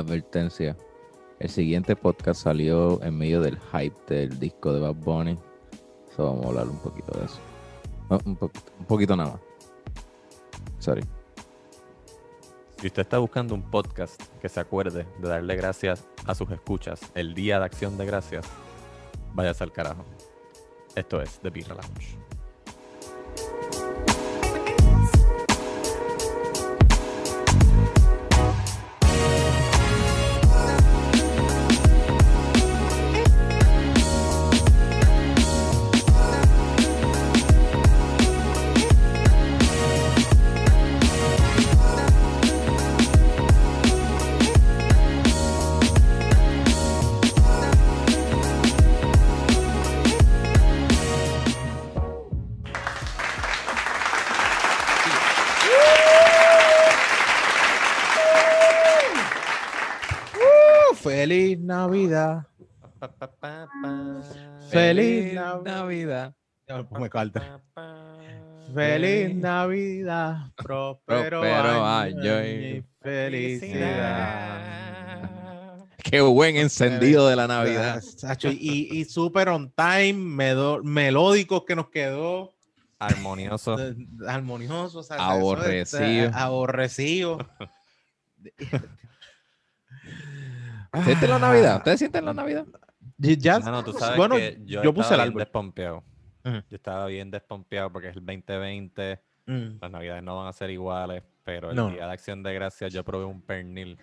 Advertencia. El siguiente podcast salió en medio del hype del disco de Bad Bunny. So vamos a hablar un poquito de eso. Un poquito nada más. Sorry. Si usted está buscando un podcast que se acuerde de darle gracias a sus escuchas el día de acción de gracias, váyase al carajo. Esto es The Beer Lounge. Feliz Nav- Navidad. Me falta. Feliz Navidad. Próspero, año, y felicidad. Qué buen encendido de la Navidad. Y, y super on time, melódicos que nos quedó. Armonioso. eh, Armonioso. o sea, eso, Aborrecido. este, Aborrecido. ¿Ustedes sienten la Navidad? ¿Ustedes sienten la Navidad? Tú sabes bueno, que yo, yo, puse estaba el bien árbol. despompeado. Ujú. Yo estaba bien despompeado porque es el 2020. Mm. Las navidades no van a ser iguales, pero el No. día de acción de gracias yo probé un pernil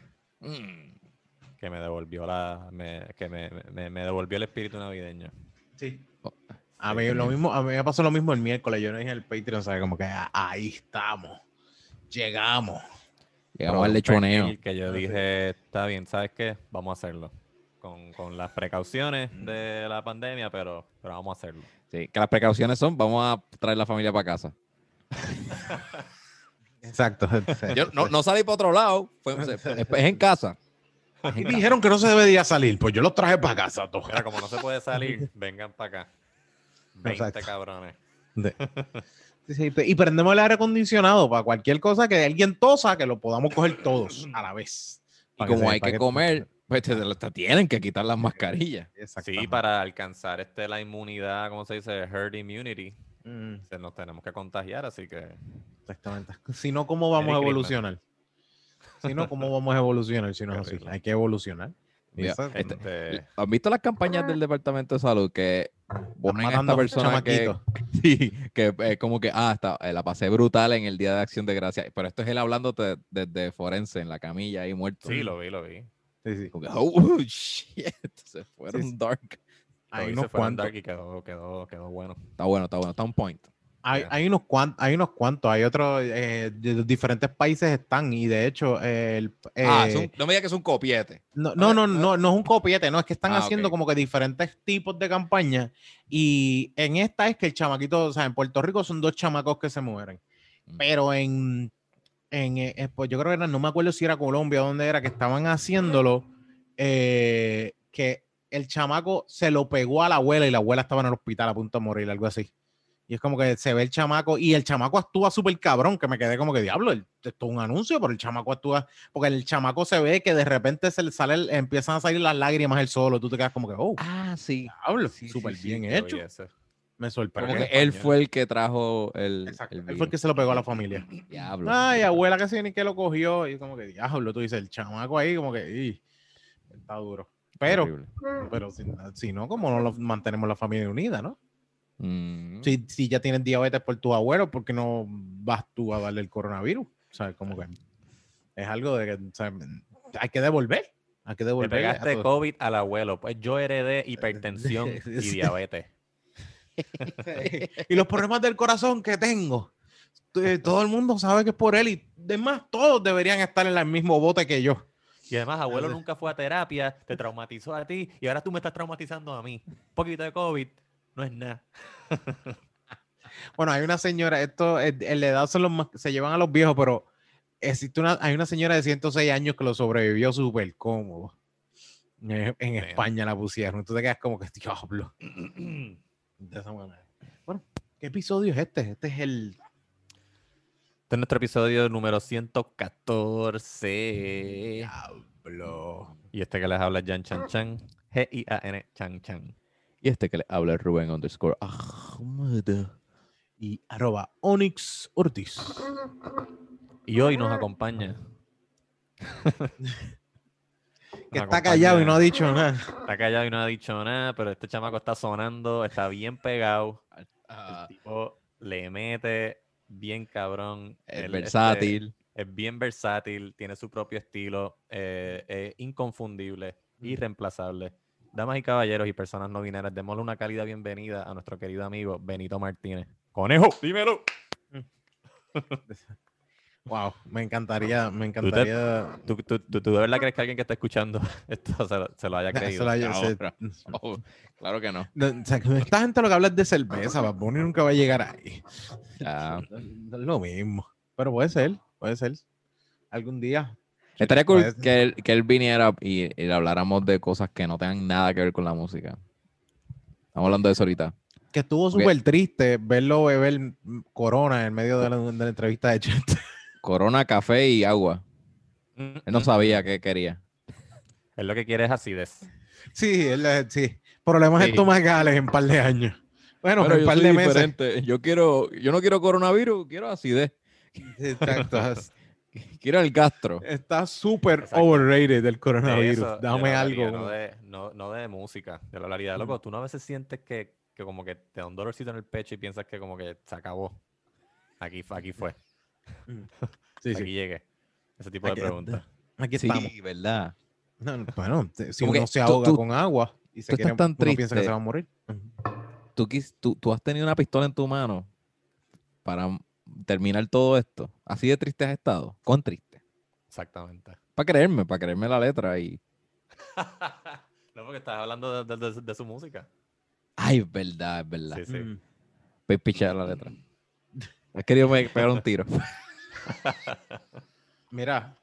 que me devolvió la me, que me, me- me devolvió el espíritu navideño. Sí. Oh, A mí, lo mismo, a mí me pasó lo mismo el miércoles. Yo no dije en el Patreon, ¿sabes? Como que ah, ahí estamos. Llegamos. Llegamos al lechoneo. Que yo Ah, dije, está bien, ¿sabes qué? Vamos a hacerlo. Con, con las precauciones de la pandemia, pero, pero vamos a hacerlo. Sí, que las precauciones son, vamos a traer la familia para casa. Exacto. Yo no, no salí para otro lado, fue- es, es en casa. Y dijeron que no se debería salir. Pues yo los traje para casa todos. Mira, como no se puede salir, vengan para acá. 20 Exacto. cabrones. De- Sí, sí, y prendemos el aire acondicionado para cualquier cosa que alguien tosa, que lo podamos coger todos a la vez. Y que como hay que comer, pues te, te tienen que quitar las mascarillas. Sí, para alcanzar este, la inmunidad, ¿cómo se dice? Herd immunity. Mm, Se nos tenemos que contagiar, así que Exactamente. Si no, ¿cómo vamos a evolucionar? Si no, ¿cómo vamos a evolucionar? Si no es así, hay que evolucionar. Mira, este- este, ¿Has visto las campañas del Departamento de Salud que ponen a esta matando persona que, sí, que es como que, ah, está, eh, la pasé brutal en el Día de Acción de Gracias, pero esto es él hablándote desde forense en la camilla ahí muerto. sí, lo vi, lo vi. Sí, sí. Como oh, shit, se fueron Sí, sí. dark. Hay unos cuantos. dark y quedó, quedó, quedó bueno. Está bueno, está bueno, está un point. Hay, hay unos cuantos, hay unos cuantos, hay otros, eh, de los diferentes países están y de hecho el, ah, eh, un- no me digas que es un copiete. no, no, no, no, no es un copiete, no, es que están Ah, haciendo como que diferentes tipos de campañas y en esta es que el chamaquito, o sea, en Puerto Rico son dos chamacos que se mueren, Mm. pero en, en eh, eh, pues yo creo que era, no me acuerdo si era Colombia o dónde era, que estaban haciéndolo, eh, que el chamaco se lo pegó a la abuela y la abuela estaba en el hospital a punto de morir, algo así. Y es como que se ve el chamaco y el chamaco actúa súper cabrón, que me quedé como que diablo, el- esto es un anuncio, pero el chamaco actúa, porque el chamaco se ve que de repente se le sale, el- empiezan a salir las lágrimas él solo, tú te quedas como que, oh, Ah, sí. diablo, sí, súper sí, bien Yo vi hecho. Me sorprendió. Como que en él fue el que trajo el, Exacto, el él fue el que se lo pegó a la familia. Diablo. Ay, abuela que sí ni que lo cogió, y como que diablo, tú dices, el chamaco ahí, como que, "Ih, está duro. Pero, Horrible. pero si, si no, como no lo mantenemos la familia unida, ¿no? Mm. Si, si ya tienes diabetes por tu abuelo, ¿por qué no vas tú a darle el coronavirus? O sea, como que es algo de que o sea, hay que devolver. Hay que Le devolver. pegaste COVID al abuelo. Pues yo heredé hipertensión y Sí. diabetes. y los problemas del corazón que tengo. t- Todo el mundo sabe que es por él y demás, todos deberían estar en el mismo bote que yo. Y además, abuelo nunca fue a terapia, te traumatizó a ti y ahora tú me estás traumatizando a mí. Un poquito de COVID no es nada. Bueno, hay una señora, esto eh, en la edad son los más- se llevan a los viejos, pero existe una, hay una señora de 106 años que lo sobrevivió súper cómodo. En. España la pusieron. Tú te quedas como que diablo. De esa manera. Bueno, ¿qué episodio es este? Este es el. Este es nuestro episodio número 114. Diablo. Y este que les habla es Jan Chan Chan. G-I-A-N Chan Chan. Y este que le habla es Rubén underscore Ahmed. Y arroba Onyx Ortiz. Y hoy nos acompaña. Que está callado y no ha dicho nada. Está callado y no ha dicho nada, pero este chamaco está sonando, está bien pegado. Ah, El tipo le mete bien cabrón. es este, versátil. es bien versátil, tiene su propio estilo, eh, es inconfundible, irreemplazable. Damas y caballeros y personas no binarias, démosle una cálida bienvenida a nuestro querido amigo Benito Martínez. Conejo, dímelo. Wow, me encantaría, me te- encantaría. ¿Tú, tú, tú- tú de verdad crees que alguien que está escuchando esto se lo, se lo haya creído? se-. Oh, claro que no. No, o sea, que esta gente lo que habla es de cerveza, Bad Bunny nunca va a llegar ahí. Ya. Es lo mismo. Pero puede ser, puede ser. Algún día. Estaría cool que él, que él viniera y, habláramos de cosas que no tengan nada que ver con la música. Estamos hablando de eso ahorita. Que estuvo súper triste verlo beber corona en medio de la, de la entrevista de Chente. Corona, café y agua. Mm, Él no mm, sabía qué quería. Él lo que quiere es acidez. Sí, él, sí. Problemas Sí. estomacales en un par de años. Bueno, en un par de meses. Yo quiero, yo no quiero coronavirus, quiero acidez. Exacto. Quiero el gastro. Está súper overrated el coronavirus. eso, Dame algo. No de, no, no de música, de la hablaría. Loco, tú no a veces sientes que, que como que te da un dolorcito en el pecho y piensas que como que se acabó. Aquí, fue- aquí fue. Sí, aquí sí. llegue. Ese tipo Aquí- de preguntas. Aquí estamos. Sí, verdad. No, no, bueno, te- si Como uno se ahoga tú- con agua y se quiere, tan uno piensa que triste. se va a morir. ¿Tú, quis- tú, tú has tenido una pistola en tu mano para terminar todo esto. Así de triste has estado. ¿Cuán triste? Exactamente. Para creerme, para creerme la letra y... no, porque estás hablando de, de- de- de su música. Ay, es verdad, es verdad. Sí, sí. Mm. Pe- pichar la letra. Has querido me- pegar un tiro. Mira,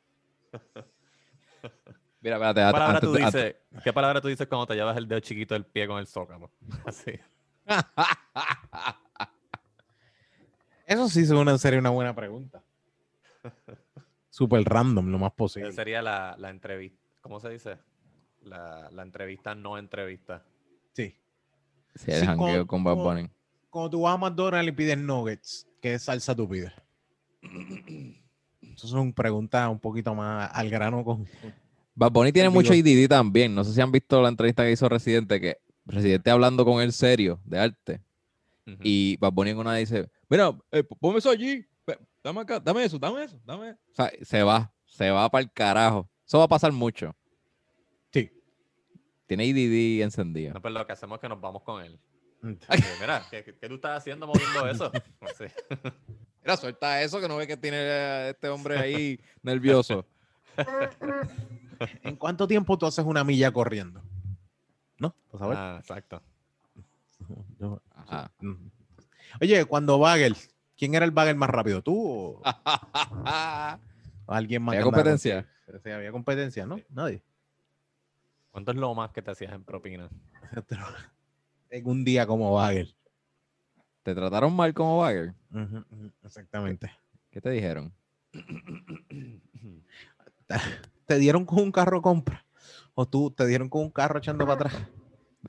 Mira, espérate, ¿Qué antes- palabra, tú antes- antes- dices, ¿Qué palabra tú dices cuando te llevas el dedo chiquito del pie con el zócalo? Así. eso sí suena en serio una buena pregunta. Súper random, lo más Esa posible. sería la, la entrevista. ¿Cómo se dice? La, la entrevista no entrevista. Sí. Sí, el Sí, jangueo como- con Bad Bunny. Cuando tú vas a McDonald's y pides nuggets, ¿qué salsa tú pides? Eso son preguntas un poquito más al grano con... Bad Bunny tiene mucho. IDD también. No sé si han visto la entrevista que hizo Residente, que Residente hablando con él serio, de arte. Y Bad Bunny en una dice, mira, eh, ponme eso allí. Dame acá, dame eso, dame eso, dame eso. O sea, se va, se va para el carajo. Eso va a pasar mucho. Sí. Tiene IDD encendido. No, pues lo que hacemos es que nos vamos con él. Mira, ¿qué, tú estás haciendo moviendo eso? Sí. Mira, suelta eso que no ve que tiene eh, este hombre ahí nervioso. ¿En cuánto tiempo tú haces una milla corriendo? ¿No? ¿Para saber? Ah, exacto. Yo- Ajá. Mm. Oye, cuando Bagel, ¿quién era el Bagel más rápido? ¿Tú o o alguien más? ¿Hay que andaba competencia? contigo? Pero sí, había competencia, ¿no? Nadie. ¿Cuánto es lo más que te hacías en propina? En un día como Bagel. ¿Te trataron mal como bagger? Exactamente. ¿Qué te dijeron? ¿Te dieron con un carro compra? ¿O tú te dieron con un carro echando para atrás?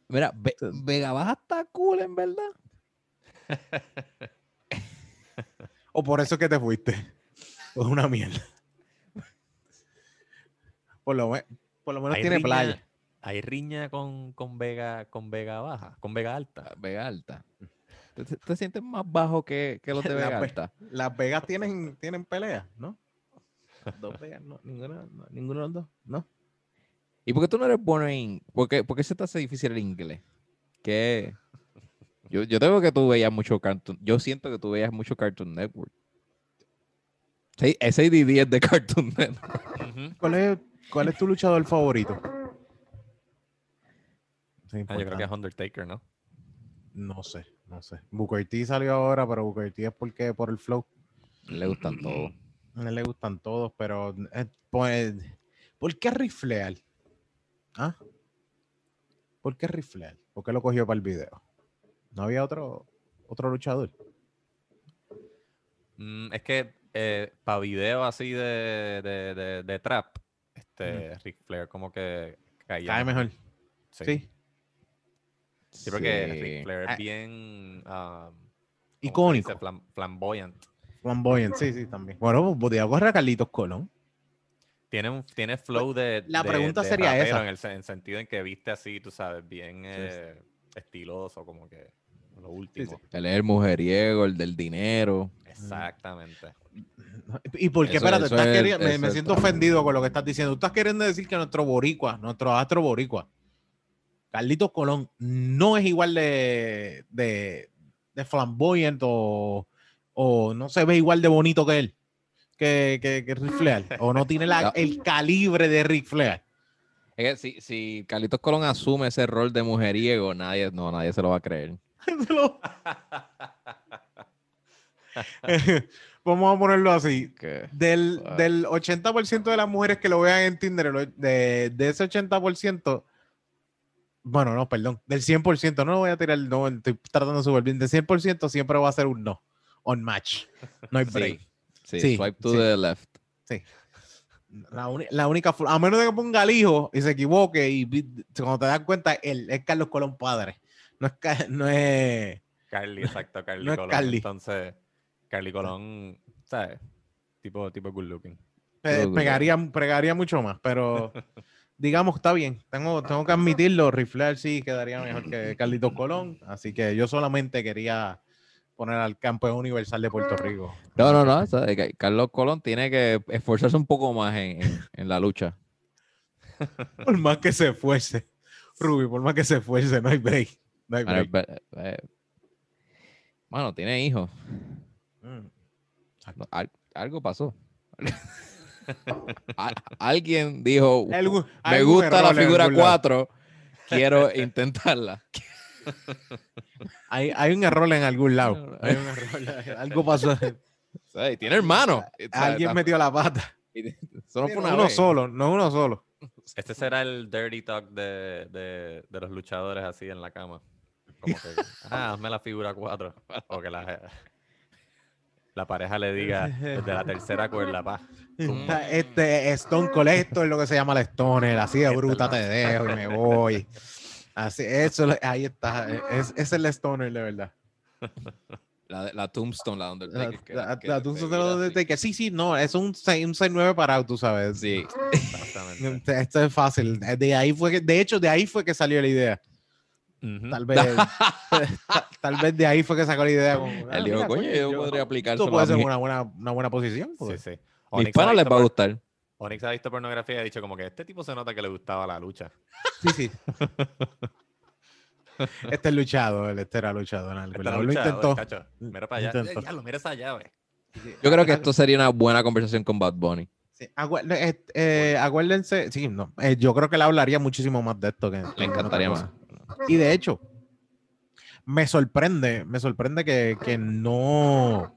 Mira, Ve- Vega Baja está cool, en verdad. ¿O por eso es que te fuiste? Es una mierda. Por lo, me- por lo menos Hay tiene riña- playa. Hay riña con, con Vega con Vega Baja, con Vega Alta. Vega Alta. ¿Te, te- te sientes más bajo que, que los de Vega Alta? Las Vegas tienen, tienen peleas, ¿no? Dos Vegas, no, ninguno, no, ninguno de los dos, ¿no? ¿Y por qué tú no eres bueno en... ¿Por qué, por qué se te hace difícil el inglés? ¿Qué? Yo, yo tengo que tú veías mucho Cartoon... Yo siento que tú veías mucho Cartoon Network. Sí, ese IDD es de Cartoon Network. ¿Cuál es, cuál es tu luchador favorito? Ah, yo creo que es Undertaker, ¿no? No sé, no sé. Booker T salió ahora, pero Booker T es porque por el flow. Le gustan todos. A él le gustan todos, pero eh, pues, ¿por qué riflear? ¿Ah? ¿Por qué riflear? ¿Por qué lo cogió para el video? ¿No había otro, otro luchador? Mm, es que para video así de, de, de- de trap, este, Ric Flair como que caía. Cae mejor. Sí. Sí. Sí, porque Sí. Ric Flair Ah. es bien. um, ¿cómo se Icónico. dice? Flam- flamboyant. Flamboyant, sí, sí, también. Bueno, podría correr a Carlitos Colón. Tiene, un, tiene flow de. la de- pregunta de sería esa. En el, en sentido en que viste así, tú sabes, bien eh, estiloso, como que lo último. Él es el mujeriego, el del dinero. Exactamente. ¿Y por qué? Eso- Espérate, eso estás es- queriendo- me, me siento ofendido con lo que estás diciendo. Tú estás queriendo decir que nuestro boricua, nuestro astro boricua, Carlitos Colón, no es igual de, de, de flamboyant o, o no se ve igual de bonito que él, que, que, que Ric Flair, o no tiene la- el calibre de Ric Flair. Es que si, si Carlitos Colón asume ese rol de mujeriego, nadie, no, nadie se lo va a creer. Vamos a ponerlo así. Del, Ah. del 80% de las mujeres que lo vean en Tinder, de, de ese 80%, bueno, no, perdón, del 100%, no lo voy a tirar, no, estoy tratando de subir bien, del 100% siempre va a ser un no, on match, no hay break. Sí, Sí, swipe to sí. the left. La, uni- la única, a menos de que ponga al hijo y se equivoque y cuando te das cuenta, él es Carlos Colón padre, no es, no es Carly, exacto, Carly No es Colón. Carly. Entonces, Carly Colón, ¿sabes? Tipo, tipo good looking. Pegaría, pegaría mucho más, pero digamos, está bien. Tengo, tengo que admitirlo, Rifler sí quedaría mejor que Carlitos Colón, así que yo solamente quería poner al campeón universal de Puerto Rico. No, no, no. Carlos Colón tiene que esforzarse un poco más en, en- en la lucha. Por más que se esfuerce, Ruby, por más que se esfuerce, no hay break. No hay Bueno, break. eh, Bueno, tiene hijos. Mm. Al- algo pasó. Al- alguien dijo, me gusta la figura algún lado. 4, quiero intentarla. Hay, hay un error en algún lado. Hay un error, algo pasó. Tiene hermano. Alguien metió la pata. Eso no fue uno vez. solo, no uno solo. Este será el dirty talk de, de, de los luchadores así en la cama. Como que, ah, hazme la figura 4. O que la, la pareja le diga desde la tercera cuerda, pa. Este Stone Cold, esto es lo que se llama la Stoner, así de es bruta la- te dejo y me voy. Así, eso, es- ahí está, es, ese es el Stoner de verdad. La, la Tombstone, la La, Undertaker. que- la- que la- tú- así. de que sí, sí, no, es un 6, un 6-9 parado, tú sabes. Sí. Exactamente. Esto es fácil. De ahí fue que, de hecho, de ahí fue que salió la idea. Tal vez, ta- tal vez de ahí fue que sacó la idea. como, ah, Él dijo, mira, coño, yo podría aplicar Esto puede ser una buena, una buena posición. Sí, pues. sí. Mis panas les va a gustar. Onyx ha visto pornografía y ha dicho como que este tipo se nota que le gustaba la lucha. Sí, sí. Este es luchador, este era luchador. en lado. Lo intentó. cacho, mira para allá. Intentó. Ya lo mira esa llave. Yo creo que esto sería una buena conversación con Bad Bunny. Sí, acuer- eh, eh, acuérdense, sí, no, eh, yo creo que le hablaría muchísimo más de esto que Me encantaría más. Y de hecho, me sorprende, me sorprende que, que no,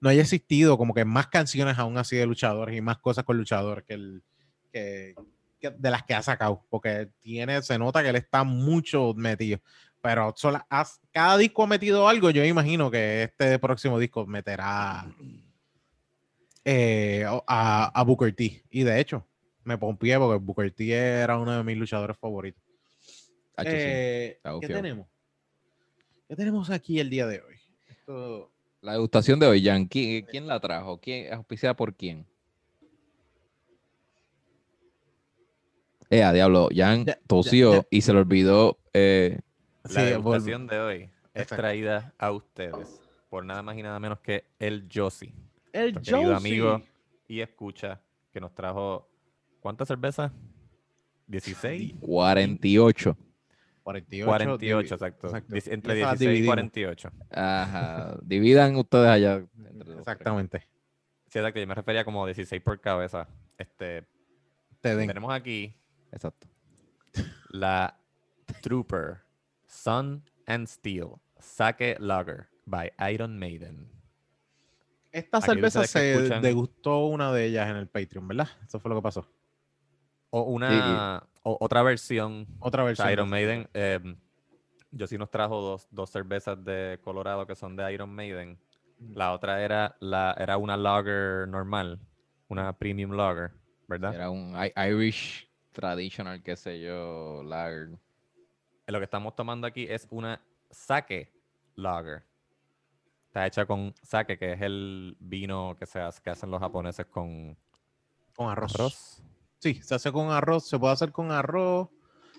no haya existido como que más canciones aún así de luchadores y más cosas con luchadores que, que, que de las que ha sacado, porque tiene, se nota que él está mucho metido. Pero sola- has- cada disco ha metido algo, yo imagino que este próximo disco meterá eh, a, a Booker T. Y de hecho, me pompié porque Booker T era uno de mis luchadores favoritos. Hacho. Eh, ¿Qué tenemos? ¿Qué tenemos aquí el día de hoy? Esto- La degustación de hoy, Jan, ¿quién, quién la trajo? ¿Quién, ¿Auspiciada por quién? Eh, a diablo, Jan Ya- tosió ya- y se le olvidó. eh, La Sí, degustación de hoy es traída a ustedes por nada más y nada menos que el Josie, el Josie. amigo y escucha que nos trajo ¿cuántas cervezas? 16, 48. 48. 48, divi- exacto. exacto. Y Entre esas las 16 y dividimos. 48. Ajá. Dividan ustedes allá. entre los Exactamente. Sí, exacto. Yo me refería como 16 por cabeza. Este, Te den. tenemos aquí. Exacto. la Trooper Sun and Steel Sake Lager by Iron Maiden. Esta Aquí cerveza se escuchan- degustó una de ellas en el Patreon, ¿verdad? Eso fue lo que pasó. O una o- otra versión Otra de versión. Iron Maiden. eh, yo sí nos trajo dos, dos cervezas de Colorado que son de Iron Maiden. La otra era, la, era una lager normal, una premium lager. ¿verdad? Era un Irish traditional, qué sé yo, lager. Lo que estamos tomando aquí es una sake lager. Está hecha con sake, que es el vino que, se hace- que hacen los japoneses con Con arroz. arroz. Sí, se hace con arroz, se puede hacer con arroz.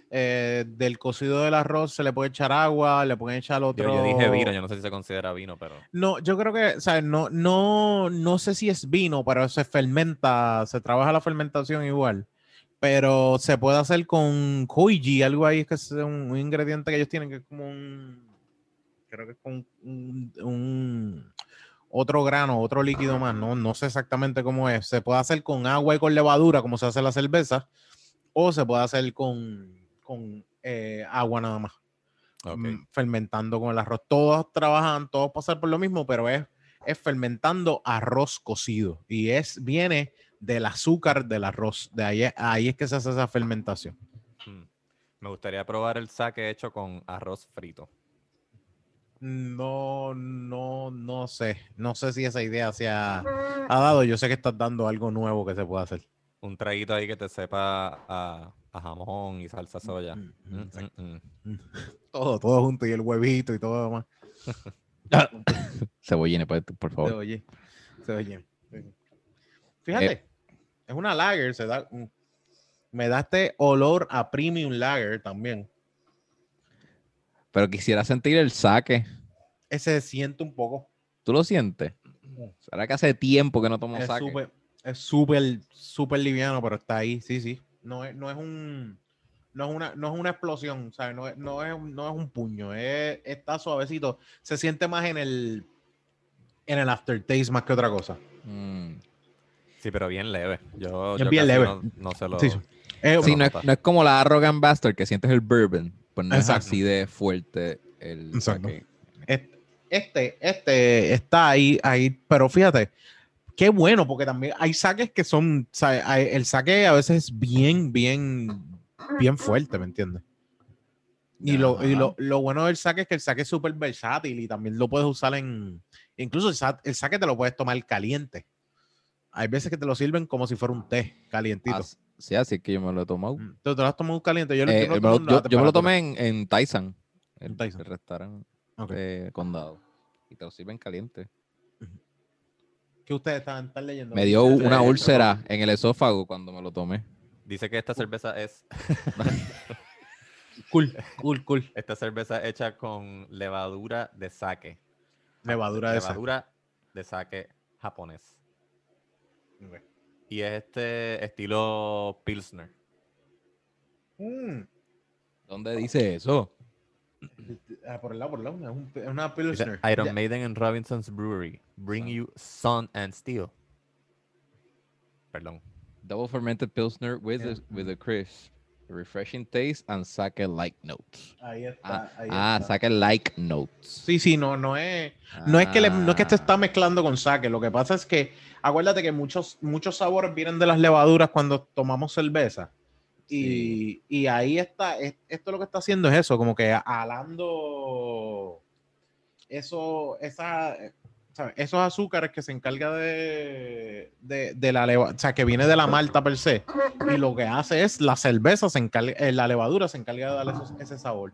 eh, del cocido del arroz se le puede echar agua, le pueden echar Yo, otro. yo dije vino, yo no sé si se considera vino, pero No, yo creo que, o sea, no, no, no sé si es vino, pero se fermenta, se trabaja la fermentación igual. Pero se puede hacer con koiji, algo ahí que es un, un ingrediente que ellos tienen que es como un, creo que es un, un- otro grano, otro líquido más, no, no sé exactamente cómo es. Se puede hacer con agua y con levadura, como se hace la cerveza, o se puede hacer con, con eh, agua nada más mm, fermentando con el arroz. Todos trabajan, todos pasan por lo mismo, pero es, es fermentando arroz cocido y es viene del azúcar del arroz. De ahí, es- ahí es que se hace esa fermentación. Mm. Me gustaría probar el sake hecho con arroz frito. No, no, no sé. No sé si esa idea se ha, ha dado. Yo sé que estás dando algo nuevo que se puede hacer. Un traguito ahí que te sepa a, a jamón y salsa soya. Mm, Mm, mm. Todo, todo junto y el huevito y todo lo demás. Cebollines, por, favor. oye. Se oye. Fíjate, es una lager, se da, me da este olor a premium lager también. Pero quisiera sentir el saque. Ese siente un poco. ¿Tú lo sientes? ¿Será que hace tiempo que no tomo Es saque? súper, es súper, súper liviano, pero está ahí, sí, sí. No es, no es un, no es una, no es una explosión, ¿sabes? No es, no es, un- no es un puño, es, está suavecito. Se siente más en el, en el aftertaste más que otra cosa. Mm. Sí, pero bien leve. Yo, Es yo bien leve. No, no se lo. Sí, sí. Eh, Sí, no es, no es como la Arrogant Bastard que sientes el bourbon. Pues no Exacto. es así de fuerte el Exacto. saque. Este, este, está ahí, ahí, pero fíjate, qué bueno, porque también hay saques que son, sabe, hay- el saque a veces es bien, bien, bien fuerte, ¿me entiendes? Y, lo, y lo, lo bueno del saque es que el saque es súper versátil y también lo puedes usar en, incluso el, sa- el saque te lo puedes tomar caliente. Hay veces que te lo sirven como si fuera un té calientito. As- sí, así que yo me lo he tomado. Mm, ¿Tú te lo has tomado caliente? Yo, lo- Eh, yo me lo yo, yo me tomé en, en Tyson, el, En Tyson. el restaurante de condado. Y te lo sirven caliente. ¿Qué ustedes están, están leyendo? Me dio una eh, úlcera en el esófago cuando me lo tomé. Dice que esta cerveza es. Cool, cool, cool. Esta cerveza hecha con levadura de sake. Levadura de saque. Levadura de sake japonés. Y es este estilo Pilsner. Mm. ¿Dónde dice eso? Ah, por el lado, por el lado. Es, un- es una Dice, Pilsner. Iron. Maiden and Robinson's Brewery. Bring Sun. you sun and steel. Perdón. Double fermented Pilsner with, Yeah. a, with a crisp, refreshing taste and sake-like notes. Ahí está. Ah, ahí ah está. sake-like notes. Sí, sí, no, no es. No es que le- no es que te Ah. está mezclando con saque. Lo que pasa es que acuérdate que muchos, muchos sabores vienen de las levaduras cuando tomamos cerveza. Y, y ahí está. es- esto lo que está haciendo es eso, como que alando eso, esa, ¿sabes? esos azúcares que se encarga de, de, de la leva- o sea, que viene de la malta per se. Y lo que hace es la cerveza se encarga, eh, la levadura se encarga de darle esos- ese sabor.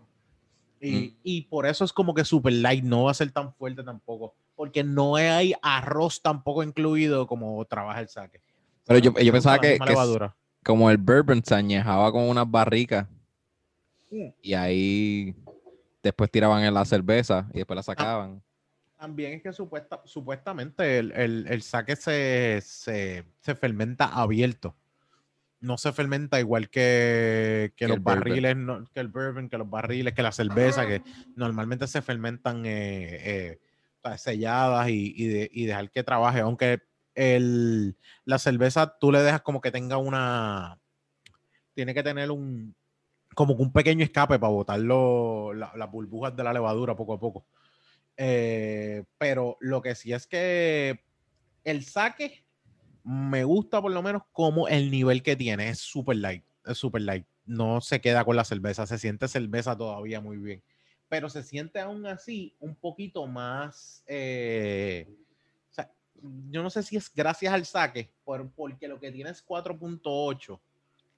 Y, Mm. y por eso es como que super light, no va a ser tan fuerte tampoco. Porque no hay arroz tampoco incluido como trabaja el saque. Pero yo, yo pensaba que, que levadura. como el bourbon se añejaba con unas barricas Mm. y ahí después tiraban en la cerveza y después la sacaban. También es que supuesta, supuestamente el, el, el saque se, se, se fermenta abierto. No se fermenta igual que, que los barriles, no- que el bourbon, que los barriles, que la cerveza, que normalmente se fermentan eh, eh, selladas y, y, de- y dejar que trabaje. Aunque el, la cerveza tú le dejas como que tenga una. Tiene que tener un. Como que un pequeño escape para botar lo- la- las burbujas de la levadura poco a poco. Eh, pero lo que sí es que el saque me gusta por lo menos como el nivel que tiene. Es super light. Es super light. No se queda con la cerveza. Se siente cerveza todavía muy bien. Pero se siente aún así un poquito más. eh, yo no sé si es gracias al saque, por, porque lo que tiene es 4.8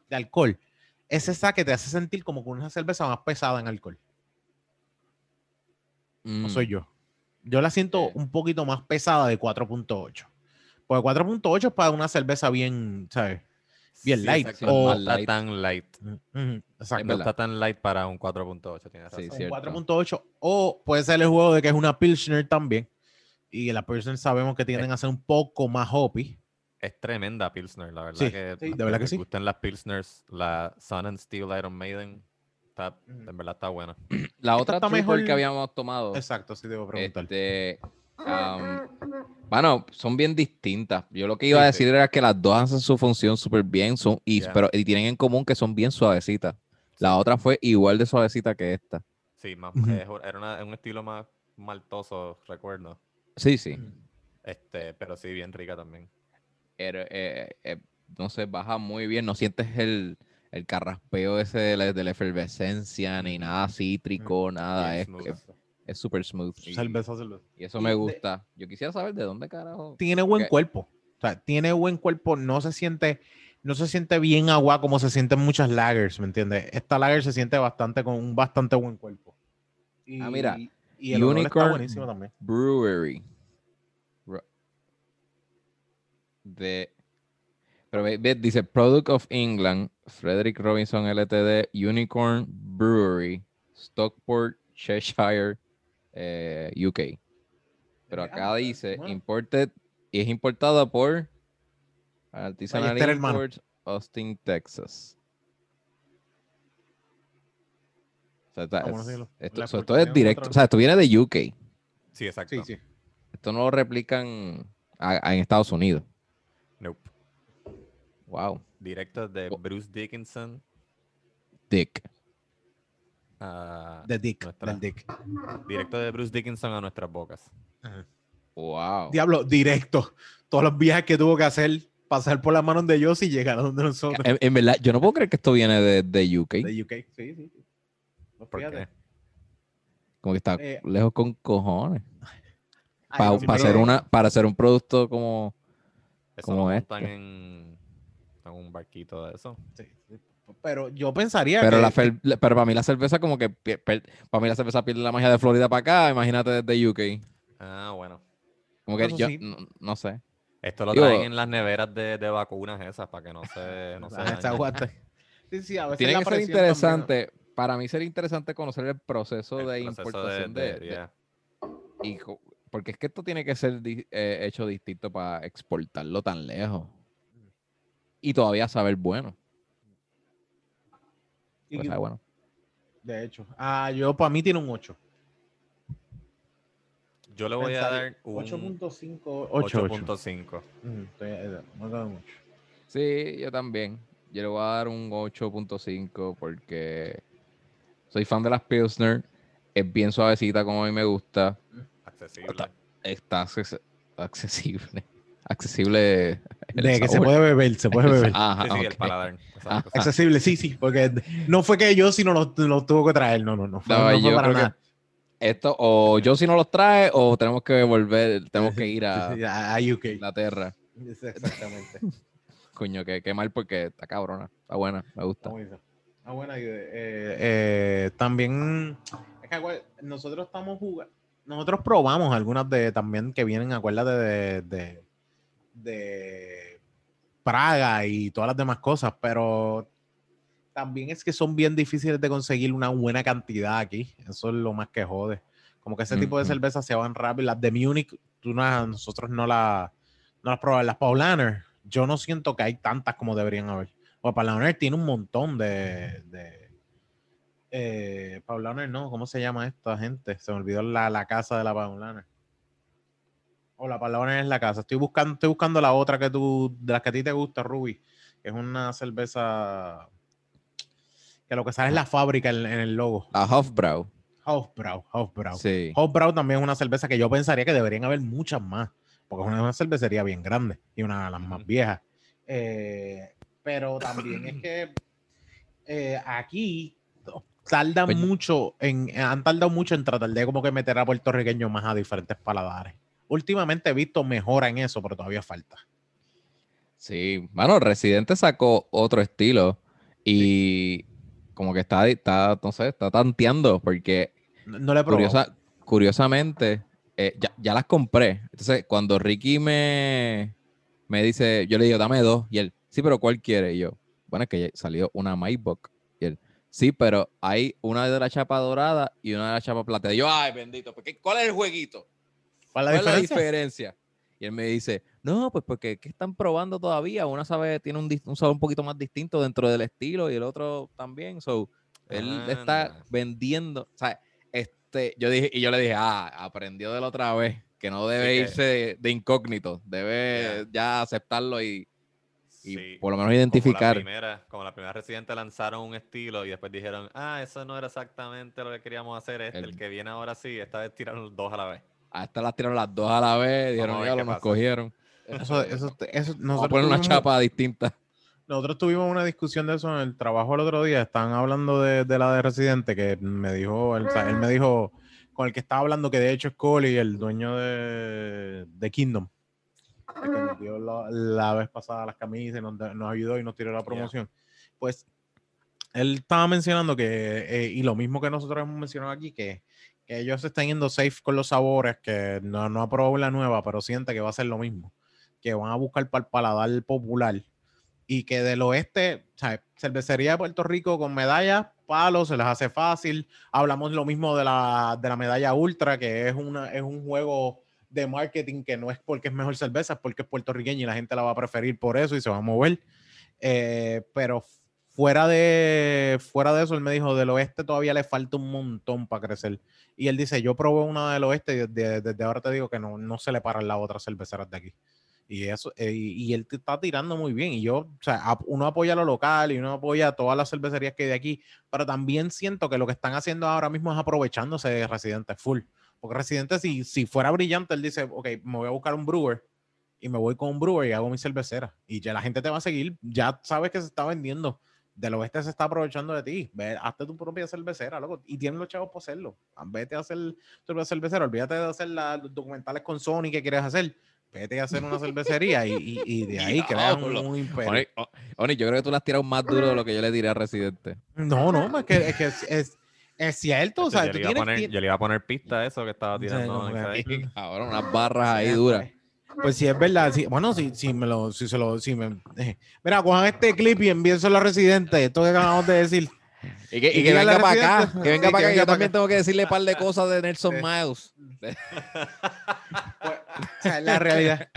de alcohol. Ese saque te hace sentir como con una cerveza más pesada en alcohol. No Mm, soy yo. Yo la siento Eh. un poquito más pesada de 4.8. Porque 4.8 es para una cerveza bien, ¿sabes? Bien light, o- no está tan light. Es Exacto. No está tan light para un 4.8, tienes Sí, razón. Un cierto. 4.8 o puede ser el juego de que es una Pilsner también. Y la Pilsner sabemos que tienden a ser un poco más hoppy. Es tremenda Pilsner, la verdad Sí, que sí, de verdad que les sí. gustan las Pilsners, la Sun and Steel Iron Maiden, está, en verdad está buena. La otra está mejor- que habíamos tomado. Exacto, sí debo preguntar. Este, am, bueno, son bien distintas. Yo lo que iba a sí. decir era que las dos hacen su función súper bien, son, y, pero, y tienen en común que son bien suavecitas. La otra fue igual de suavecita que esta. Sí, más, es- era una- un estilo más maltoso, recuerdo. Sí, sí. Este, pero sí, bien rica también. Era, eh, eh, no sé, baja muy bien. No sientes el, el carraspeo ese de la, de la efervescencia, ni nada cítrico, nada. Es es- súper smooth. Y, Cerveza, cerveza. y eso me gusta. Yo quisiera saber de dónde carajo. Tiene buen cuerpo. O sea, tiene buen cuerpo. No se siente, no se siente bien agua como se sienten muchas lagers, ¿me entiendes? Esta lager se siente bastante con un bastante buen cuerpo. Y, Ah, mira, y el olor está Unicorn buenísimo también. Brewery. De. Pero ve- ve, dice Product of England, Frederick Robinson Ltd, Unicorn Brewery, Stockport, Cheshire, eh, UK. Pero acá dice bueno. imported y es importada por Artisanal. Imports, Austin, Texas. O sea, está- Ah, es- esto, la o sea, esto es directo, o sea, esto viene de UK. Sí, exacto. Sí, sí. Esto no lo replican a- a- en Estados Unidos. Wow. Directo de Oh. Bruce Dickinson Dick. a- De Dick. Nuestra- del Dick. directo de Bruce Dickinson a nuestras bocas. Wow. Diablo, directo. Todos los viajes que tuvo que hacer, pasar por las manos de ellos y llegar a donde nosotros. En, en verdad, yo no puedo creer que esto viene de, de UK. De UK. Sí, sí. sí. No, ¿Por fíjate. qué? Como que está Eh, lejos con cojones. Ay, Pa- no, para, hacer una, para hacer un producto como. Eso Como este. en, en un barquito de eso. Sí, sí. Pero yo pensaría Pero, que. la pero para mí la cerveza, como que. para mí la cerveza pierde la magia de Florida para acá. Imagínate desde UK. Ah, bueno. Como que Eso yo. sí. No, no sé. Esto lo Digo- traen en las neveras de, de vacunas esas para que no se, no se. Sí, sí, a veces Tiene la que ser también, interesante. Para mí sería interesante conocer el proceso El de proceso importación de, de- yeah. y co- porque es que esto tiene que ser di- eh, hecho distinto para exportarlo tan lejos. Y todavía saber bueno. Y- Pues, ah, bueno. De hecho. Ah, yo para mí tiene un 8. Yo le voy a dar un 8.5. 8. 8.5. Ujú, estoy- eh, no mucho. Sí, yo también. Yo le voy a dar un 8.5 porque soy fan de las Pilsner. Es bien suavecita como a mí me gusta. Accesible. Está acces- accesible. Accesible. De que se puede beber, se puede beber. Ajá, Sí, sí, el paladar. Accesible, sí, sí, porque no fue que yo, sino lo, lo tuvo que traer. No, no, no. Fue, No, no fue yo para creo nada. que esto o yo si no los trae o tenemos que volver, tenemos que ir a a, UK. Inglaterra. Exactamente. Coño, que qué mal porque está cabrona. Está buena, me gusta. Está buena. Ah. Eh, eh, también, es que nosotros estamos jugando, nosotros probamos algunas de también que vienen, acuérdate, de, de, de Praga y todas las demás cosas, pero también es que son bien difíciles de conseguir una buena cantidad aquí. Eso es lo más que jode. Como que ese tipo de Ujú. cervezas se van rápido. Las de Múnich, tú no- nosotros no, la, no las probamos. Las Paulaner, yo no siento que hay tantas como deberían haber. O Paulaner tiene un montón de. de eh, Paulaner, no, ¿cómo se llama esta gente? Se me olvidó la, la casa de la Paulaner. O la Paulaner es la casa. Estoy buscando, estoy buscando la otra que tú, de las que a ti te gusta, Ruby. Es una cerveza que lo que sale es la fábrica en, en el logo. La Hofbrau. Hofbrau, Hofbrau. Sí. Hofbrau también es una cerveza que yo pensaría que deberían haber muchas más, porque es una, una cervecería bien grande y una de las más viejas. Eh, pero también es que eh, aquí tardan Pues- mucho en, han tardado mucho en tratar de como que meter a puertorriqueños más a diferentes paladares. Últimamente he visto mejora en eso, pero todavía falta. Sí, bueno, Residente sacó otro estilo y como que está, está, no sé, está tanteando porque No, no le curiosa- curiosamente eh, ya, ya las compré. Entonces, cuando Ricky me, me dice, yo le digo, dame dos, y él, sí, pero ¿cuál quiere? Y yo, bueno, es que ya salió una MyBook. Y él, sí, pero hay una de la chapa dorada y una de la chapa plateada. Y yo, ay, bendito, ¿por qué- ¿cuál es el jueguito? ¿Cuál ¿Cuál es la diferencia? Y él me dice, no, pues porque ¿qué están probando todavía? Una sabe, tiene un, un sabor un poquito más distinto dentro del estilo y el otro también. So, él está Anda. vendiendo. O sea, este, yo dije, y yo le dije, ah, aprendió de la otra vez, que no debe que- irse de, de incógnito, debe ya aceptarlo y, y Sí. por lo menos Como la, identificar. primera, como la primera residente lanzaron un estilo y después dijeron, ah, eso no era exactamente lo que queríamos hacer, este, el, El- que viene ahora sí, esta vez tiraron dos a la vez. Hasta las tiraron las dos a la vez, dijeron, a ya lo nos pasa". cogieron. Eso, eso, eso, Vamos a poner una tuvimos- chapa distinta. Nosotros tuvimos una discusión de eso en el trabajo el otro día. Estaban hablando de, de la de Residente, que me dijo, él, o sea, él me dijo, con el que estaba hablando, que de hecho es Coli, el dueño de, de Kingdom, el que nos dio la, la vez pasada las camisas y nos, nos ayudó y nos tiró la promoción. Pues él estaba mencionando que, eh, y lo mismo que nosotros hemos mencionado aquí, que, que ellos están yendo safe con los sabores, que no, no ha probado la nueva, pero siente que va a ser lo mismo, que van a buscar para el paladar popular y que del oeste, o sea, cervecería de Puerto Rico con medallas, palos, se les hace fácil. Hablamos lo mismo de la, de la medalla ultra, que es, una, es un juego de marketing que no es porque es mejor cerveza, es porque es puertorriqueña y la gente la va a preferir por eso y se va a mover. Eh, pero fuera de, fuera de eso, él me dijo, del oeste todavía le falta un montón para crecer. Y él dice, yo probé una del oeste y desde, desde ahora te digo que no, no se le paran las otras cerveceras de aquí. Y eso, eh, y, él te está tirando muy bien. Y yo, o sea, uno apoya lo local y uno apoya todas las cervecerías que hay de aquí, pero también siento que lo que están haciendo ahora mismo es aprovechándose de Residente full. Porque Residente, si, si fuera brillante, él dice, ok, me voy a buscar un brewer y me voy con un brewer y hago mi cervecera. Y ya la gente te va a seguir, ya sabes que se está vendiendo. Del oeste se está aprovechando de ti. Ve, hazte tu propia cervecera, loco. Y tienen los chavos por hacerlo. Vete a hacer tu propia cervecera. Olvídate de hacer la- los documentales con Sony que quieres hacer. Vete a hacer una cervecería y, y- y de ahí creas un, un imperio. Oni, yo creo que tú le has tirado más duro de lo que yo le tiré a Residente. No, no, es que es, que es, es, es cierto. O sea, yo, tú le iba a tienes, poner, yo le iba a poner pista a eso que estaba tirando. Ahora unas barras ahí duras. Pues sí, es verdad. sí. Bueno, si, si me lo, si se lo, si me. eh. Mira, cojan este clip y envíenselo a Residente. Esto que acabamos de decir. Y que, y Y que venga para acá, que venga para que acá. venga Yo también acá. tengo que decirle un par de cosas de Nelson. Miles. Pues, o sea, es la realidad.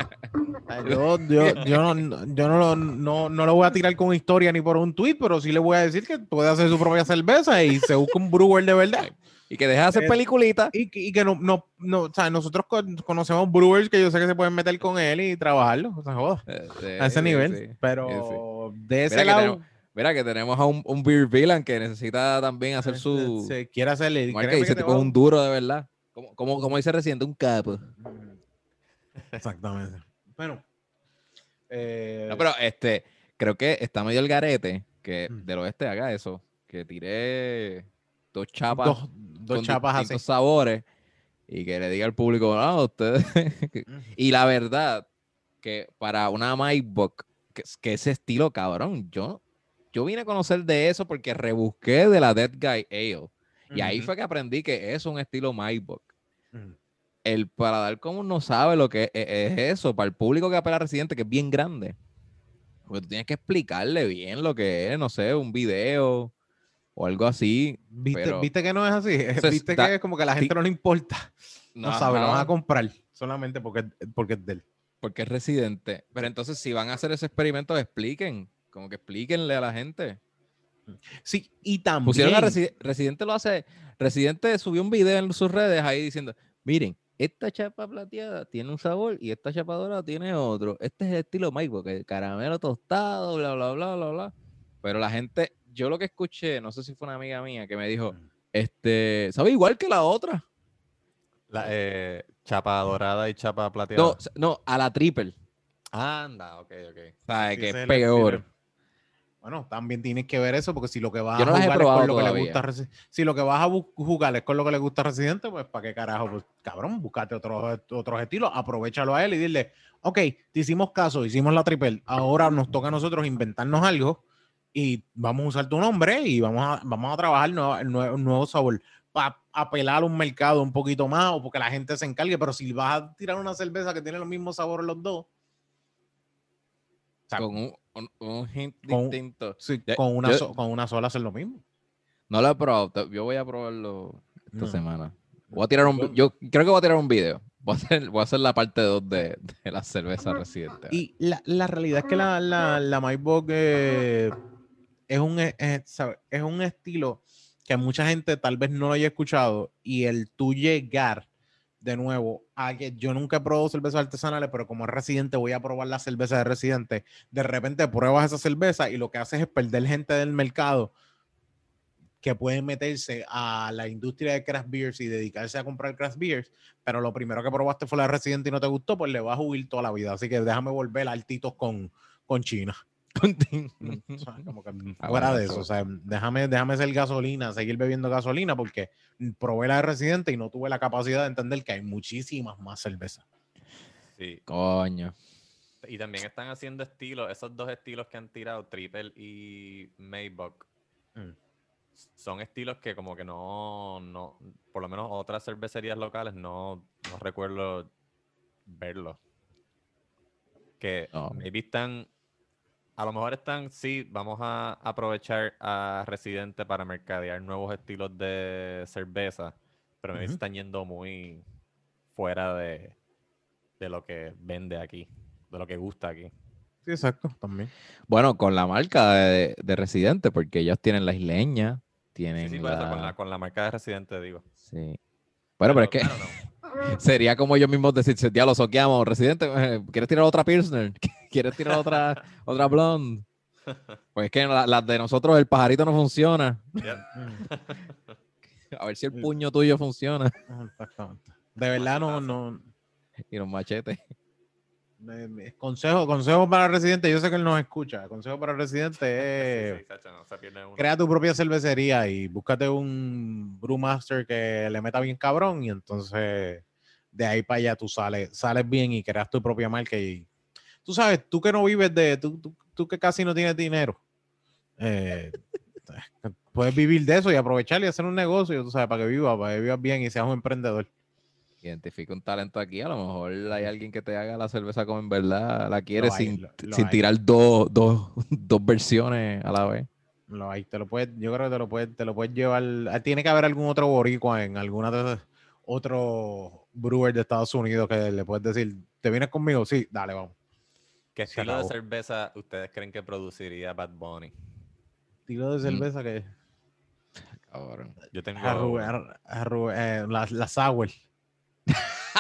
Yo, yo, yo, no, yo no, lo, no, no lo voy a tirar con historia ni por un tweet, pero sí le voy a decir que puede hacer su propia cerveza y se busca un brewer de verdad. Y que deje de hacer peliculitas. Y, que- y que no, no, no, o sea, nosotros con- conocemos brewers que yo sé que se pueden meter con él y trabajarlo. O sea, joda, Eh, a ese nivel. sí. Pero de ese Mira que lado, tenemos- Mira que tenemos a un, un beer villain que necesita también hacer su se quiere hacerle. marca y que ese te tipo es un duro de verdad. Como, como, como dice reciente, un capo. Exactamente. Bueno. eh, No, pero este, creo que está medio el garete que Mm. del oeste haga eso. Que tire dos chapas dos, dos con chapas así. sabores y que le diga al público, no, ustedes. Y la verdad, que para una MyBook, que, que ese estilo cabrón, yo, yo vine a conocer de eso porque rebusqué de la Dead Guy Ale. Y ahí fue que aprendí que es un estilo MyBook. Ujú. El paladar común no sabe lo que es, es eso. Para el público que apela a Residente, que es bien grande. Porque tú tienes que explicarle bien lo que es, no sé, un video o algo así. ¿Viste, pero- ¿Viste que no es así? Entonces, ¿Viste que es como que a la gente no le importa? No sabe, lo van a comprar solamente porque, porque es de él. porque es residente. Pero entonces, si van a hacer ese experimento, expliquen. Como que explíquenle a la gente. Sí, y también. Pusieron a Resi- Residente lo hace. Residente subió un video en sus redes ahí diciendo: Miren, esta chapa plateada tiene un sabor y esta chapa dorada tiene otro. Este es el estilo Mike, porque caramelo tostado, bla, bla, bla, bla, bla. Pero la gente, yo lo que escuché, no sé si fue una amiga mía que me dijo: Este, sabe igual que la otra. La, eh, chapa dorada y chapa plateada. No, no, a la triple. Anda, ok, ok. ¿Sabes? Sí, que es peor. Bueno, también tienes que ver eso, porque si lo que vas no a jugar es con lo que le gusta si lo que vas a jugar es con lo que le gusta a Residente, pues para qué carajo, pues cabrón, búscate otros otros estilos, aprovechalo a él y dile, ok, te hicimos caso, hicimos la triple, ahora nos toca a nosotros inventarnos algo y vamos a usar tu nombre y vamos a, vamos a trabajar nuevo- nuevo, nuevo sabor para apelar a un mercado un poquito más o porque la gente se encargue, pero si vas a tirar una cerveza que tiene los mismos sabores los dos, o sea, Con un, un- un hint Con- distinto. sí, con, una yo- so- con una sola hacer lo mismo. No lo he probado. Yo voy a probarlo esta No. semana. Voy a tirar un, Yo- creo que voy a tirar un video. Voy a hacer, voy a hacer la parte 2 de, de la cerveza residente. Y la, la realidad es que la, la, la Maibach, eh, es, un, eh, eh, sabe, es un estilo que mucha gente tal vez no lo haya escuchado y el tú llegar de nuevo a que yo nunca he probado cervezas artesanales, pero como es residente voy a probar la cerveza de residente, de repente pruebas esa cerveza y lo que haces es perder gente del mercado que puede meterse a la industria de craft beers y dedicarse a comprar craft beers, pero lo primero que probaste fue la Residente y no te gustó, pues le vas a huir toda la vida. Así que déjame volver altitos con, con China. Mm, o sea, como que Ah, fuera de eso-. O sea, déjame, déjame ser gasolina, seguir bebiendo gasolina, porque probé la de Residente y no tuve la capacidad de entender que hay muchísimas más cervezas. Sí. Coño. Y también están haciendo estilos, esos dos estilos que han tirado, Triple y Maybach, Mm. son estilos que como que no, no, por lo menos otras cervecerías locales no, no recuerdo verlos. Que No. maybe están, a lo mejor están, sí, vamos a aprovechar a Residente para mercadear nuevos estilos de cerveza, pero maybe Ujú. están yendo muy fuera de, de lo que vende aquí, de lo que gusta aquí. Sí, exacto, también. Bueno, con la marca de, de Residente, porque ellos tienen la isleña, tienen Sí, sí, eso, con la- con la marca de Residente, digo. Sí. Bueno, pero, es que claro, no. sería como ellos mismos decir, ya lo soqueamos, Residente, eh, ¿quieres tirar otra Pilsner? ¿Quieres tirar otra, otra Blonde? Pues es que la- las de nosotros el pajarito no funciona. A ver si el puño tuyo funciona. Exactamente. De verdad, no, no. Y los machetes. consejo, consejo para Residente, yo sé que él nos escucha. Consejo para Residente Sí, es sí, Sacho, no se pierde uno. crea tu propia cervecería y búscate un brewmaster que le meta bien cabrón y entonces de ahí para allá tú sales, sales bien y creas tu propia marca y tú sabes, tú que no vives de, tú, tú, tú que casi no tienes dinero, eh, puedes vivir de eso y aprovechar y hacer un negocio, tú sabes, para que vivas, para que vivas bien y seas un emprendedor. Identifica un talento aquí. A lo mejor hay alguien que te haga la cerveza como en verdad la quiere Lo hay, sin, lo- lo sin tirar dos, dos, dos versiones a la vez. Lo hay, te lo puedes, yo creo que te lo puedes, te lo puedes llevar. ah, Tiene que haber algún otro boricua en alguna de otro brewer de Estados Unidos que le puedes decir, ¿te vienes conmigo? Sí, dale, vamos. ¿Qué estilo de cerveza ustedes creen que produciría Bad Bunny? Tiro de cerveza que Cabrón. Yo tengo. arru- ar- arru- eh, la, la sour.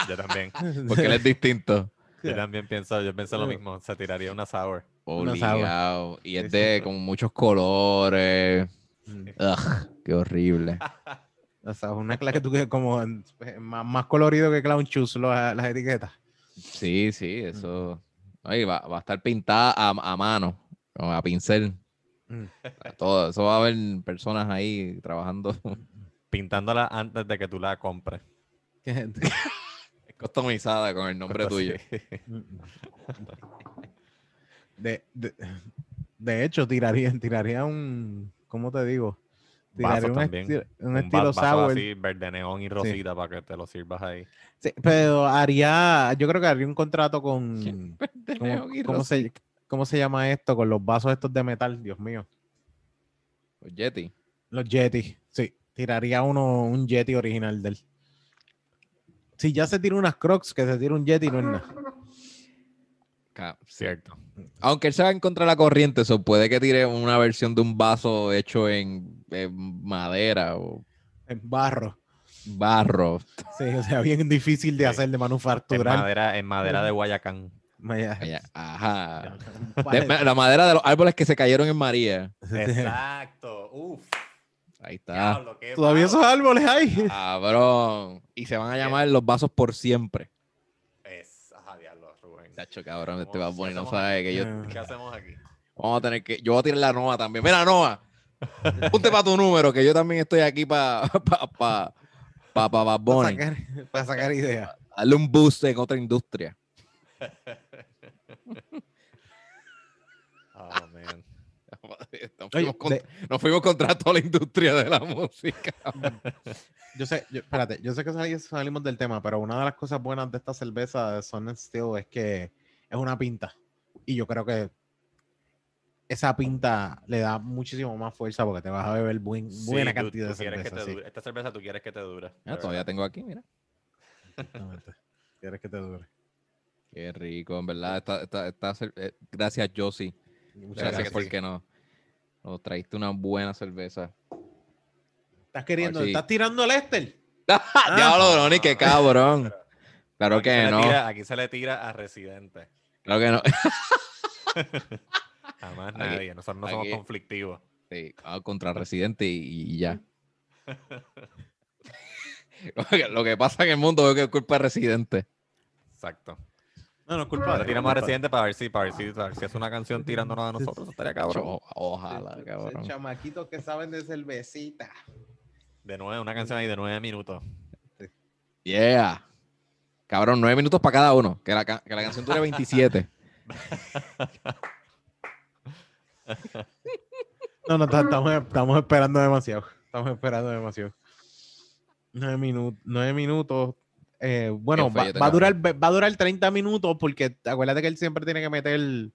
Yo también. Porque él es distinto. Yo también pienso, yo pienso lo mismo. Se tiraría una sour. Una sour. Y es de como muchos colores. Mm, Ugh, qué horrible. La sour, una clase que tú que como eh, más, más colorido que Clown Shoes lo- las etiquetas. Sí, sí, eso. Oye, va, va a estar pintada a, a mano, a pincel. Mm. Todo, eso va a haber personas ahí trabajando. Pintándola antes de que tú la compres. customizada con el nombre tuyo. De, de, de hecho, tiraría, tiraría un, ¿cómo te digo? Tiraría un, también. esti- un estilo vaso sour. así, verde neón y rosita para que te lo sirvas ahí. Sí, pero haría, yo creo que haría un contrato con, ¿cómo, Neón y cómo se, ¿cómo se llama esto? Con los vasos estos de metal, Dios mío. Los Yeti. Los Yeti, sí. Tiraría uno, un Yeti original del. Si ya se tira unas Crocs, que se tira un Yeti no es nada. Cierto. Aunque él se va en contra de la corriente, eso puede que tire una versión de un vaso hecho en, en madera o En barro. barro. Sí, o sea, bien difícil de Sí. hacer de En manufacturar. madera, en madera de Guayacán. Ajá. De- la madera de los árboles que se cayeron en María. Exacto. Uf. Ahí está. diablo, Todavía esos árboles hay. Cabrón. Y se van a llamar los vasos por siempre. Es, ajá, diablo, Rubén. Tacho, cabrón, este ¿Cómo- Bad Bunny no hacemos sabe aquí? que yo... ¿Qué hacemos aquí? Vamos a tener que. Yo voy a tirar la Noa también. Mira, Noa. Ponte para tu número, que yo también estoy aquí para pa, pa, pa, pa, Bad Para sacar, para sacar ideas. Darle un boost en otra industria. Oh, man. Nos Oye, fuimos, con- de- nos fuimos contra toda la industria de la música. yo sé, yo- espérate, yo sé que sali- salimos del tema, pero una de las cosas buenas de esta cerveza de Sun Steel es que es una pinta. Y yo creo que esa pinta le da muchísimo más fuerza porque te vas a beber buen- Sí, buena tú- cantidad tú de que cerveza. te sí. dure. Esta cerveza tú quieres que te dure. Ah, todavía tengo aquí, mira. Exactamente. Quieres que te dure. Qué rico, en verdad. Esta, esta, eh, gracias, Josie. Muchas Gracias gracias. porque nos, nos traíste una buena cerveza. ¿Estás queriendo? ¿Estás tirando el Esther? Diablo, Ronnie, qué cabrón. Claro que no. tira- aquí se le tira a Residente. Claro que no. Jamás Aquí- nadie. Nosotros no somos conflictivos. Sí, ah, contra Residente y, y ya. Lo que- Lo que pasa en el mundo es que es culpa de Residente. Exacto. No, no es culpa de tiramos a Residente para ver si, para ver si, para ver si es una canción tirándonos a nosotros. Eso estaría cabrón. O- Ojalá, cabrón. chamaquitos que saben de cervecita. De nueve, una canción ahí de nueve minutos. Yeah. Cabrón, nueve minutos para cada uno. Que la, que la canción dure 27. No, no, ta- estamos, estamos esperando demasiado. Estamos esperando demasiado. Nueve minutos. Nueve minutos. Eh, bueno, va, a durar, va a durar 30 minutos porque acuérdate que él siempre tiene que meter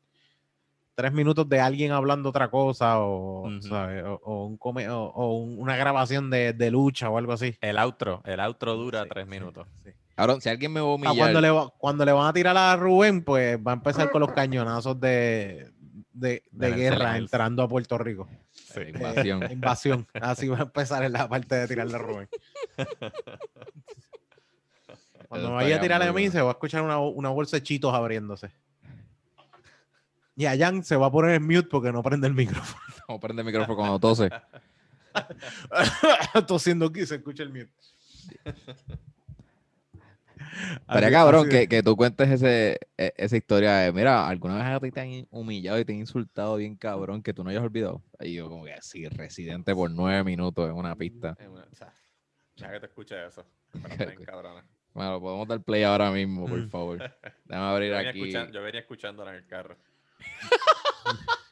tres minutos de alguien hablando otra cosa o, Ujú. ¿sabes? o, o un come- o- o un- una grabación de, de lucha o algo así. El outro. El outro dura Sí, tres minutos. sí. Cabrón, si alguien me va a Ah, humillar. cuando, le, va- cuando le van a tirar a Rubén, pues va a empezar con los cañonazos de, de, de Nelson guerra entrando a Puerto Rico. Sí. Eh, Invasión. invasión. Así va a empezar en la parte de tirarle a Rubén. Cuando Eso vaya a tirarle a mí, se va a escuchar una, una bolsa de chitos abriéndose. Y a Jan se va a poner en mute porque no prende el micrófono. Vamos a prender el micrófono cuando tose. Tosiendo aquí se escucha el mute. Así- cabrón así que, que tú cuentes ese, e- esa historia de, mira, alguna vez a ti te han humillado y te han insultado bien cabrón que tú no hayas olvidado. Y yo como que sí, residente por nueve minutos en una pista. En una- o sea, Ya que te escuché eso. Pero cabrona. Bueno, podemos dar play ahora mismo, por Mm. favor. Déjame abrir Yo venía, aquí. yo venía escuchándola en el carro.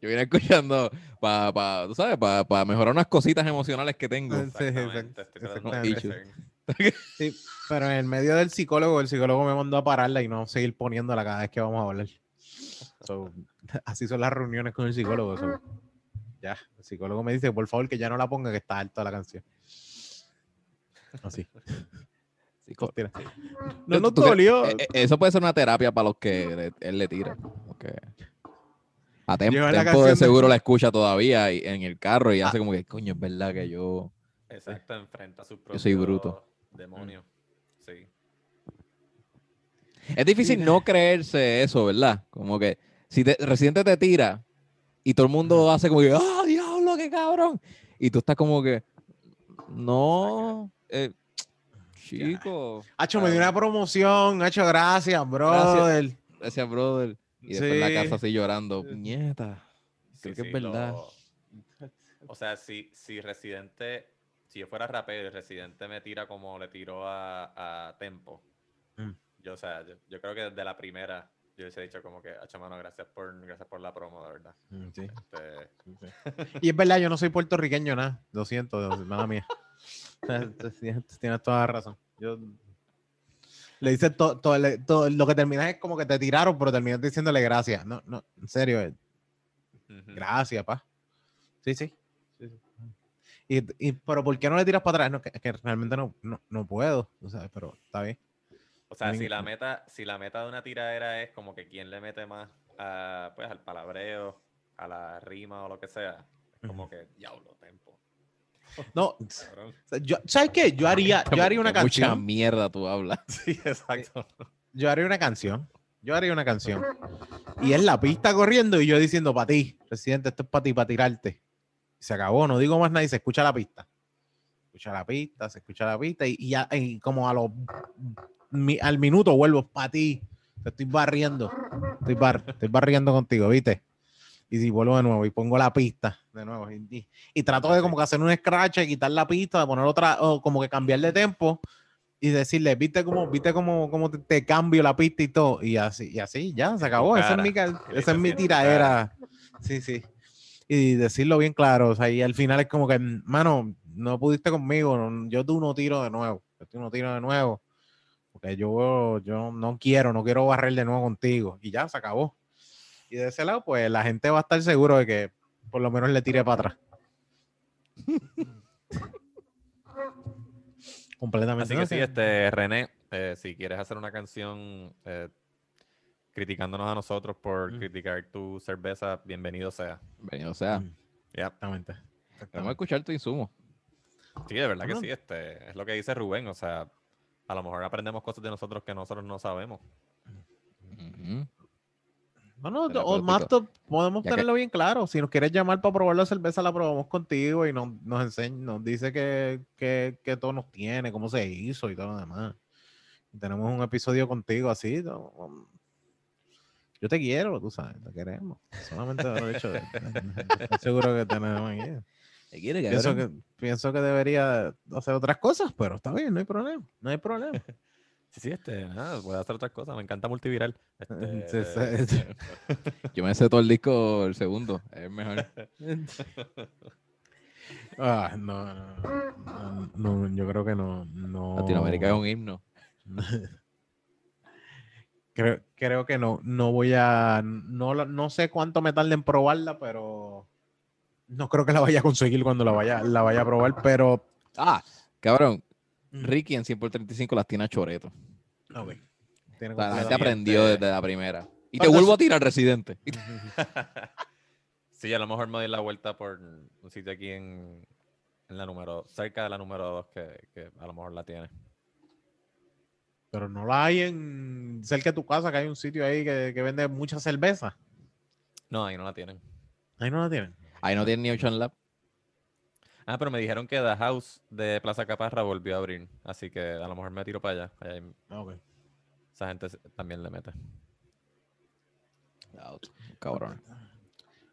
Yo vine escuchando para, pa, tú sabes, para mejorar unas cositas emocionales que tengo. Sí, Exactamente. exactamente. Sí, pero en el medio del psicólogo, el psicólogo me mandó a pararla y no seguir poniéndola cada vez que vamos a hablar. So, así son las reuniones con el psicólogo. so, ya, el psicólogo me dice, por favor, que ya no la ponga, que está alta la canción. Así. Sí. No ¿Tú- nos tú crees- dolió. eh, eh, Eso puede ser una terapia para los que le- él le tira. porque A Tem- Tempo de de- seguro la escucha todavía y, en el carro y Ah. hace como que, coño, es verdad que yo... Exacto, enfrenta a su propio soy bruto. demonio. Sí. Es difícil no creerse eso, ¿verdad? Como que si te, Residente te tira y todo el mundo hace como que, ¡ah, diablo, qué cabrón! Y tú estás como que, no, eh, chico, Hacho, me dio una promoción. Hacho, gracias, brother. gracias, brother. Y después en la Sí. casa así llorando, Sí. puñeta. Creo que es verdad. lo- O sea, si, si Residente, si yo fuera rapero y Residente me tira como le tiró a, a Tempo, Mm. yo, o sea, yo, yo creo que desde la primera yo hubiese dicho como que, hacha mano, gracias por, gracias por la promo, de verdad. Mm, sí. Este, Y es verdad, yo no soy puertorriqueño nada. Lo siento, mala mía. Tienes, toda la razón. Yo le dices todo, todo, todo- lo que terminas es como que te tiraron, pero terminas diciéndole gracias. No, no, en serio, eh, gracias, pa. Sí, sí. sí, sí. Y, y- pero ¿por qué no le tiras para atrás? No, que, que realmente no, no, no puedo, o sea, pero está bien. O sea, si la meta, si la meta de una tiradera es como que quién le mete más a, pues, al palabreo, a la rima o lo que sea, es como que diablo, tempo. No, o cabrón. sea, yo, ¿sabes qué? Yo haría, yo haría una Que Mucha canción. mierda tú hablas. Sí, exacto. yo haría una canción. Yo haría una canción. Y es la pista corriendo y yo diciendo para ti, presidente, esto es para ti, para tirarte. Y se acabó, no digo más nada y se escucha la pista. Se escucha la pista, se escucha la pista y, y ya, y como a los mi- al minuto vuelvo para ti. Te estoy barriendo. estoy, bar, estoy barriendo contigo, ¿viste? Y si vuelvo de nuevo y pongo la pista de nuevo y, y- y trato de como que hacer un scratch, quitar la pista, de poner otra, o como que cambiar de tempo y decirle, viste cómo, viste cómo, cómo te, te cambio la pista y todo, y así, y así, ya, se acabó. Esa es mi, esa es mi tiradera. Sí, sí. Y decirlo bien claro, o sea, y al final es como que, mano, no pudiste conmigo, no- yo tú no tiro de nuevo, yo tú no tiro de nuevo, porque yo, yo no quiero, no quiero barrer de nuevo contigo, y ya, se acabó. Y de ese lado, pues la gente va a estar seguro de que por lo menos le tire para atrás. Completamente. Así que sí, este, René, eh, si quieres hacer una canción eh, criticándonos a nosotros por Mm. criticar tu cerveza, bienvenido sea. Venido, o sea, Mm, Ya. Exactamente. vamos a escuchar tu insumo. Sí, de verdad que sí, este, es lo que dice Rubén, o sea, a lo mejor aprendemos cosas de nosotros que nosotros no sabemos. Ujú. Bueno, Terapéutico. o más to- podemos Ya que- tenerlo bien claro. Si nos quieres llamar para probar la cerveza, la probamos contigo y nos, nos enseña, nos dice que, que, que todo nos tiene, cómo se hizo y todo lo demás. Y tenemos un episodio contigo así. ¿no? Yo te quiero, tú sabes, te queremos. Solamente por el hecho de. Estoy seguro que tenemos aquí. ¿Te quiere, Pienso que, pienso que debería hacer otras cosas, pero está bien, no hay problema. No hay problema. Sí, sí, este, nada, puede hacer otras cosas, me encanta multiviral. Este, sí. Yo me sé todo el disco, el segundo. Es mejor. Ah, no, no, no, no, yo creo que no. no Latinoamérica es un himno. Creo, creo que no, no voy a, no, no sé cuánto me tarde en probarla, pero no creo que la vaya a conseguir cuando la vaya, la vaya a probar, pero Ah, cabrón. Ricky en 100 por 35 las tiene a choreto. ok. Tiene O sea, la gente aprendió desde la primera. Y te ¿Cuántas- vuelvo a tirar Residente. Sí, a lo mejor me doy la vuelta por un sitio aquí en, en la número, cerca de la número 2 que, que a lo mejor la tiene. Pero no la hay en cerca de tu casa, que hay un sitio ahí que, que vende mucha cerveza. No, ahí no la tienen. Ahí no la tienen. Ahí no tiene ni Ocean Lab. Ah, pero me dijeron que The House de Plaza Caparra volvió a abrir, así que a lo mejor me tiro para allá. Allá hay- Ok. esa gente también le mete. Cabrón.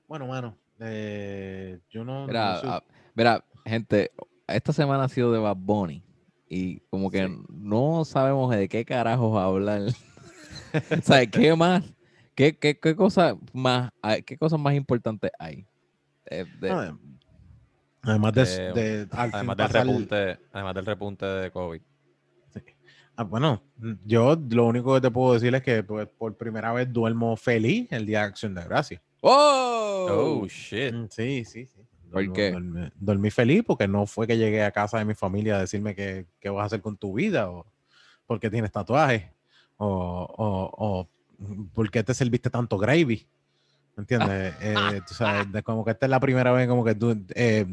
Bueno, mano, eh, yo no. Mira, no soy- ah, mira, gente, esta semana ha sido de Bad Bunny. Y como que Sí. no sabemos de qué carajos hablar. ¿Sabes qué más? ¿Qué, qué, qué cosas más hay- qué cosas más importantes hay? Eh, de- no, eh, además de, Eh, de al fin Además del pasar- repunte, además del repunte de COVID. Ah, bueno, yo lo único que te puedo decir es que pues, por primera vez duermo feliz el día de Acción de Gracias. ¡Oh! Oh, shit. Mm, Sí, sí, sí. ¿Por qué? Dormí, dormí feliz porque no fue que llegué a casa de mi familia a decirme que, qué vas a hacer con tu vida o por qué tienes tatuajes o, o, o por qué te serviste tanto gravy. ¿Me entiendes? Eh, tú sabes, como que esta es la primera vez como que tú, eh,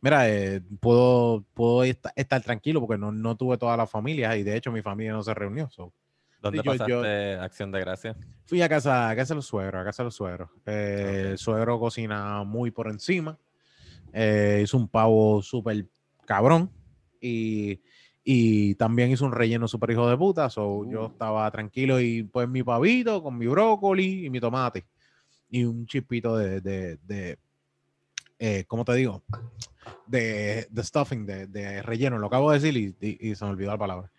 mira, eh, puedo, puedo est- estar tranquilo porque no, no tuve toda la familia y de hecho mi familia no se reunió. so. ¿Dónde yo- yo- pasaste Acción de Gracia? Fui a casa, a casa de los suegros, a casa de los suegros. Eh, Ok. El suegro cocina muy por encima. Eh, hizo un pavo súper cabrón. Y, y también hizo un relleno súper hijo de puta. So, Yo Uh. estaba tranquilo y pues mi pavito con mi brócoli y mi tomate. Y un chispito de, de, de eh, ¿cómo te digo? De, de stuffing, de, de relleno. Lo acabo de decir y, y- y se me olvidó la palabra.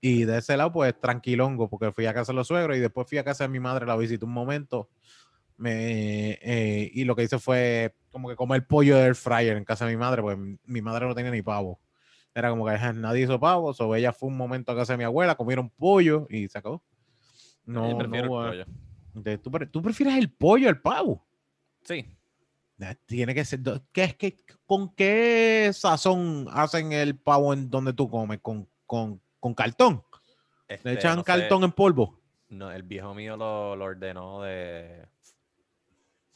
Y de ese lado, pues tranquilongo, porque fui a casa de los suegros y después fui a casa de mi madre, la visité un momento. Me, eh, y lo que hice fue como que comer pollo del fryer en casa de mi madre, porque mi, mi madre no tenía ni pavo. Era como que nadie hizo pavo, so ella fue un momento a casa de mi abuela, comieron pollo y se acabó. No, no, eh, pollo. De- ¿tú, pre- tú prefieres el pollo al pavo? Sí. Tiene que ser. ¿qué es que, ¿Con qué sazón hacen el pavo en donde tú comes? ¿Con, con, con cartón? Este, ¿Le echan no sé, cartón en polvo? No, el viejo mío lo, lo ordenó de.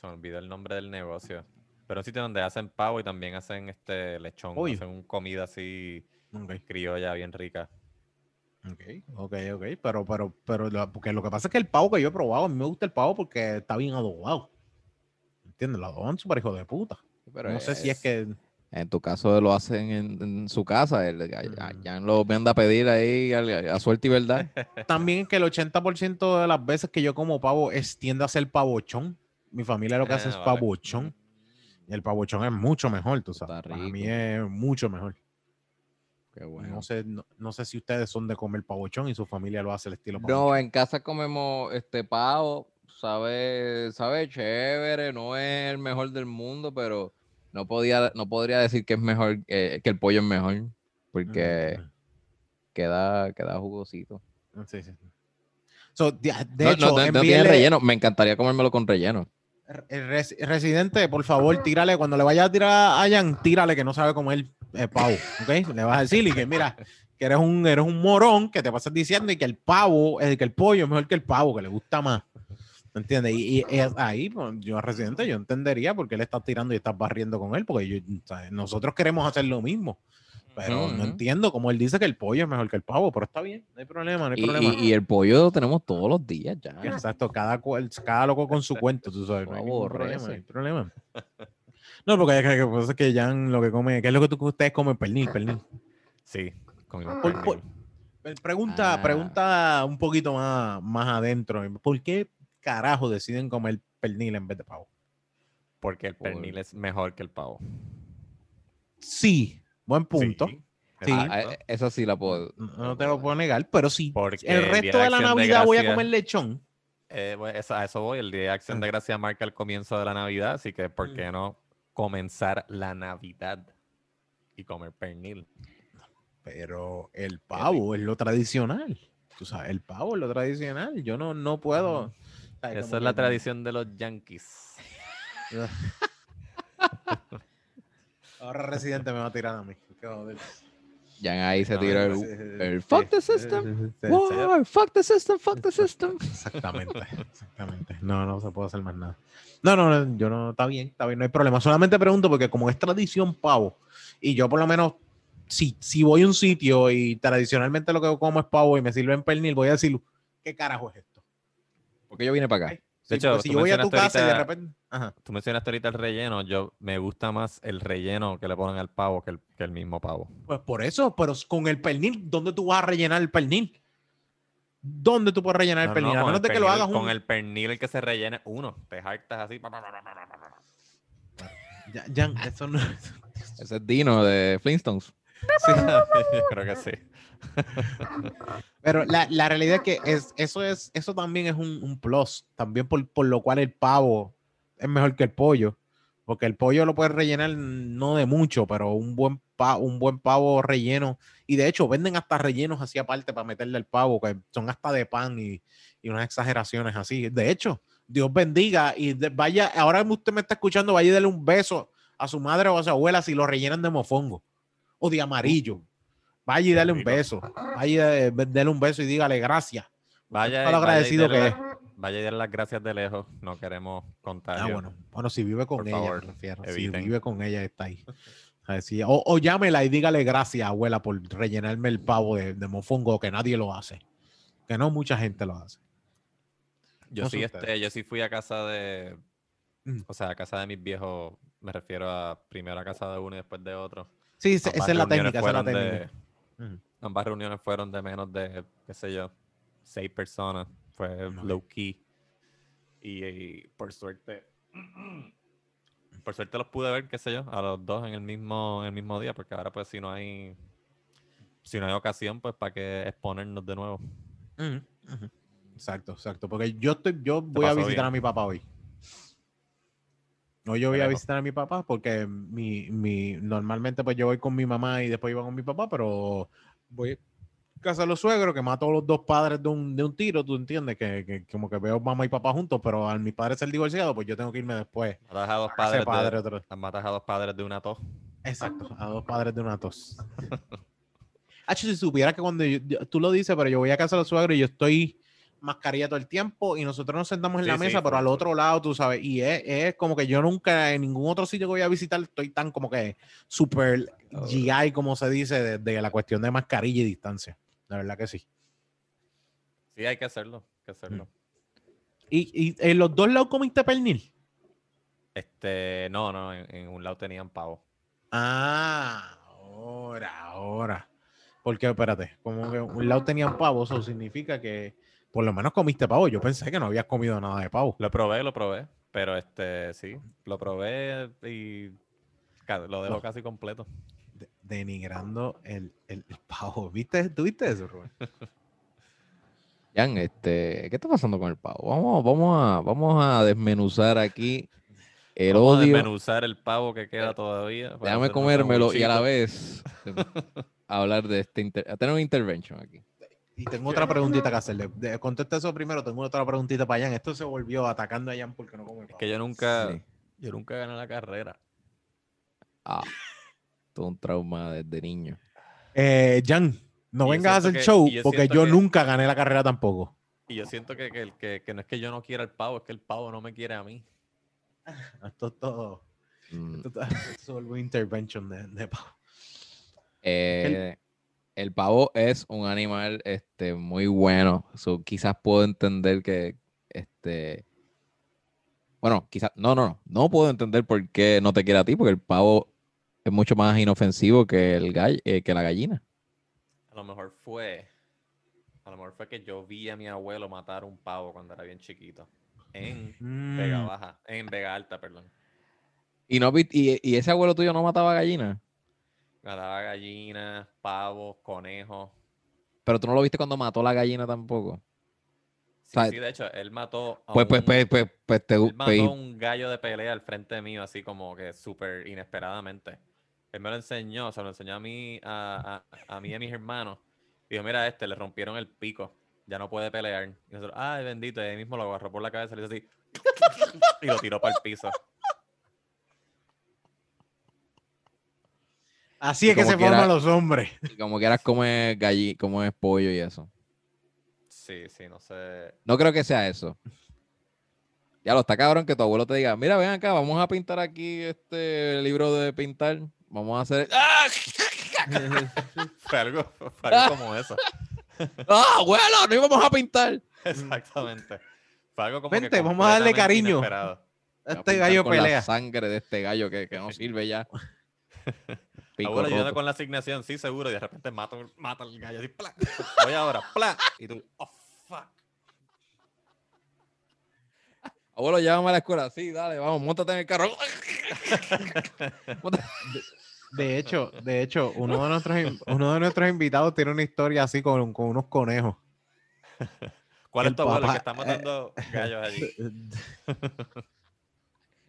Se me olvidó el nombre del negocio. Pero un sitio donde hacen pavo y también hacen este lechón. Hacen un comida así Ok, criolla, bien rica. Ok, ok, ok. Pero, pero, pero, lo, porque lo que pasa es que el pavo que yo he probado, a mí me gusta el pavo porque está bien adobado. ¿Entiendes? Lo adoban súper hijo de puta. Pero no sé si es que. En tu caso lo hacen en, en su casa, el, ya, Mm. ya lo manda a pedir ahí a, a suerte y verdad. También que el 80% de las veces que yo como pavo es tiende a ser pavochón. Mi familia lo que hace Ah, es pavochón. Y el pavochón es mucho mejor, tú sabes. Para mí es mucho mejor. Qué bueno. No sé, no, no sé si ustedes son de comer pavochón y su familia lo hace el estilo No, pavochón. en casa comemos este pavo, sabe, sabe chévere, no es el mejor del mundo, pero no podía, no podría decir que es mejor, eh, que el pollo es mejor, porque queda, queda jugosito. Sí, sí. So, de, de no, hecho, no, no, no tiene relleno, me encantaría comérmelo con relleno. El res- residente, por favor, tírale, cuando le vayas a tirar a Jan, tírale que no sabe comer eh, pavo, ¿ok? Le vas a decir y que mira, que eres un, eres un morón, que te pasas diciendo y que el pavo, eh, que el pollo es mejor que el pavo, que le gusta más. ¿Me entiendes? Y, es ahí, pues, yo a residente, yo entendería por qué le estás tirando y estás barriendo con él, porque yo, nosotros queremos hacer lo mismo. Pero no entiendo cómo él dice que el pollo es mejor que el pavo, pero está bien, no hay problema, no hay Y, problema. y- y el pollo lo tenemos todos los días ya. Exacto, cada, cada loco con su cuento, tú sabes. No hay problema, no hay problema. No, porque es que, que pasa que Jan lo que come, ¿qué es lo que tú, ustedes comen? Pernil, pernil. Sí, comimos pernil. por- Eh, Pregunta, Ah. pregunta un poquito más, más adentro. ¿Por qué carajo deciden comer pernil en vez de pavo? Porque el Por- pernil es mejor que el pavo. Sí, buen punto. Sí, Sí. Ah, eh, esa sí la puedo. No, no te lo puedo negar, pero sí. Porque El resto de la Acción Navidad voy a comer lechón. Eh, bueno, eso- a eso voy. El Día de Acción de Gracia marca el comienzo de la Navidad, así que ¿por Mm. qué no comenzar la Navidad y comer pernil? Pero el pavo es lo tradicional. Tú sabes, el pavo es lo tradicional. Yo no, no puedo. Esa es la tradición de los yankees. Ahora Residente me va a tirar a mí. Qué joder. Ya ahí se Sí, el, fuck the system. Wow, fuck the system, fuck the system. Exactamente, exactamente. No, no se puede hacer más nada. No, no, no, yo no, está bien, está bien, no hay problema. Solamente pregunto porque como es tradición pavo, y yo por lo menos, si, si voy a un sitio y tradicionalmente lo que como es pavo y me sirven pernil, voy a decir, ¿qué carajo es esto? Porque yo vine para acá. Sí, hecho, si yo voy a tu casa y de repente... Ajá. Tú mencionaste ahorita el relleno. Yo me gusta más el relleno que le ponen al pavo que el, que el mismo pavo. Pues por eso, pero con el pernil, ¿dónde tú vas a rellenar el pernil? ¿Dónde tú puedes rellenar el No, pernil? no, a con menos el de que lo pernil- hagas un... Con el pernil el que se rellene uno. Te hartas así. Ya, ya, eso no... Ese es Dino de Flintstones. Sí, creo que sí. Pero la, la realidad es que es, eso, es, eso también es un, un plus, también por, por lo cual el pavo es mejor que el pollo, porque el pollo lo puedes rellenar no de mucho, pero un buen, pa- un buen pavo relleno, y de hecho venden hasta rellenos así aparte para meterle al pavo, que son hasta de pan y, y unas exageraciones así. De hecho, Dios bendiga y de- vaya, ahora usted me está escuchando, vaya y darle un beso a su madre o a su abuela si lo rellenan de mofongo o de amarillo. Vaya y dale un beso. Vaya y dale un beso y dígale gracias. Vaya, Todo lo y- vaya y agradecido que la- Vaya y darle las gracias de lejos. No queremos contagio. Ah, bueno. Bueno, si vive con Por ella, favor, me refiero. Si vive con ella, está ahí. O, o llámela y dígale gracias, abuela, por rellenarme el pavo de, de mofongo, que nadie lo hace. Que no mucha gente lo hace. Yo No sí, este, yo sí fui a casa de. Mm. O sea, a casa de mis viejos. Me refiero a primero a casa de uno y después de otro. Sí, esa es la técnica, esa es la técnica. de- Ambas reuniones fueron de menos de, qué sé yo, seis personas. Fue low key. Y, y por suerte. Por suerte los pude ver, qué sé yo, a los dos en el mismo, en el mismo día, porque ahora pues si no hay. Si no hay ocasión, pues para qué exponernos de nuevo. Exacto, exacto. Porque yo estoy, yo voy a visitar bien. a mi papá hoy. Hoy yo voy a visitar a mi papá porque mi, mi, normalmente pues yo voy con mi mamá y después iba con mi papá, pero voy a casa de los suegros que mato a los dos padres de un, de un tiro, tú entiendes, que, que como que veo mamá y papá juntos, pero al mi padre ser divorciado, pues yo tengo que irme después. Matas a dos padres, padre de, matas a dos padres de una tos. Exacto, a dos padres de una tos. Si supiera que cuando yo- tú lo dices, pero yo voy a casa de los suegros y yo estoy mascarilla todo el tiempo y nosotros nos sentamos en Sí, la sí, mesa, pero al otro lado, tú sabes, y es, es como que yo nunca en ningún otro sitio que voy a visitar estoy tan como que super. GI, como se dice, de, de la cuestión de mascarilla y distancia. La verdad que sí. Sí, hay que hacerlo, hay que hacerlo. ¿Y, y en los dos lados comiste pernil? Este, no, no, en, en un lado tenían pavo. Ah, ahora, ahora. Porque, espérate, como que un lado tenían pavo, eso significa que por lo menos comiste pavo. Yo pensé que no habías comido nada de pavo. Lo probé, lo probé. Pero este, sí, lo probé y lo dejo No. casi completo. De- denigrando el, el- el pavo. ¿Viste? ¿Tú viste eso, Rubén? Jan, este, ¿qué está pasando con el pavo? Vamos, vamos a, vamos a desmenuzar aquí el Vamos a odio. desmenuzar el pavo que queda todavía. para Déjame comérmelo y a la vez hablar de este, inter- a tener una intervention aquí. Y tengo otra preguntita que hacerle. De- contesta eso primero. Tengo otra preguntita para Jan. Esto se volvió atacando a Jan porque no come Es pavo. que yo nunca, Sí. yo nunca gané la carrera. Ah, todo un trauma desde niño. Eh, Jan, no Y vengas a hacer que- show yo porque yo que- nunca gané la carrera tampoco. Y yo siento que, que, el- que, que no es que yo no quiera el pavo, es que el pavo no me quiere a mí. Esto es todo. Mm, Esto, esto se volvió intervention de, de pavo. eh, el pavo es un animal este, muy bueno. So, quizás puedo entender que este. Bueno, quizás. No, no, no. No puedo entender por qué no te quiere a ti, porque el pavo es mucho más inofensivo que el gall- eh, que la gallina. A lo mejor fue, a lo mejor fue que yo vi a mi abuelo matar un pavo cuando era bien chiquito. En Vega Mm, Baja, en Vega Alta, perdón. Y, no, vi- y, y ese abuelo tuyo no mataba gallina. Mataba gallinas, pavos, conejos. Pero tú no lo viste cuando mató la gallina tampoco. Sí, sea, sí, de hecho, él mató a Pues, pues, un- pues, pues, pues, te, Él pues, mató a un gallo de pelea al frente mío, así como que súper inesperadamente. Él me lo enseñó, se lo enseñó a mí, a, a, a mí y a mis hermanos. Dijo, mira este, le rompieron el pico, ya no puede pelear. Y nosotros, ay, bendito, y ahí mismo lo agarró por la cabeza, le hizo así, y lo tiró para el piso. Así es que se quiera- forman los hombres. y como quieras comer galli, como es pollo y eso. Sí, sí, no sé. No creo que sea eso. Ya lo está cabrón que tu abuelo te diga, mira, ven acá, vamos a pintar aquí este libro de pintar. Vamos a hacer. ¡Ah! Fue algo, fue algo como eso. ¡Ah, abuelo! ¡No íbamos a pintar! Exactamente. Fue algo como Vente, que vamos a darle cariño. inesperado. Voy a Este gallo con La pelea. sangre de este gallo que, que no sirve ya. Pico Abuelo, ayuda con la asignación, sí, seguro. Y de repente mata, mata al gallo así, ¡plá! Voy ahora, ¡plá! Y tú, ¡oh, fuck! Abuelo, llévame a la escuela. Sí, dale, vamos, montate en el carro. De hecho, de hecho, uno de nuestros, uno de nuestros invitados tiene una historia así con, con unos conejos. ¿Cuál es El tu abuelo el papá- que está matando gallos allí?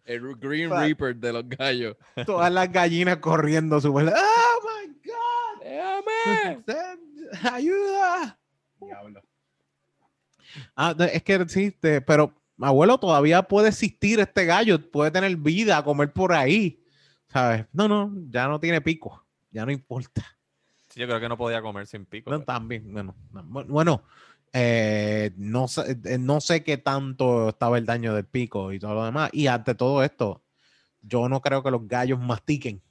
El Green Pa- Reaper de los gallos. Todas las gallinas corriendo super. ¡Oh my God! ¡Déjame! ¡Ayuda! Diablo. Ah, es que sí, te- pero abuelo, todavía puede existir este gallo, puede tener vida, comer por ahí. ¿Sabes? No, no, ya no tiene pico, ya no importa. Sí, yo creo que no podía comer sin pico. No, pero- también, bueno, no, bu- bueno eh, no, sé, eh, no sé qué tanto estaba el daño del pico y todo lo demás. Y ante todo esto, yo no creo que los gallos mastiquen.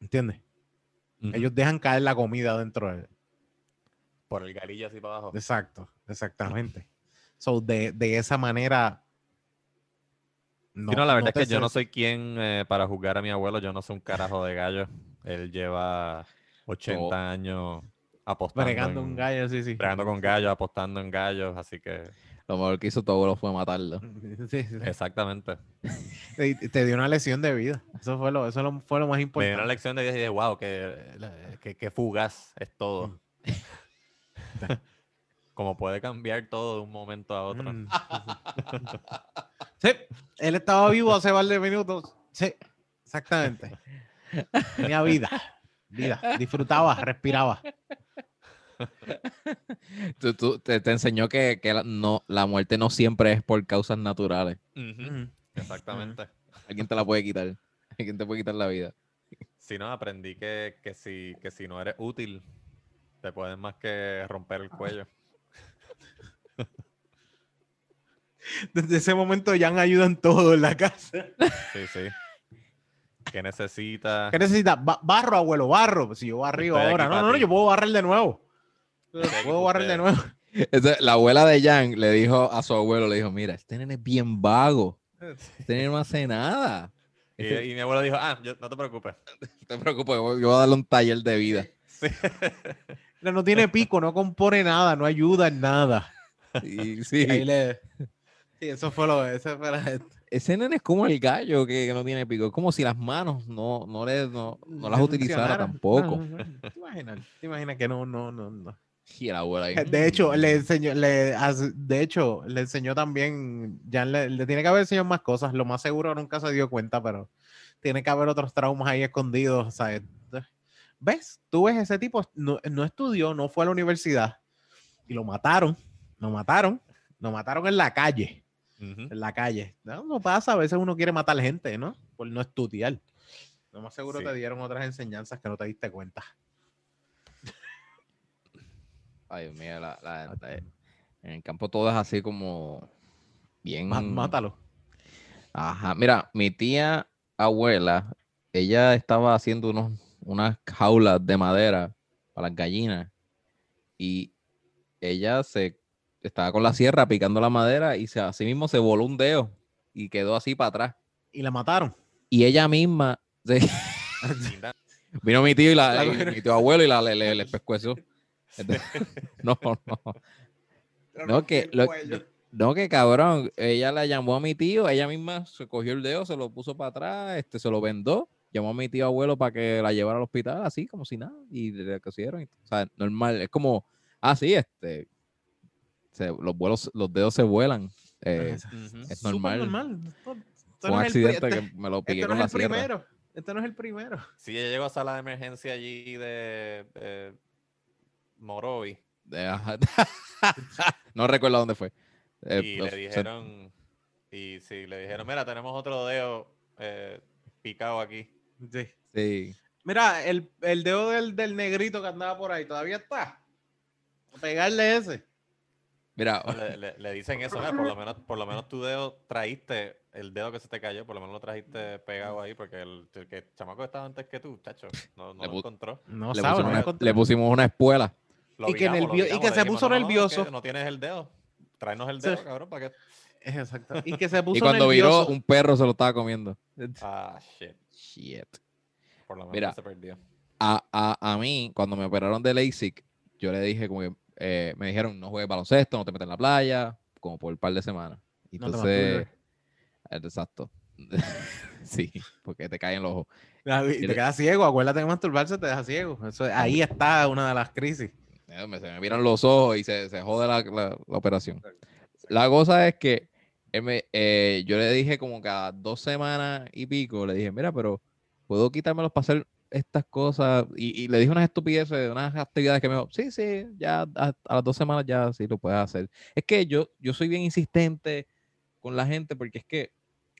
¿Entiendes? Ellos dejan caer la comida dentro de... Por el galillo así para abajo. Exacto, exactamente. So, de, de esa manera... Sí, no, la verdad es que yo no soy quien eh, para juzgar a mi abuelo. Yo no soy un carajo de gallo. Él lleva 80 Oh. años apostando. Bregando un en- gallo, sí, sí. Bregando con gallos, apostando en gallos. Así que, Lo mejor que hizo tu abuelo fue matarlo. Sí, sí. exactamente. Te, te dio una lesión de vida. Eso fue lo, eso lo- fue lo más Me dio importante. una lección de 10 y dije, wow, que, que, que fugaz es todo. Como puede cambiar todo de un momento a otro. Mm. sí, él estaba vivo hace par de minutos. Sí, exactamente. Tenía vida, vida. Disfrutaba, respiraba. Tú- tú- te, te enseñó que, que la, no, la muerte no siempre es por causas naturales. Ujú, Exactamente. Alguien te la puede quitar. Alguien te puede quitar la vida. Si no, aprendí que, que, si, que si no eres útil, te pueden más que romper el cuello. Desde ese momento Jan ayuda en todo en la casa. Sí, sí. ¿Qué necesitas? ¿Qué necesitas? Ba- barro, abuelo, barro. Si yo barrio ahora. No, no, no, yo puedo barrer de nuevo. Puedo barrer de nuevo. Entonces, la abuela de Jan le dijo a su abuelo, le dijo, mira, este nene es bien vago. Este nene no hace nada. Y, y mi abuelo dijo, ah, yo- no te preocupes. No te preocupes, yo voy a darle un taller de vida. Pero no tiene pico, no compone nada, no ayuda en nada. Y sí, Y ahí le... Sí, eso fue lo... Eso fue la- ese nene es como el gallo que, que no tiene pico. Es como si las manos no, no, le, no, no las utilizara tampoco. No, no, no. ¿Te imaginas? ¿Te imaginas que no, no, no, no? Y el abuelo ahí. De hecho, le enseñó, le, de hecho, le enseñó también, ya le, le tiene que haber enseñado más cosas, lo más seguro nunca se dio cuenta, pero tiene que haber otros traumas ahí escondidos, o sea, ¿ves? Tú ves ese tipo, no, no estudió, no fue a la universidad y lo mataron, lo mataron, lo mataron en la calle, en la calle. No, no pasa, a veces uno quiere matar gente, ¿no? Por no estudiar. Lo más seguro Sí. te dieron otras enseñanzas que no te diste cuenta. Ay, Dios mío, la- la- la- en el campo todo es así como bien. Má- Mátalo. Ajá, mira, mi tía abuela, ella estaba haciendo unos, unas jaulas de madera para las gallinas y ella se estaba con la sierra picando la madera y se, así mismo se voló un dedo y quedó así para atrás. Y la mataron. Y ella misma, se- vino mi tío y, la, La y cogieron. mi tío abuelo y la, le, le, le pescueció. Entonces, no, no. No, que, lo- no, que cabrón, ella la llamó a mi tío, ella misma se cogió el dedo, se lo puso para atrás, este, se lo vendó, llamó a mi tío abuelo para que la llevara al hospital, así como si nada, y le cosieron. O sea, normal, es como, ah, sí, este, se- los, vuelos, los dedos se vuelan. eh, es normal. normal. Esto- esto fue no un es el pri- accidente este- que me lo piqué este no con es la el sierra. primero. Este no es el primero. Sí, ella llegó a sala de emergencia allí de, de Morovi no recuerdo dónde fue. Eh, y pues, le se- dijeron, y sí, le dijeron, mira, tenemos otro dedo eh, picado aquí. Sí. sí. Mira, el, el dedo del, del negrito que andaba por ahí todavía está. Pegarle ese. Mira, No, Le, le- le dicen eso, "Mira, por lo menos, por lo menos tu dedo traíste, el dedo que se te cayó, por lo menos lo trajiste pegado ahí, porque el, el que el chamaco estaba antes que tú, chacho, no, no Le lo encontró. No le, sabe, pusimos no una, encontró. le pusimos una espuela. Lo Y que nervio- y se dijimos, puso "No, no, no, es que nervioso". No tienes el dedo. Tráenos el Sí. dedo, cabrón, para que. Exacto. Y que se puso Y cuando nervioso. viró, un perro se lo estaba comiendo. Ah, shit. Shit. Por lo menos Mira. se perdió. a, a, a mí, cuando me operaron de LASIK, yo le dije como que eh, me dijeron no juegues baloncesto, no te metas en la playa, como por un par de semanas. Y No Entonces, eh, exacto. sí, porque te caen los ojos. Y te quedas ciego. Acuérdate que masturbarse te deja ciego. Eso, ahí está una de las crisis. Eh, me- Se me miran los ojos y se, se jode la, la- la operación. La cosa es que él me- eh, yo le dije como cada dos semanas y pico, le dije, mira, pero puedo quitármelos para hacer estas cosas. Y, y le dije unas estupideces, unas actividades que me dijo, sí, sí, ya a, a las dos semanas ya sí lo puedes hacer. Es que yo, yo soy bien insistente con la gente porque es que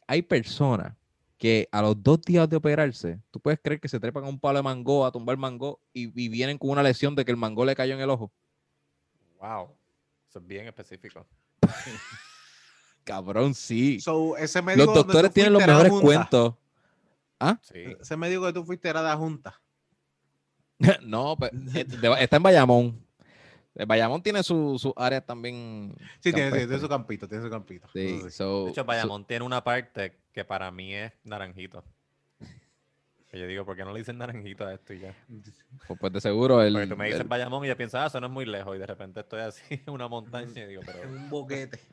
hay personas que a los dos días de operarse, tú puedes creer que se trepan a un palo de mango a tumbar mango y, y vienen con una lesión de que el mango le cayó en el ojo. Wow. Eso es bien específico. Cabrón, sí. So, ese médico Los doctores tienen los mejores cuentos. Sí. Ese médico que tú fuiste era de la junta. no, pero de- está en Bayamón. Eh, Bayamón tiene su, su área también. Sí, tiene, tiene su campito, tiene su campito. Sí, Eso sí. so- De hecho, so- Bayamón tiene una parte que para mí es naranjito. Que yo digo, ¿por qué no le dicen naranjito a esto y ya? pues, pues de seguro el, Porque tú me dices el- Bayamón y yo pienso, ah, eso no es muy lejos. Y de repente estoy así en una montaña y digo, pero. Es un boquete.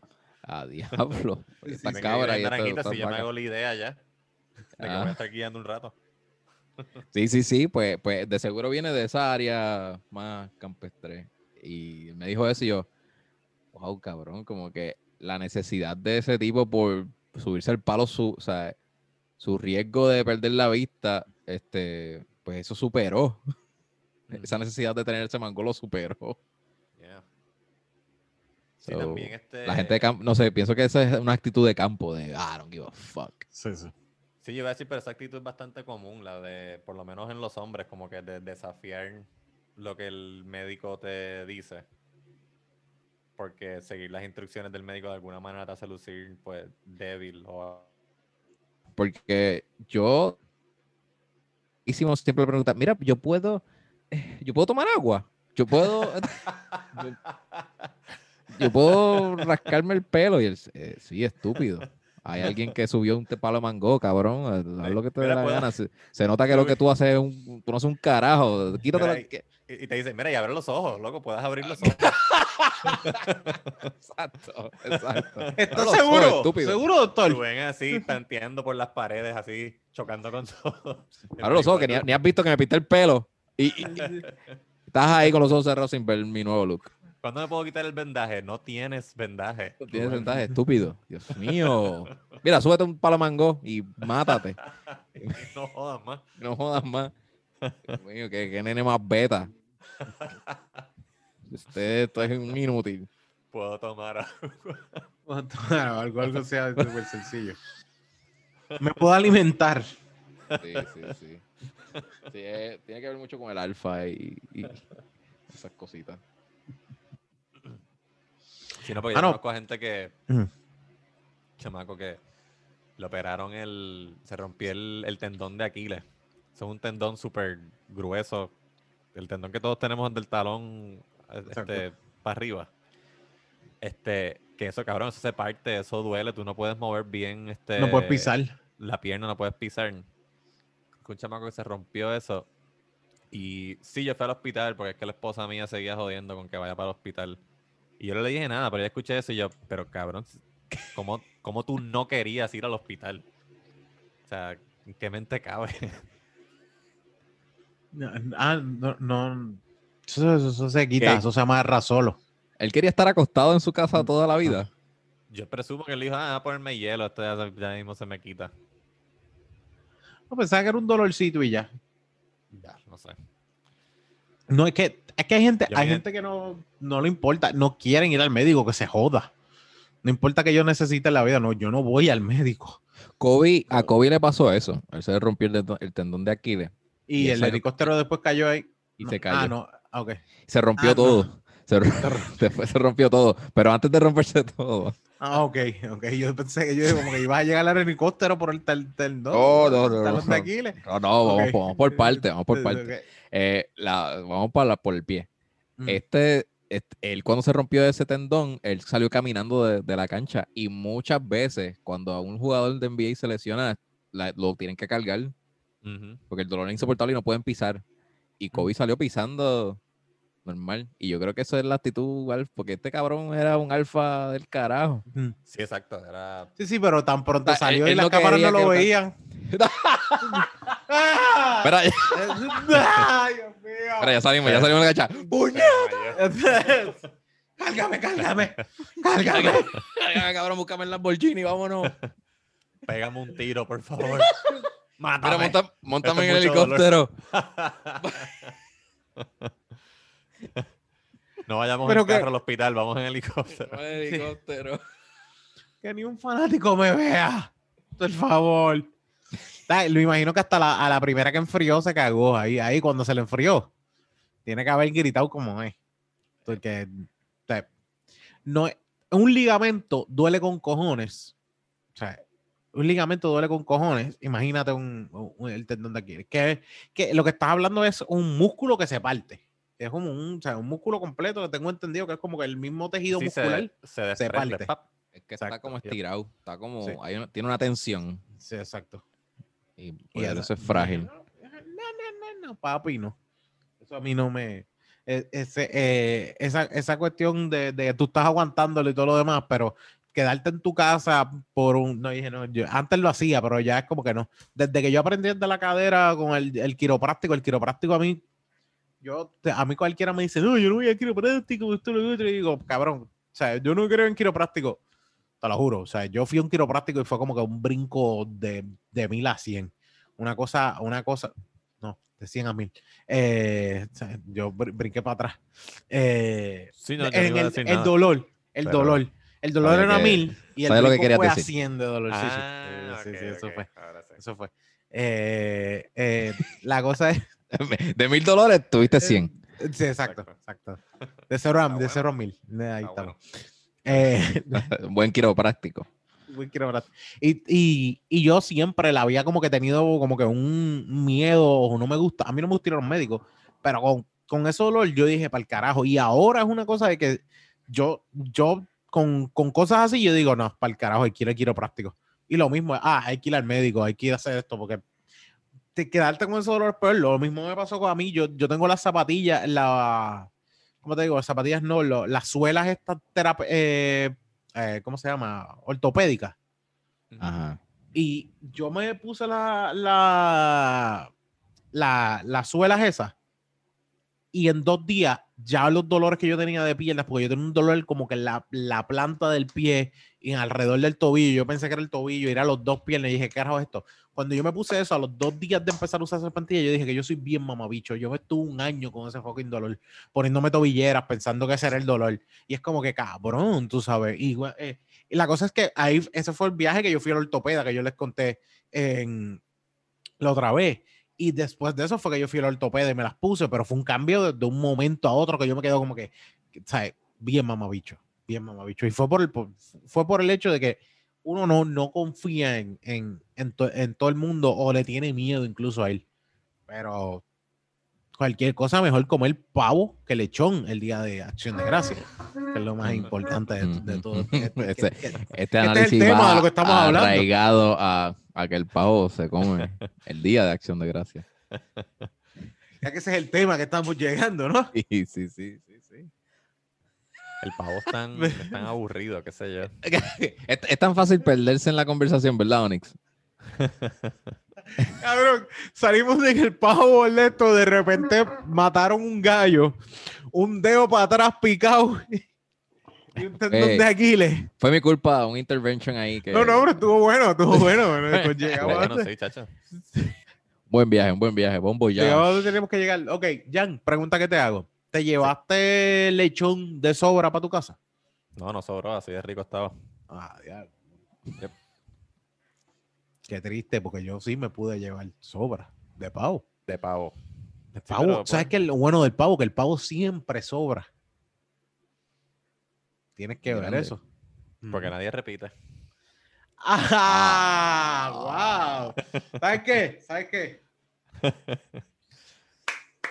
Ah, diablo. Sí, Esta sí, cabra y si yo me hago la idea ya. De que voy Ah. a estar guiando un rato. Sí, sí, sí, pues, pues de seguro viene de esa área más campestre. Y me dijo eso y yo, wow, cabrón, como que la necesidad de ese tipo por subirse al palo, su, o sea, su riesgo de perder la vista, este, pues eso superó. Esa necesidad de tener ese mango lo superó. Yeah. Sí, So, también este. La gente de campo, no sé, pienso que esa es una actitud de campo, de, ah, don't give a fuck. Sí, sí. Sí, yo iba a decir, pero esa actitud es bastante común, la de, por lo menos en los hombres, como que de desafiar lo que el médico te dice. Porque seguir las instrucciones del médico de alguna manera te hace lucir, pues, débil o... Porque yo hicimos siempre la pregunta, mira, yo puedo, eh, yo puedo tomar agua, yo puedo, yo, yo puedo rascarme el pelo y él, "Eh, sí, estúpido, Hay alguien que subió un te- palo de mango, cabrón. Haz lo que te dé la puedo- gana. Se, se nota que lo que tú haces es un, tú no haces un carajo. Quítate y- te dicen, mira, y abre los ojos, loco, puedes abrir los ojos. Exacto, exacto. ¿Estás seguro? estúpido. ¿Seguro, doctor? Rubén así, tanteando por las paredes, así, chocando con todo. Abre los ojos, que ni, ni has visto que me pinté el pelo. Y, y- y- estás ahí con los ojos cerrados sin ver mi nuevo look. ¿Cuándo me puedo quitar el vendaje? No tienes vendaje. Tienes Rubén. ventaja, estúpido. Dios mío. Mira, súbete un palo mango y mátate. No jodas más. No jodas más. Dios mío, qué, qué nene más beta. Usted esto es un inútil. Puedo tomar agua. Claro, algo, algo sea súper sencillo. Me puedo alimentar. Sí, sí, sí. Sí, eh, tiene que ver mucho con el alfa y, y esas cositas. Si no, porque yo Ah, no. conozco a gente que, chamaco, que le operaron el, se rompió el, el tendón de Aquiles. Es un tendón súper grueso. El tendón que todos tenemos del talón este, para arriba. Este, que eso, cabrón, eso se parte, eso duele, tú no puedes mover bien este, No puedes pisar. la pierna, no puedes pisar. Un chamaco que se rompió eso. Y sí, yo fui al hospital porque es que la esposa mía seguía jodiendo con que vaya para el hospital. Y yo no le dije nada, pero yo escuché eso y yo, pero cabrón, ¿cómo, cómo tú no querías ir al hospital? O sea, ¿en qué mente cabe? No, Ah, no, no. Eso, eso- eso se quita, ¿Qué? eso se amarra solo. Él quería estar acostado en su casa toda la vida. Yo presumo que él dijo, ah, a ponerme hielo, esto ya, mismo se me quita. No, pensaba que era un dolorcito y ya. Ya, no sé. No, es que, es que hay gente, Yo hay gente que no, no le importa, no quieren ir al médico, que se joda. No importa que yo necesite la vida, no, yo no voy al médico. Kobe, a Kobe le pasó eso. Él se rompió el, el tendón de Aquiles Y, Y el helicóptero después cayó ahí. y No, se cayó. Ah, no, ah, ok. Se rompió Ah, no. todo. Se, ro- después se rompió todo. Pero antes de romperse todo. Ah, ok, ok. Yo pensé que yo como que iba a llegar al helicóptero por el tel, tel- No, no, no, no. Aquiles. No, no, vamos, Ok. vamos por parte, vamos por parte. Eh, la- vamos para la- por el pie. Mm. Este, este- él cuando se rompió ese tendón, él salió caminando de, de la cancha y muchas veces cuando a un jugador de NBA se lesiona, la- lo tienen que cargar Porque el dolor es insoportable y no pueden pisar. Y Kobe salió pisando normal. Y yo creo que eso es la actitud alfa, porque este cabrón era un alfa del carajo. Mm. Sí, exacto. Era... Sí, sí, pero tan pronto Ah, salió él- y él las no cámaras no lo que- veían. Espera, ya, espera, ya salimos, ya salimos de la cancha. Cálgame, cálgame, cálgame. Ay, cabrón, búscame el Lamborghini, vámonos. Pégame un tiro, por favor. Mira, Mátame. monta- montame en el helicóptero. no vayamos Pero en que- carro al hospital, vamos en helicóptero. El helicóptero. Que ni un fanático me vea. Por favor. Lo imagino que hasta la, a la primera que enfrió se cagó ahí, ahí cuando se le enfrió. Tiene que haber gritado como es. Porque o sea, no, un ligamento duele con cojones. O sea, un ligamento duele con cojones. Imagínate un, un- el tendón de Aquiles. Que, que lo que estás hablando es un músculo que se parte. Es como un, o sea, un músculo completo que tengo entendido que es como que el mismo tejido Sí, muscular. se, se desprende. parte. Es que está Exacto, como yep. estirado, está como, Sí. hay una- tiene una tensión Sí, exacto. y Y eso esa- es frágil. No, no, no, no, papi, no. Eso a mí no me. e- Ese, eh, esa, esa cuestión de, de tú estás aguantándolo y todo lo demás, pero quedarte en tu casa por un. No dije, no, yo antes lo hacía, pero ya es como que no. Desde que yo aprendí de la cadera con el, el quiropráctico, el quiropráctico a mí. Yo, a mí cualquiera me dice, no, yo no voy al quiropráctico, esto lo otro. Y digo, cabrón, o sea, yo no creo en quiropráctico. Te lo juro. O sea, yo fui a un quiropráctico y fue como que un brinco de, de mil a cien una cosa, una cosa, no, de 100 a 1000. Eh, o sea, yo br- brinqué para atrás. Eh, Sí, no, en a el, el dolor, el Pero- dolor. El dolor era que- 1000 y el lo que fue a decir. 100 de dolor. Sí, sí. Ah, Sí, sí, ok, sí, eso ok, fue. Eso fue. Eh, eh, la cosa es. De mil dólares tuviste 100. Sí, exacto, Exacto. De 0 a, de cero a 1000. Ahí Está estamos. bueno. Eh, Buen quiropráctico. Muy quiropráctico. Y, y, y yo siempre la había como que tenido como que un miedo o no me gusta. A mí no me gusta ir a los médicos, pero con, con ese dolor yo dije para el carajo. Y ahora es una cosa de que yo, yo con, con cosas así, yo digo, no, para el carajo, quiero ir quiropráctico. Y lo mismo, ah, hay que ir al médico, hay que ir a hacer esto, porque te, quedarte con ese dolor peor. Lo mismo me pasó con a mí. Yo, yo tengo las zapatillas, la, ¿cómo te digo? Las zapatillas no, lo- las suelas estas eh, eh, ¿cómo se llama? Ortopédicas. Ajá. Y yo me puse la, la, la, las suelas esas. Y en dos días, ya los dolores que yo tenía de piernas, porque yo tenía un dolor como que en la, la planta del pie y alrededor del tobillo. Yo pensé que era el tobillo, y era los dos piernas. Y dije, ¿qué carajo es esto? Cuando yo me puse eso, a los dos días de empezar a usar esa plantilla, yo dije que yo soy bien mamabicho. Yo estuve un año con ese fucking dolor, poniéndome tobilleras, pensando que ese era el dolor. Y es como que cabrón, tú sabes. Y, eh, la cosa es que ahí, ese fue el viaje que yo fui al ortopeda, que yo les conté en la otra vez. Y después de eso fue que yo fui al ortopeda y me las puse, pero fue un cambio de, de un momento a otro que yo me quedo como que, ¿sabes? Bien mamabicho, bien mamabicho. Y fue por el, fue por el hecho de que uno no, no confía en, en, en, to- en todo el mundo o le tiene miedo incluso a él. Pero cualquier cosa mejor comer pavo que lechón el día de acción de gracias, que es lo más importante de, de todo. Ese- que- Este Este es el análisis tema va de lo que estamos hablando. arraigado a, a que el pavo se come el día de Acción de Gracias. ya que ese es el tema que estamos llegando, ¿no? Sí, sí, sí, sí, sí. El pavo es tan, es tan aburrido, qué sé yo. Es, es tan fácil perderse en la conversación, ¿verdad, Onyx? Cabrón, salimos que el pavo boleto de repente mataron un gallo, un dedo para atrás picado y un tendón Eh, de Aquiles. Fue mi culpa, un intervention ahí. Que... No, no, pero estuvo bueno, estuvo bueno. bueno, llegamos, chacho. Buen viaje, un buen viaje. Bombo ya. llegamos a donde teníamos que llegar. Ok, Jan, pregunta que te hago. ¿Te llevaste lechón de sobra para tu casa? No, no sobró, así de rico estaba. Ah, diablo. Yep. Qué triste, porque yo sí me pude llevar sobra de pavo. De pavo. De pavo. ¿Sabes pues, qué es lo bueno del pavo? Que el pavo siempre sobra. Tienes que ver eso. Porque nadie repite. ¡Ah! ¡Wow! ¿Sabes qué? ¿Sabes qué?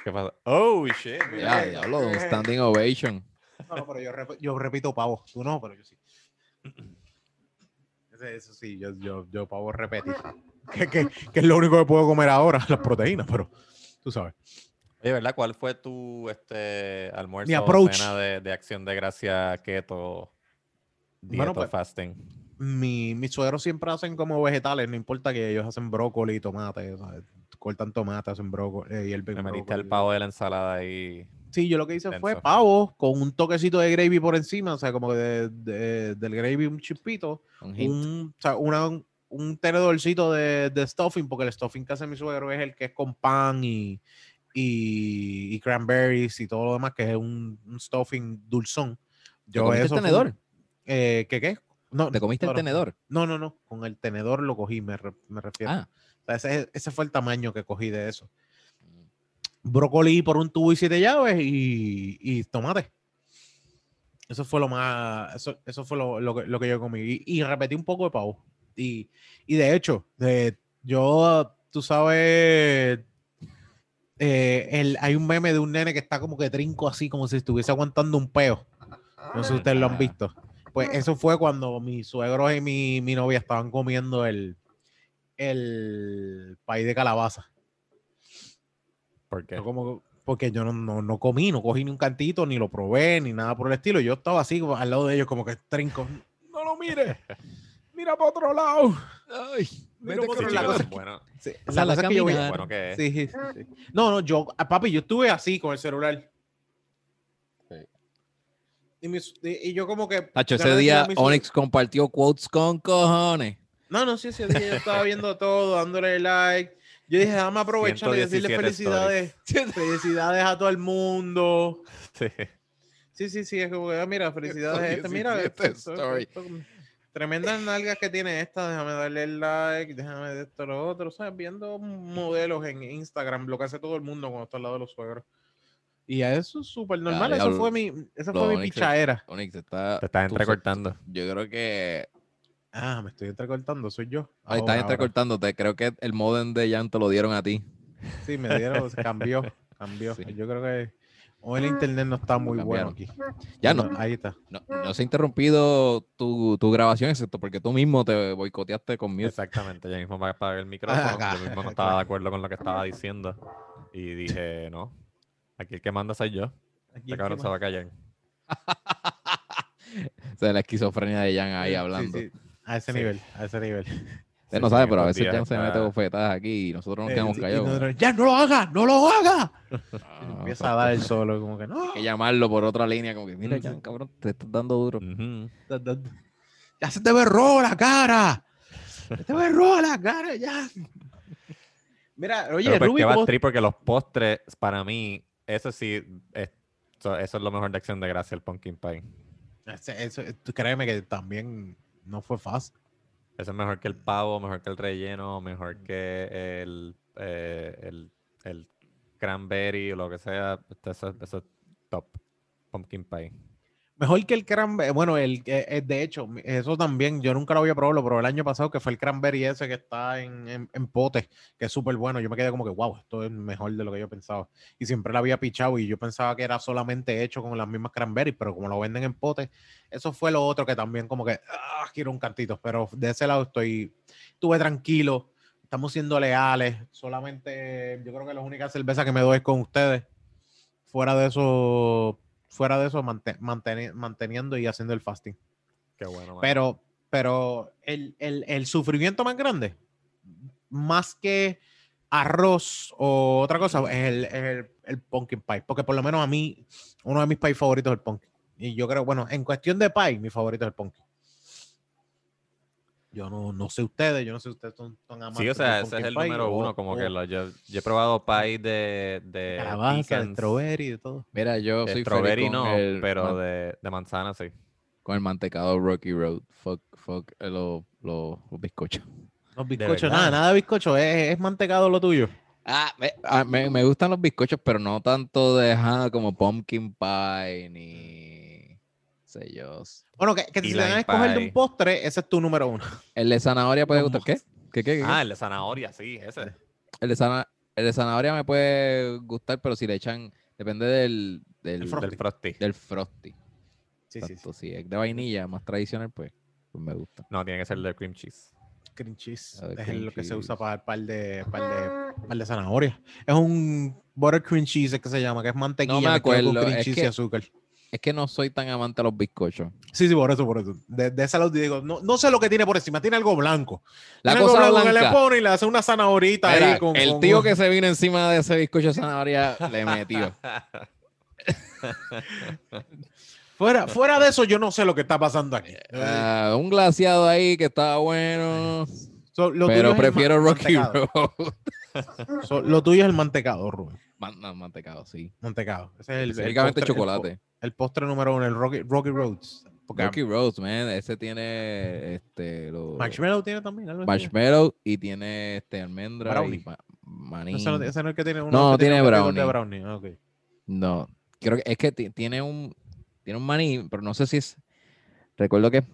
¿Qué pasa? Oh, shit. Ya, mira. diablo, un standing ovation. No, no, pero yo, rep- yo repito pavo. Tú no, pero yo sí. Eso sí, yo, yo, yo pavo repetir. Que, que, que es lo único que puedo comer ahora, las proteínas, pero tú sabes. Oye, ¿verdad? ¿Cuál fue tu este, almuerzo o cena de, de acción de gracia keto, Bueno, dieto, pues, fasting? Mi, mis suegros siempre hacen como vegetales, no importa que ellos hacen brócoli, tomate, ¿sabes? cortan tomate, hacen brócoli, eh, hierven Me metiste el pavo de la ensalada y... Sí, yo lo que hice fue Denso. pavo con un toquecito de gravy por encima, o sea, como que de- de- del gravy un chispito, Un un, o sea, una- un tenedorcito de, de stuffing, porque el stuffing que hace mi suegro es el que es con pan y, y, y cranberries y todo lo demás, que es un, un stuffing dulzón. ¿Te comiste el eso fue- tenedor? eh, ¿Qué qué? No, ¿Te comiste el no, no. tenedor? No, no, no, con el tenedor lo cogí, me, me refiero. Ah. O sea, ese, ese fue el tamaño que cogí de eso. Brócoli por un tubo y siete llaves y, tomate. Eso fue lo más, eso, eso fue lo, lo que, lo que yo comí. Y, repetí un poco de pavo. Y, y de hecho, de- yo, tú sabes, eh, el, hay un meme de un nene que está como que trinco así, como si estuviese aguantando un peo. No sé si ustedes lo han visto. Pues eso fue cuando mis suegros y mi, mi novia estaban comiendo el, el pay de calabaza. ¿Por qué? Yo como, porque yo no, no, no comí, no cogí ni un cantito, ni lo probé, ni nada por el estilo. Yo estaba así al lado de ellos, como que trinco. No lo mires. Mira para otro lado. Ay, Mira con otro Sí, lado. la cosa chicos, es que- bueno, Sí, la a cosa es que yo voy- caminar. bueno que es. Sí, sí, sí. No, no, yo, ah, papi, yo estuve así con el celular. Sí. Y, mis- y- y yo como que... Tacho, ese día Onyx compartió quotes con cojones. No, no, sí, ese día yo estaba viendo todo, dándole like. Yo dije, déjame aprovechar y decirle 117 felicidades. Felicidades a todo el mundo. Sí. Sí, sí, sí, es como que, ah, mira, felicidades a este, mira, 117 esto- esto- story. esto- tremendas nalgas que tiene esta, déjame darle el like, déjame de esto, lo otro, ¿sabes? Viendo modelos en Instagram, lo que hace todo el mundo cuando está al lado de los suegros. Y a eso es súper normal, eso fue mi, esa fue mi pichaera. Onyx está. Te estás entrecortando. Yo creo que. Ah, me estoy entrecortando, soy yo. Ahí Ahora, estás ahora. entrecortándote. Creo que el modem de Jan te lo dieron a ti. Sí, me dieron, cambió, cambió. Sí. Yo creo que Hoy el internet no está muy bueno aquí. Ya no, Ahí está. no, no se ha interrumpido tu, tu grabación, excepto porque tú mismo te boicoteaste con mute. Exactamente, ya mismo va a apagar el micrófono. Yo mismo no estaba de acuerdo con lo que estaba diciendo. Y dije, no, aquí el que manda soy yo. Aquí Este es cabrón se va a callar. O sea, la esquizofrenia de Jan ahí Sí, hablando. sí, A ese Sí. nivel, a ese nivel. Usted Sí, no sabe, pero a veces Jan se mete bofetadas aquí y nosotros nos quedamos y- y callados. nosotros, ya, no lo haga, no lo haga. Ah, Empieza a dar el solo, como que no. Hay que llamarlo por otra línea, como que, mira. Jan, cabrón, te estás dando duro. Ya se te ve rojo la cara. Se te ve roja la cara, ya. Mira, oye, Pero pues Ruby, que va ¿cómo- trip porque los postres, para mí, eso sí, es- eso, eso es lo mejor de acción de gracia, el pumpkin pie. Eso- créeme que también no fue fácil. Eso es mejor que el pavo, mejor que el relleno, mejor que el, eh, el, el cranberry o lo que sea. Eso, eso es top. Pumpkin pie. Mejor que el cranberry. Bueno, el, eh, eh, de hecho, eso también, yo nunca lo había probado, probé el año pasado, que fue el cranberry ese que está en, en, en que es súper bueno. Yo me quedé como que, wow, esto es mejor de lo que yo pensaba. Y siempre lo había pichado y yo pensaba que era solamente hecho con las mismas cranberries, pero como lo venden en pote, eso fue lo otro que también como que, ah, quiero un cantito. Pero de ese lado estoy, estuve tranquilo, estamos siendo leales. Solamente, yo creo que la única cerveza que me doy es con ustedes. Fuera de eso, fuera de eso, mante- manteni- manteniendo y haciendo el fasting. Qué bueno. man. Pero, pero el, el- el sufrimiento más grande, más que arroz o otra cosa, es el, es el, el pumpkin pie. Porque por lo menos a mí, uno de mis pies favoritos es el pumpkin. Y yo creo, bueno, en cuestión de pie, mi favorito es el pumpkin. Yo no, no sé ustedes, yo no sé si ustedes son, son amantes Sí, o sea, ese es el pie número o- uno. Como o que lo, yo, yo he probado pie de, de calabaza, de strawberry, de todo. Mira, yo de soy strawberry con no, el pero man- de, de manzana sí. con el mantecado Rocky Road. Fuck, fuck eh, los, los, los bizcochos. Los bizcochos, nada, nada de bizcocho, es, es mantecado lo tuyo. Ah, me, ah, me- me gustan los bizcochos, pero no tanto de ajá, como pumpkin pie ni Bueno, que, si te dan a escoger de un postre, ese es tu número uno. El de zanahoria puede No gustar. ¿Qué? ¿Qué, qué, qué? Ah, el de zanahoria, sí, ese. El, de zana- el de zanahoria me puede gustar, pero si le echan, depende del, del, El del, Del frosty. del frosty. Sí, sí, sí. Si es de vainilla, más tradicional, pues, pues me gusta. No, tiene que ser el de cream cheese. Cream cheese es cream lo que se usa para el par de, par de, par de zanahoria. Es un butter cream cheese es que se llama, que es mantequilla me mezclada con acuerdo, cream es cheese y azúcar. Es que no soy tan amante a los bizcochos. Sí, sí, por eso, por eso. De, de ese lado digo, no, no sé lo que tiene por encima, tiene algo blanco. La Tiene algo cosa blanco que le blanca. pone y le hace una zanahorita Mira, ahí con el con- tío que se vino encima de ese bizcocho de zanahoria le metió. Fuera, fuera de eso, yo no sé lo que está pasando aquí. Ah, un glaciado ahí que estaba bueno. So, lo tuyo pero prefiero Rocky. Road. So, lo tuyo es el mantecado, Rubén. Man- no, mantecado, sí. Mantecado. Ese es el, el postre- chocolate. El, postre número uno, el Rocky, Rocky Roads. Rocky Road, man. Ese tiene este los Marshmallow tiene también. algo marshmallow y tiene este almendra Brownie. y ma- maní. Ese no, ese no es el que tiene uno No, que tiene de brownie. Ah. No, creo que es que ti- tiene un tiene un maní, pero no sé si es recuerdo que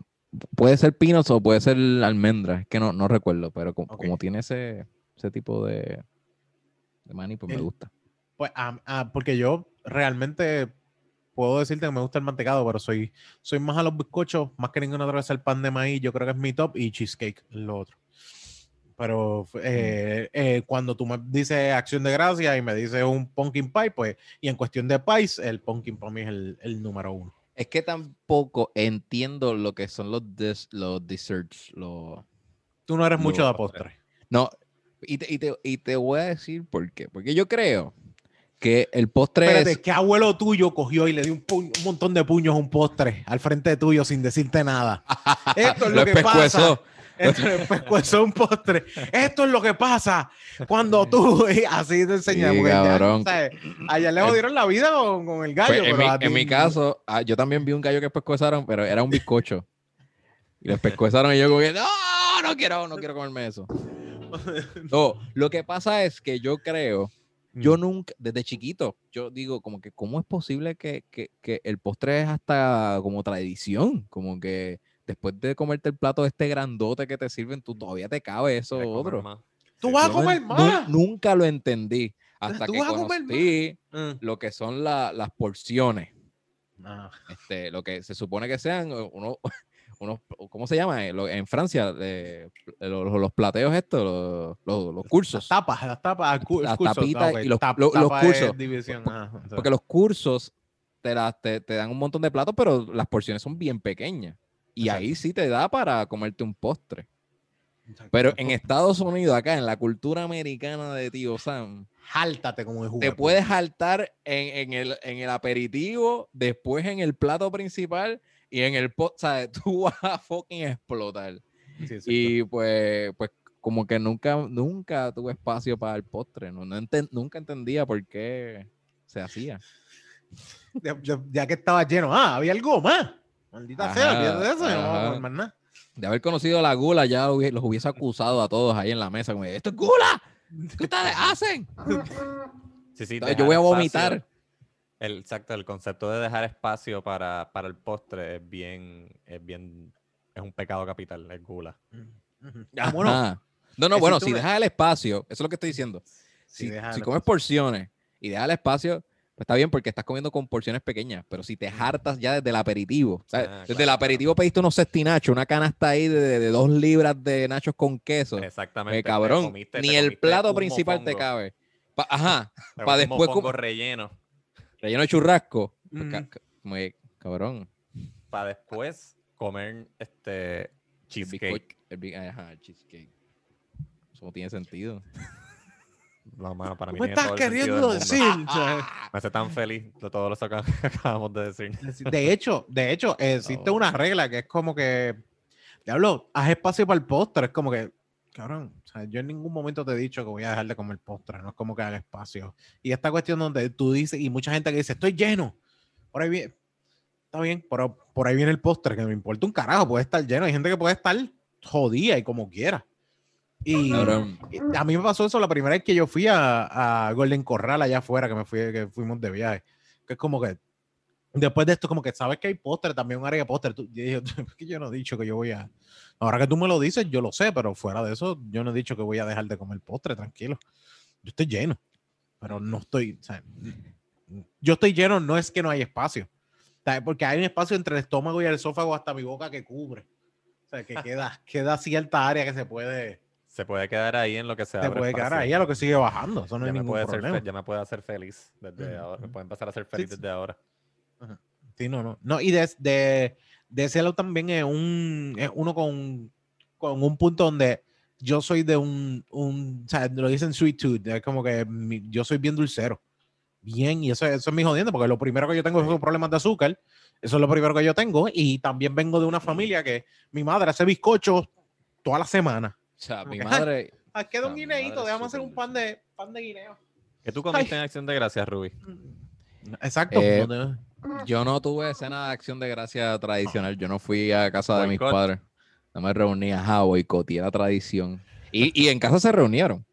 puede ser pinos o puede ser almendra, es que no, no recuerdo, pero co- Ok. como tiene ese ese tipo de de maní, pues me gusta. Pues, ah, ah, porque yo realmente puedo decirte que me gusta el mantecado, pero soy, soy más a los bizcochos, más que ninguna otra vez el pan de maíz, yo creo que es mi top y cheesecake es lo otro. Pero eh, eh, cuando tú me dices acción de gracia y me dices un pumpkin pie, pues, y en cuestión de pies, el pumpkin para mí es el, el número uno. Es que tampoco entiendo lo que son los des- los desserts, los Tú no eres mucho de postre. No, y te, y, te, y te voy a decir por qué. Porque yo creo que el postre Espérate, es... ¿qué abuelo tuyo cogió y le dio un, un montón de puños a un postre al frente tuyo sin decirte nada? Esto es lo que pasa. Esto es pescuezo un postre. Esto es lo que pasa cuando tú así te enseñas. Sí, ya, cabrón. ¿sabes? Allá le jodieron la vida con, con el gallo. Pues, en, mi, ti en mi caso, ah, yo también vi un gallo que pescuezaron, pero era un bizcocho. Y los pescuezaron y yo como que, no, no quiero, no quiero comerme eso. No, lo que pasa es que yo creo, yo nunca, desde chiquito, yo digo como que, ¿cómo es posible que, que, que el postre es hasta como tradición? Como que después de comerte el plato este grandote que te sirven, tú todavía te cabe eso comer otro. más. Tú Sí, vas a no comer más. nunca lo entendí. hasta ¿Tú que conocí Mm. lo que son la- las porciones. Ah, Este, lo que se supone que sean eh, unos, ¿cómo se llama? Eh, En Francia, eh, los, los- plateos estos, los, los- los cursos. Las tapas, las tapas, cu- Las tapitas y los- tap- los cursos. división, ah, o sea, Porque los cursos te, las- te, te dan un montón de platos, pero las porciones son bien pequeñas. Y Exacto. ahí sí te da para comerte un postre. exacto. Pero en Estados Unidos, acá en la cultura americana de Tío Sam, Jáltate como el jugo. te puedes saltar en, en el, en el aperitivo, después en el plato principal y en el. O sea, tú vas a fucking explotar. Y pues, pues como que nunca, nunca tuve espacio para el postre. No, no enten- nunca entendía por qué se hacía. ya, que estaba lleno, ah, había algo más. Maldita sea, Ajá, olvídate de eso, no comer más nada. De haber conocido la gula, ya los hubiese acusado a todos ahí en la mesa. Como, ¿esto es gula? ¿Qué ustedes hacen? Sí, sí, Entonces, dejar yo voy a espacio- vomitar. El, exacto, el concepto de dejar espacio para, para el postre es bien, es bien, es un pecado capital, es gula. Ah, bueno. No, no, bueno, si dejas el espacio, eso es lo que estoy diciendo. si comes porciones y dejas el espacio, pues está bien porque estás comiendo con porciones pequeñas, pero si te hartas ya desde el aperitivo, sea, Ah, desde claro, el aperitivo pediste unos cestinachos, una canasta ahí de, de- de dos libras de nachos con queso, Exactamente. pues te cabrón, comiste- ni el plato principal te cabe. Pa- ajá, te pa' comiste un después como- relleno relleno de churrasco. pues, como que, cabrón. para después comer este El cheesecake. el bi- ajá, el cheesecake. Eso no tiene sentido. No, mano, para mí ¿Cómo tiene todo estás queriendo decir? Me hace tan feliz de todo lo que acabamos de decir. De hecho, de hecho, existe Oh. una regla que es como que, diablo, haz espacio para el postre. Es como que, cabrón, o sea, yo en ningún momento te he dicho que voy a dejar de comer postre, no es como que haga espacio. Y esta cuestión donde tú dices, y mucha gente que dice, estoy lleno, por ahí viene, está bien, pero por ahí viene el postre, que me importa un carajo, puede estar lleno. Hay gente que puede estar jodida y como quiera. Y Cabrón. y a mí me pasó eso la primera vez que yo fui a, a Golden Corral allá afuera, que me fui, que fuimos de viaje. Que es como que después de esto, como que sabes que hay postre, también un área de postre. Tú- Yo, dije, "Es que yo no he dicho que yo voy a. Ahora que tú me lo dices, yo lo sé, pero fuera de eso, yo no he dicho que voy a dejar de comer postre, tranquilo. Yo estoy lleno, pero no estoy. o sea, yo estoy lleno, no es que no hay espacio. Porque hay un espacio entre el estómago y el esófago hasta mi boca que cubre. O sea, que queda, queda cierta área que se puede, Se puede quedar ahí en lo que se se abre puede quedar espacio. ahí a lo que sigue bajando. Eso no ya, hay me ningún puede problema. fe- ya me puede hacer feliz desde ahora. Me puede empezar a hacer feliz sí. desde ahora. Sí, no, no. No, y de, de, de ese lado también es, un, es uno con, con un punto donde yo soy de un, un o sea, lo dicen sweet tooth, es como que mi- yo soy bien dulcero. Bien, y eso, eso es mi jodiendo, porque lo primero que yo tengo son problemas de azúcar, eso es lo primero que yo tengo, y también vengo de una familia que mi madre hace bizcochos toda la semana. O sea, mi madre, Ah, queda Ah, un madre es déjame hacer un pan de, pan de guineo. ¿Qué tú comiste Ay. en Acción de Gracias, Ruby? Exacto. Eh, no te- yo no tuve cena de acción de gracia tradicional. Yo no fui a casa de mis padres. No me reunía, ajá, boicoteé la tradición. Y, y en casa se reunieron.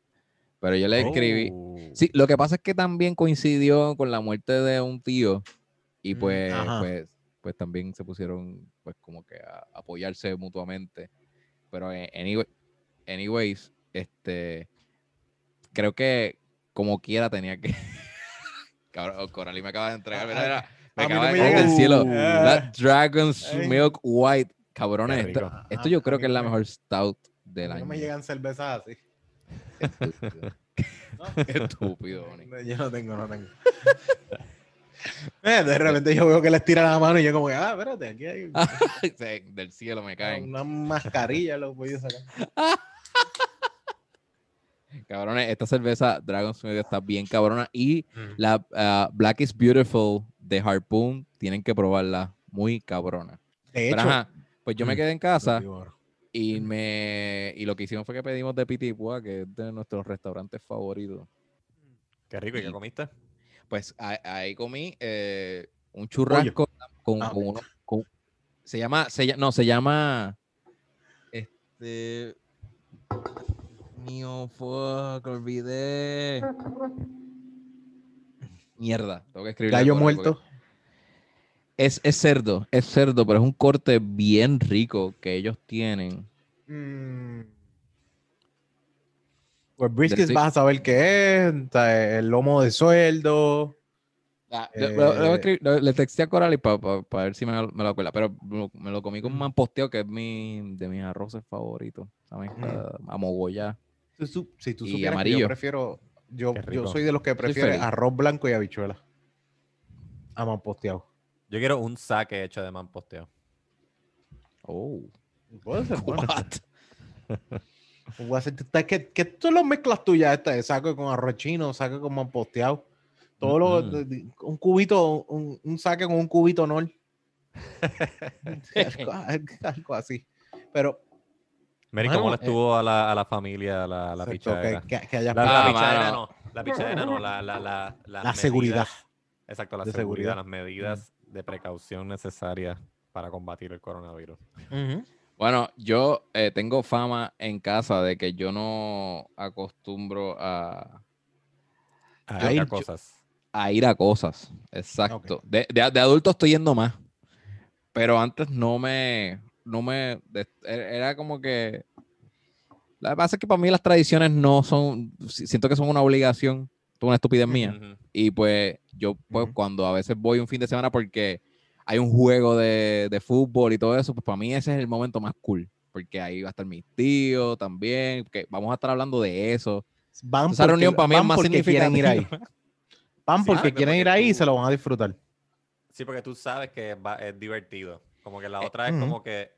Pero yo le escribí. Oh. Sí, lo que pasa es que también coincidió con la muerte de un tío. Y Mm, pues, pues, pues también se pusieron, pues, como que a apoyarse mutuamente. Pero eh, anyway- anyways, este creo que como quiera tenía que. Cabrón, Coralie me acaba de entregar. mira, Ah, mira, me acaba no de caer del cielo. Uh. La Dragon's Ay. Milk White. Cabrones, esto, esto yo creo que es la no me- mejor stout del no año. me llegan cervezas así. Estúpido. No. No, Yo no tengo, no tengo. Eh, de repente yo veo que les tira la mano y yo como que, ah, espérate, aquí hay Sí, del cielo me caen. una mascarilla, lo voy a sacar. Cabrones, esta cerveza Dragon's Milk está bien cabrona. Y la ah, Black is Beautiful de Harpoon, tienen que probarla. Muy cabrona. De Pero hecho, ajá, pues yo me Mm. quedé en casa y me y lo que hicimos fue que pedimos de Pitipua, que es de nuestros restaurantes favoritos. Qué rico. ¿Y qué comiste? Pues ahí, ahí comí eh, un churrasco con, Ah. con uno. con- se llama, se, no, se llama. Este. Mío, fuck, olvidé. Mierda, tengo que escribir. gallo muerto. Es, es cerdo, es cerdo, pero es un corte bien rico que ellos tienen. Mm. Pues brisket vas a saber qué es, el lomo de sueldo. Ah, Eh, le- le- le a texté a Coralie para ver si me, lo- me lo acuerda, pero lo- me lo comí con Mm. manposteo, que es mi, de mis arroces favoritos. Mezcla amogollá. Si tú- Si tú Y supieras que amarillo. yo prefiero, yo, yo soy de los que prefiere arroz blanco y habichuela. A posteado. Yo quiero un saque hecho de manposteo. Oh. Puede ser bueno. Tú lo mezclas tuyas esta de saco con arroz chino, saco con manposteado? Todo lo, un cubito, un, un saque con un cubito nor. algo, algo así. Pero Mary, Mano, ¿cómo le eh, estuvo a, la, a la familia la, la pichadera? que, que, que hayas La, la Ah, pichadera mano. no. La pichadera no. La, la, la, seguridad. Exacto, la seguridad, seguridad. las medidas de precaución necesarias para combatir el coronavirus. Bueno, yo eh, tengo fama en casa de que yo no acostumbro a, A Yo- ir a yo- cosas. a ir a cosas. Exacto. De, de, de adulto estoy yendo más. Pero antes no me. No me. de- e- era como que. La pasa es que para mí las tradiciones no son. si- Siento que son una obligación. Es una estupidez mía. Ujú. Y pues yo, pues Ujú. cuando a veces voy un fin de semana porque hay un juego de, de fútbol y todo eso, pues para mí ese es el momento más cool. Porque ahí va a estar mi tío también. Que vamos a estar hablando de eso. Van Esa porque- reunión para mí es más porque quieren ir ahí. significativa. Van Sí, porque porque- quieren ir porque ahí y tú- se lo van a disfrutar. Sí, porque tú sabes que va- es divertido. Como que la Eh, otra es ujú. como que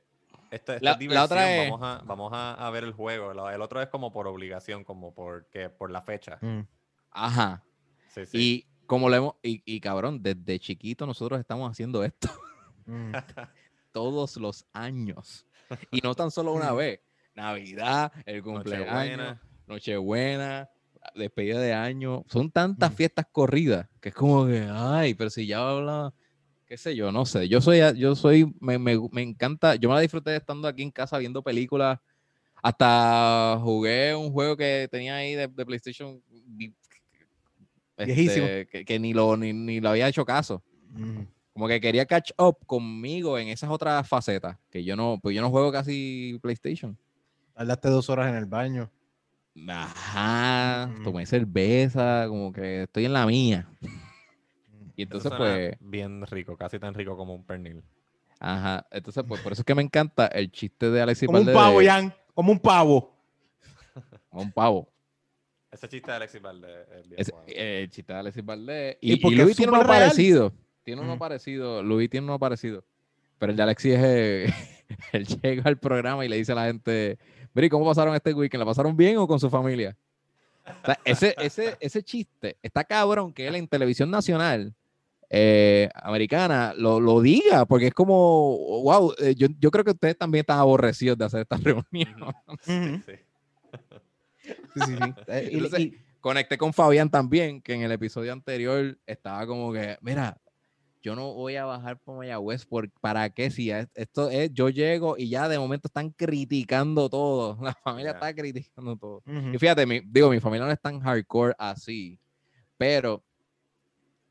esto, esto La- es la diversión, otra es- vamos, a, vamos a, a ver el juego. La- El otro es como por obligación, como porque, por la fecha. Mm. Ajá. Sí, sí. Y como lo hemos, y, y cabrón, desde chiquito nosotros estamos haciendo esto Mm. todos los años. Y no tan solo una vez. Navidad, el cumpleaños, Nochebuena. Nochebuena, despedida de año. Son tantas Mm. fiestas corridas que es como que, ay, pero si ya habla, qué sé yo, no sé. Yo soy, yo soy, me, me, me encanta, yo me la disfruté estando aquí en casa viendo películas. Hasta jugué un juego que tenía ahí de, de PlayStation este, que, que ni, lo, ni, ni lo había hecho caso. Mm. Como que quería catch up conmigo en esas otras facetas. Que yo no, pues yo no juego casi PlayStation. Tardaste dos horas en el baño. Ajá, Ujú. tomé cerveza, como que estoy en la mía. Y entonces, suena pues, Bien rico, casi tan rico como un pernil. ajá. Entonces, pues, por eso es que me encanta el chiste de Alexis Como un Valdés pavo, de- Jan. Como un pavo. como un pavo. Ese chiste de Alexis Valdés Es- el chiste de Alexis Valdés. Y Y, y porque Luis tiene uno real. parecido. Tiene uno Ujú. parecido. Luis tiene uno parecido. Pero el de Alexis es. él llega al programa y le dice a la gente: Mire, ¿cómo pasaron este weekend? ¿La pasaron bien o con su familia? O sea, ese, ese, ese chiste está cabrón que él en televisión nacional eh, americana lo, lo diga, porque es como, wow, eh, yo, yo creo que ustedes también están aborrecidos de hacer esta reunión. Sí. Sí, sí, sí. Eh, y- Entonces, y- conecté con Fabián también, que en el episodio anterior estaba como que, mira, yo no voy a bajar por Mayagüez, por, ¿para qué? Si esto es, yo llego y ya de momento están criticando todo, la familia Ya. está criticando todo. Ujú. Y fíjate, mi, digo, mi familia no es tan hardcore así, pero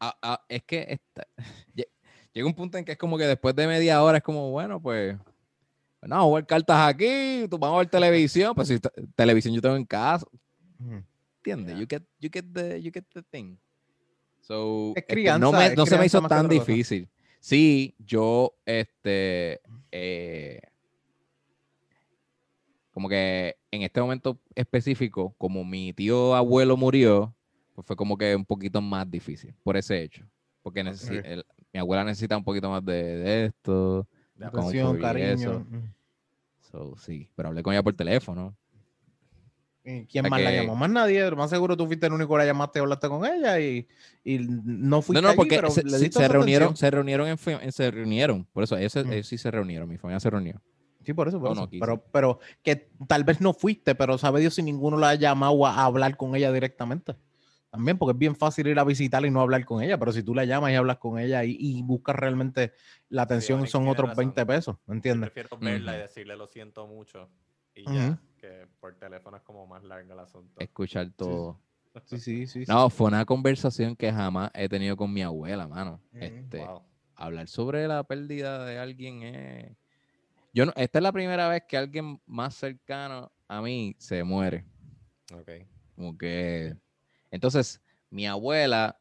a- a- es que esta- llega un punto en que es como que después de media hora es como, bueno, pues, pues no, vamos a ver cartas aquí, tú vamos a ver televisión, pues si te- televisión yo tengo en casa. ¿Entiendes? You, get, you, get the, you get the thing. So, Es este, crianza, no, me- es no se me hizo tan difícil. Sí, yo, este, eh, como que en este momento específico, como mi tío abuelo murió, pues fue como que un poquito más difícil por ese hecho. Porque necesi- Ok. el- mi abuela necesita un poquito más de, de esto. De Atención, cariño. eso. Ujú. So, sí, pero hablé con ella por teléfono. ¿Y ¿Quién O sea más la llamó? Más nadie. Lo Más seguro tú fuiste el único que la llamaste y hablaste con ella y, y no fuiste No, no, allí, porque pero se, le reunieron, atención. se reunieron en, en- se reunieron, por eso ellos, Mm. ellos sí se reunieron, mi familia se reunió. Sí, por eso, por No, eso. no quise. pero, pero que tal vez no fuiste, pero sabe Dios si ninguno la ha llamado a hablar con ella directamente. También, porque es bien fácil ir a visitarla y no hablar con ella, pero si tú la llamas y hablas con ella y, y buscas realmente la atención, son otros razón. 20 pesos, ¿me Yo entiendes? prefiero verla y decirle lo siento mucho y ya, que por teléfono es como más largo el asunto. Escuchar todo. Sí, sí, sí. sí. No, fue una conversación que jamás he tenido con mi abuela, mano. Mm, Este, Wow. Hablar sobre la pérdida de alguien es... Yo no, esta es la primera vez que alguien más cercano a mí se muere. Ok. Como que. Entonces, mi abuela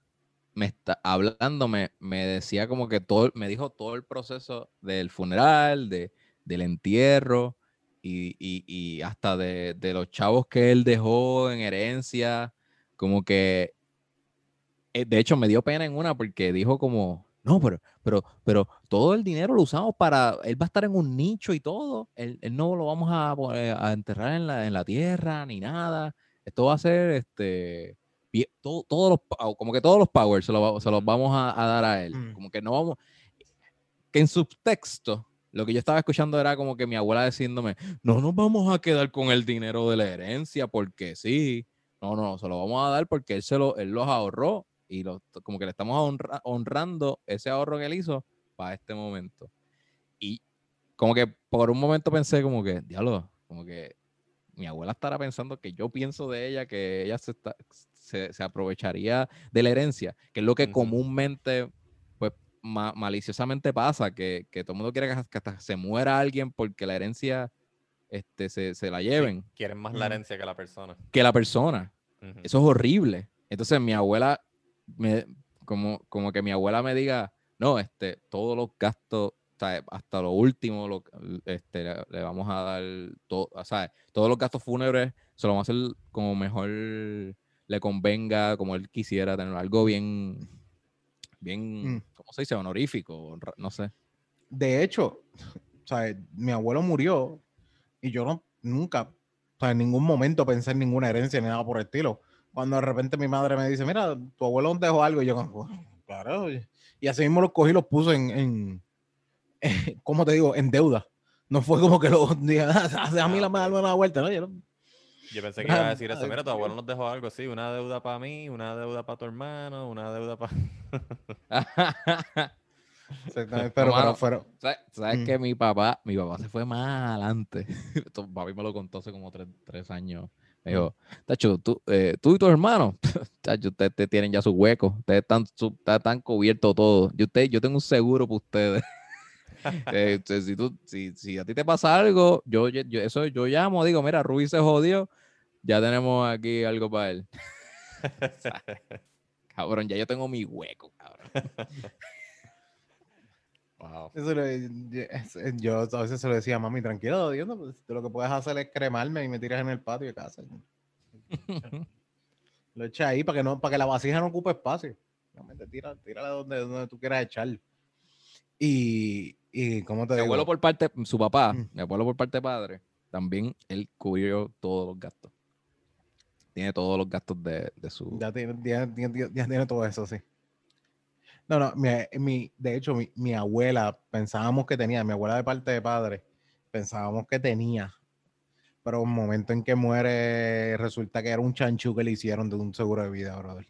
me está hablándome, me decía como que todo, me dijo todo el proceso del funeral, de, del entierro y, y- y hasta de, de los chavos que él dejó en herencia. Como que. eh, De hecho, me dio pena en una porque dijo como. No, pero, pero, pero todo el dinero lo usamos para. Él va a estar en un nicho y todo. Él, no lo vamos a, poner- a enterrar en la, en la tierra ni nada. Esto va a ser este. Todo- todos los, como que todos los powers se, lo se los vamos a, a dar a él. Mm. Como que no vamos. Que en subtexto, lo que yo estaba escuchando era como que mi abuela diciéndome: No nos vamos a quedar con el dinero de la herencia porque sí. No, no, se lo vamos a dar porque él, se lo, él los ahorró y los, como que le estamos honra- honrando ese ahorro que él hizo para este momento. Y como que por un momento pensé como que, diablo, como que mi abuela estará pensando que yo pienso de ella, que ella se, está- se, se aprovecharía de la herencia, que es lo que comúnmente, pues ma- maliciosamente pasa, que, que todo el mundo quiere que hasta- que hasta se muera alguien porque la herencia este, se, se la lleven, Quieren más la herencia que la persona. que la persona. Eso es horrible. Entonces mi abuela, me, como, como que mi abuela me diga, no, este, todos los gastos, hasta lo último, lo, este, le, le vamos a dar, todo, o sea, todos los gastos fúnebres se lo vamos a hacer como mejor le convenga, como él quisiera, tener algo bien, bien, Mm. ¿cómo se dice? Honorífico, no sé. De hecho, sea, mi abuelo murió y yo no, nunca, sea, en ningún momento pensé en ninguna herencia ni nada por el estilo. Cuando de repente mi madre me dice, mira, tu abuelo nos dejó algo, y yo, claro, y- así mismo los cogí y los puse en, en, ¿cómo te digo? En deuda. No fue como que los dije, "Ah, déjame la darme una vuelta, ¿no? Yo no- Yo pensé que iba a decir eso. Mira, tu abuelo nos dejó algo así, una deuda para mí, una deuda para tu hermano, una deuda para... Exactamente, pero, mano, pero fueron, ¿Sabes, sabes Mm. que mi papá, mi papá se fue más adelante? Esto, papi me lo contó hace como tres, tres años. Me dijo, Tacho, tú, eh, tú y tus hermanos, Tacho, ustedes, ustedes tienen ya su hueco, ustedes están, su- está- están cubiertos todos. Yo, usted, yo tengo un seguro para ustedes. Eh, entonces, si, tú, si, si a ti te pasa algo, yo, yo, yo- eso, yo llamo, digo, mira, Rubí se jodió, ya tenemos aquí algo para él. Cabrón, ya yo tengo mi hueco, cabrón. Wow. Eso le- yo- a veces se lo decía, mami, tranquilo, Dios, no, pues, tú lo que puedes hacer es cremarme y me tiras en el patio de casa. Lo echa ahí para que no, para que la vasija no ocupe espacio. Realmente tira, tírala donde, donde tú quieras echar. Y, y ¿cómo te Mi digo? abuelo por parte, su papá, Mm. mi abuelo por parte de padre, también él cubrió todos los gastos. Tiene todos los gastos de, de su... Ya tiene, ya, tiene- ya tiene todo eso, sí. No, no, mi, mi- de hecho, mi, mi abuela, pensábamos que tenía, mi abuela de parte de padre, pensábamos que tenía, pero un momento en que muere, resulta que era un chanchú que le hicieron de un seguro de vida, brother.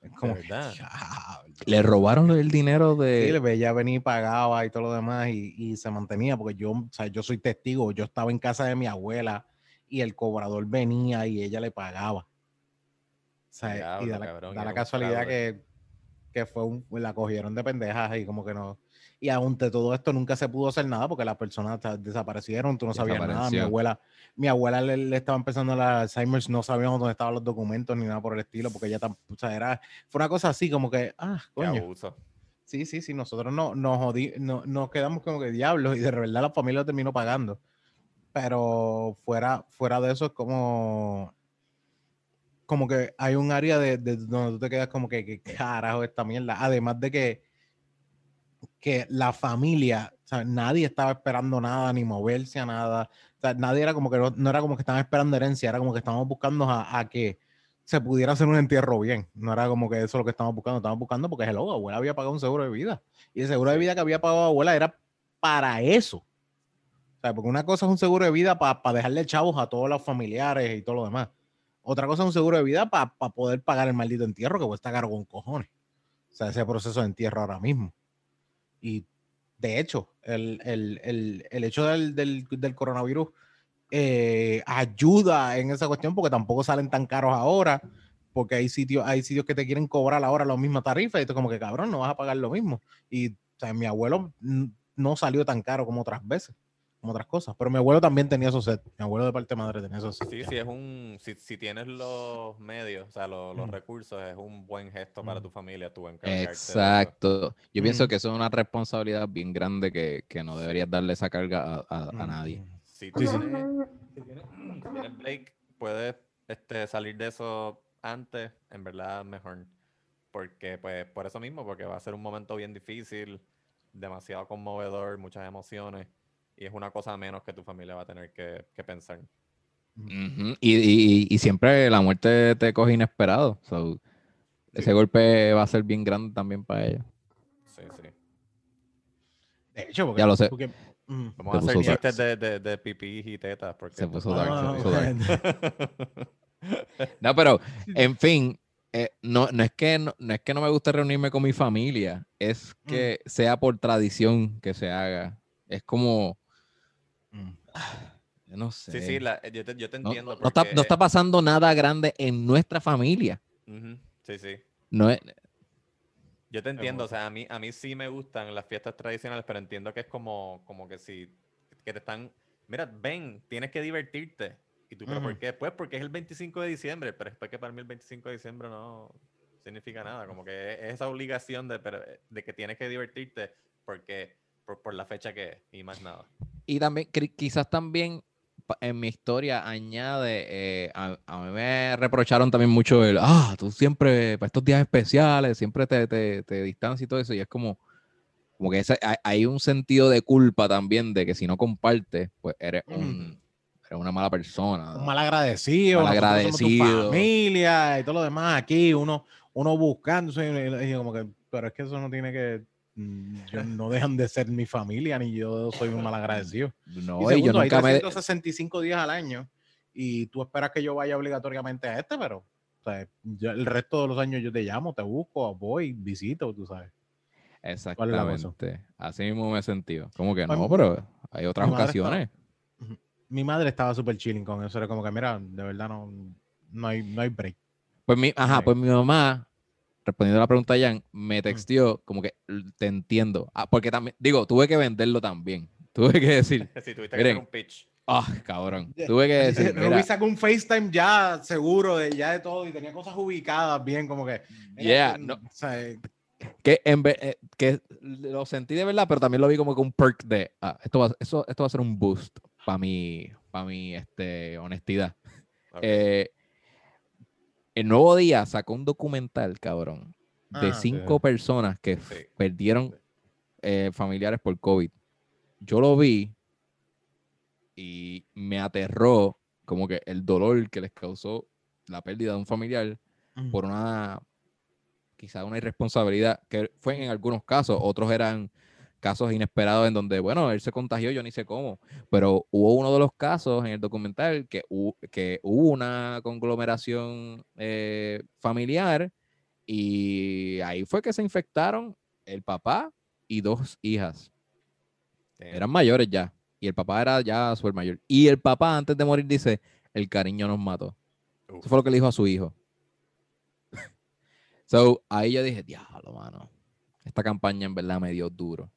Es como, verdad? Le robaron el dinero Sí, de... le veía venir, pagaba y todo lo demás y, y se mantenía, porque yo, o sea, yo soy testigo, yo estaba en casa de mi abuela y el cobrador venía y ella le pagaba. O sea, y Diablo, da la, cabrón, da la casualidad que, que fue un, la cogieron de pendejas y como que no. Y aún de todo esto nunca se pudo hacer nada porque las personas desaparecieron, tú no sabías nada. Mi abuela, mi abuela le, le estaba empezando la Alzheimer, no sabíamos dónde estaban los documentos ni nada por el estilo, porque ella tam- o sea, era, fue una cosa así como que, ah, Qué coño. abuso. Sí, sí, sí, nosotros no, nos, no, nos quedamos como que diablos y de verdad la familia lo terminó pagando. Pero fuera, fuera de eso es como, como que hay un área de, de donde tú te quedas como que, ¿qué carajo esta mierda? Además de que, que la familia, o sea, nadie estaba esperando nada, ni moverse a nada. O sea, nadie era como que, no, no era como que estaban esperando herencia, era como que estábamos buscando a, a que se pudiera hacer un entierro bien. No era como que eso es lo que estábamos buscando. Estábamos buscando porque hello, abuela había pagado un seguro de vida. Y el seguro de vida que había pagado abuela era para eso. Porque una cosa es un seguro de vida para dejarle chavos a todos los familiares y todo lo demás. Otra cosa es un seguro de vida para poder pagar el maldito entierro que cuesta caro con cojones. O sea, ese proceso de entierro ahora mismo. Y de hecho, el, el, el, el hecho del, del, del coronavirus eh, ayuda en esa cuestión porque tampoco salen tan caros ahora, porque hay sitios, hay sitios que te quieren cobrar ahora la misma tarifa y tú como que cabrón, no vas a pagar lo mismo. Y mi abuelo no salió tan caro como otras veces, como otras cosas. Pero mi abuelo también tenía esos sets. Mi abuelo de parte de madre tenía esos sets. Sí, sí, es un. Si, si tienes los medios, o sea, los, los Mm. recursos, es un buen gesto para Mm. tu familia, tú encargarte. Exacto. Yo pienso Mm. que eso es una responsabilidad bien grande que, que no deberías darle esa carga a, a- a nadie. Si tú Sí, sí. tienes, si tienes- si tienes break, puedes este, salir de eso antes, en verdad mejor. Porque, pues, por eso mismo, porque va a ser un momento bien difícil, demasiado conmovedor, muchas emociones, y es una cosa menos que tu familia va a tener que, que pensar. Y, y- y siempre la muerte te coge inesperado. so, Ese golpe va a ser bien grande también para ellos. Sí, sí. De hecho, porque, Ya lo sé. porque- mm. Vamos a hacer chistes de, de, de pipí y tetas. Porque Se puso dark, Ah, se puso dark. No, pero, en fin, eh, no, no, es que no, no es que no me guste reunirme con mi familia, es que sea por tradición que se haga. Es como. yo no sé. Sí, sí, la- yo, te, yo te no, entiendo. no está, porque- no está pasando nada grande en nuestra familia. Ujú, Sí, sí. No es, Yo te entiendo, bueno. o sea, a mí, a mí sí me gustan las fiestas tradicionales, pero entiendo que es como, como que si, que te están, mira, ven, tienes que divertirte. Y tú, ¿pero por Ujú. qué? Pues porque es el 25 de diciembre, pero es que para mí el 25 de diciembre no significa nada, como que es esa obligación de, de que tienes que divertirte porque, por, por la fecha que es, y más nada. Y también, quizás también en mi historia añade, eh, a, a mí me reprocharon también mucho el, ah, tú siempre, para estos días especiales, siempre te, te, te distancias y todo eso, y es como, como que ese- hay, hay un sentido de culpa también de que si no compartes, pues eres, un, eres una mala persona. Un mal agradecido, Mal agradecido. familia y todo lo demás aquí, uno, uno buscándose, y- y como que, pero es que eso no tiene que, no dejan de ser mi familia, ni yo soy un mal agradecido. No, y segundo, yo hay nunca me... 365 días al año y tú esperas que yo vaya obligatoriamente a este, pero o sea, yo- el resto de los años yo te llamo, te busco, voy, visito, tú sabes. Exactamente. Así mismo me he sentido. Como que Pues, no, pero hay otras mi madre estaba- ocasiones. Mi madre estaba súper chilling con eso, era como que, mira, de verdad no, no, hay, no hay break. Pues mi, ajá, Sí. pues mi mamá, respondiendo a la pregunta de Jan, me texteó como que "L- te entiendo. Ah, porque también, digo, tuve que venderlo también. Tuve que decir, Si tuviste que Miren, hacer un pitch. ah, cabrón. Tuve que decir, Rubí sacó un FaceTime ya seguro de ya de todo y tenía cosas ubicadas bien, como que. Yeah, que, no. o sea, eh, que, en vez- eh, que lo sentí de verdad, pero también lo vi como que un perk de, ah, esto va, eso, esto va a ser un boost para mi, para mi este, honestidad. Ok. Eh, el nuevo día sacó un documental, cabrón, de Ah, cinco sí. personas que Sí. perdieron eh, familiares por COVID. Yo lo vi y me aterró como que el dolor que les causó la pérdida de un familiar mm, por una, quizá una irresponsabilidad, que fue en algunos casos, otros eran casos inesperados en donde, bueno, él se contagió, yo ni sé cómo, pero hubo uno de los casos en el documental que, hu- que hubo una conglomeración eh, familiar y ahí fue que se infectaron el papá y dos hijas. Damn. Eran mayores ya. Y el papá era ya súper mayor. Y el papá antes de morir dice, el cariño nos mató. Uf. Eso fue lo que le dijo a su hijo. so, ahí yo dije, diablo, mano. Esta campaña en verdad me dio duro.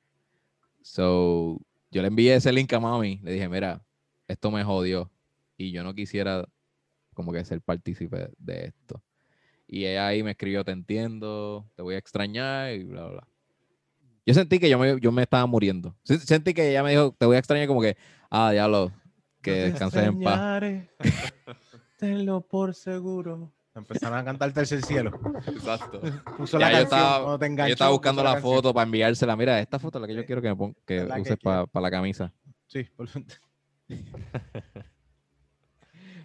So, yo le envié ese link a mami. Le dije, mira, esto me jodió. Y yo no quisiera como que ser partícipe de esto. Y ella ahí me escribió, te entiendo, te voy a extrañar y bla, bla, bla. Yo sentí que yo me, yo me estaba muriendo. Se- Sentí que ella me dijo, te voy a extrañar como que, ah, diablo, que no descanses en paz. Tenlo por seguro. Empezaron a cantar Tercer Cielo. Exacto. Puso Ya, la yo canción, estaba- cuando te Yo estaba buscando la, foto para enviársela. Mira, esta foto es la que yo quiero que, me pon- que uses para la camisa. Sí, por- Es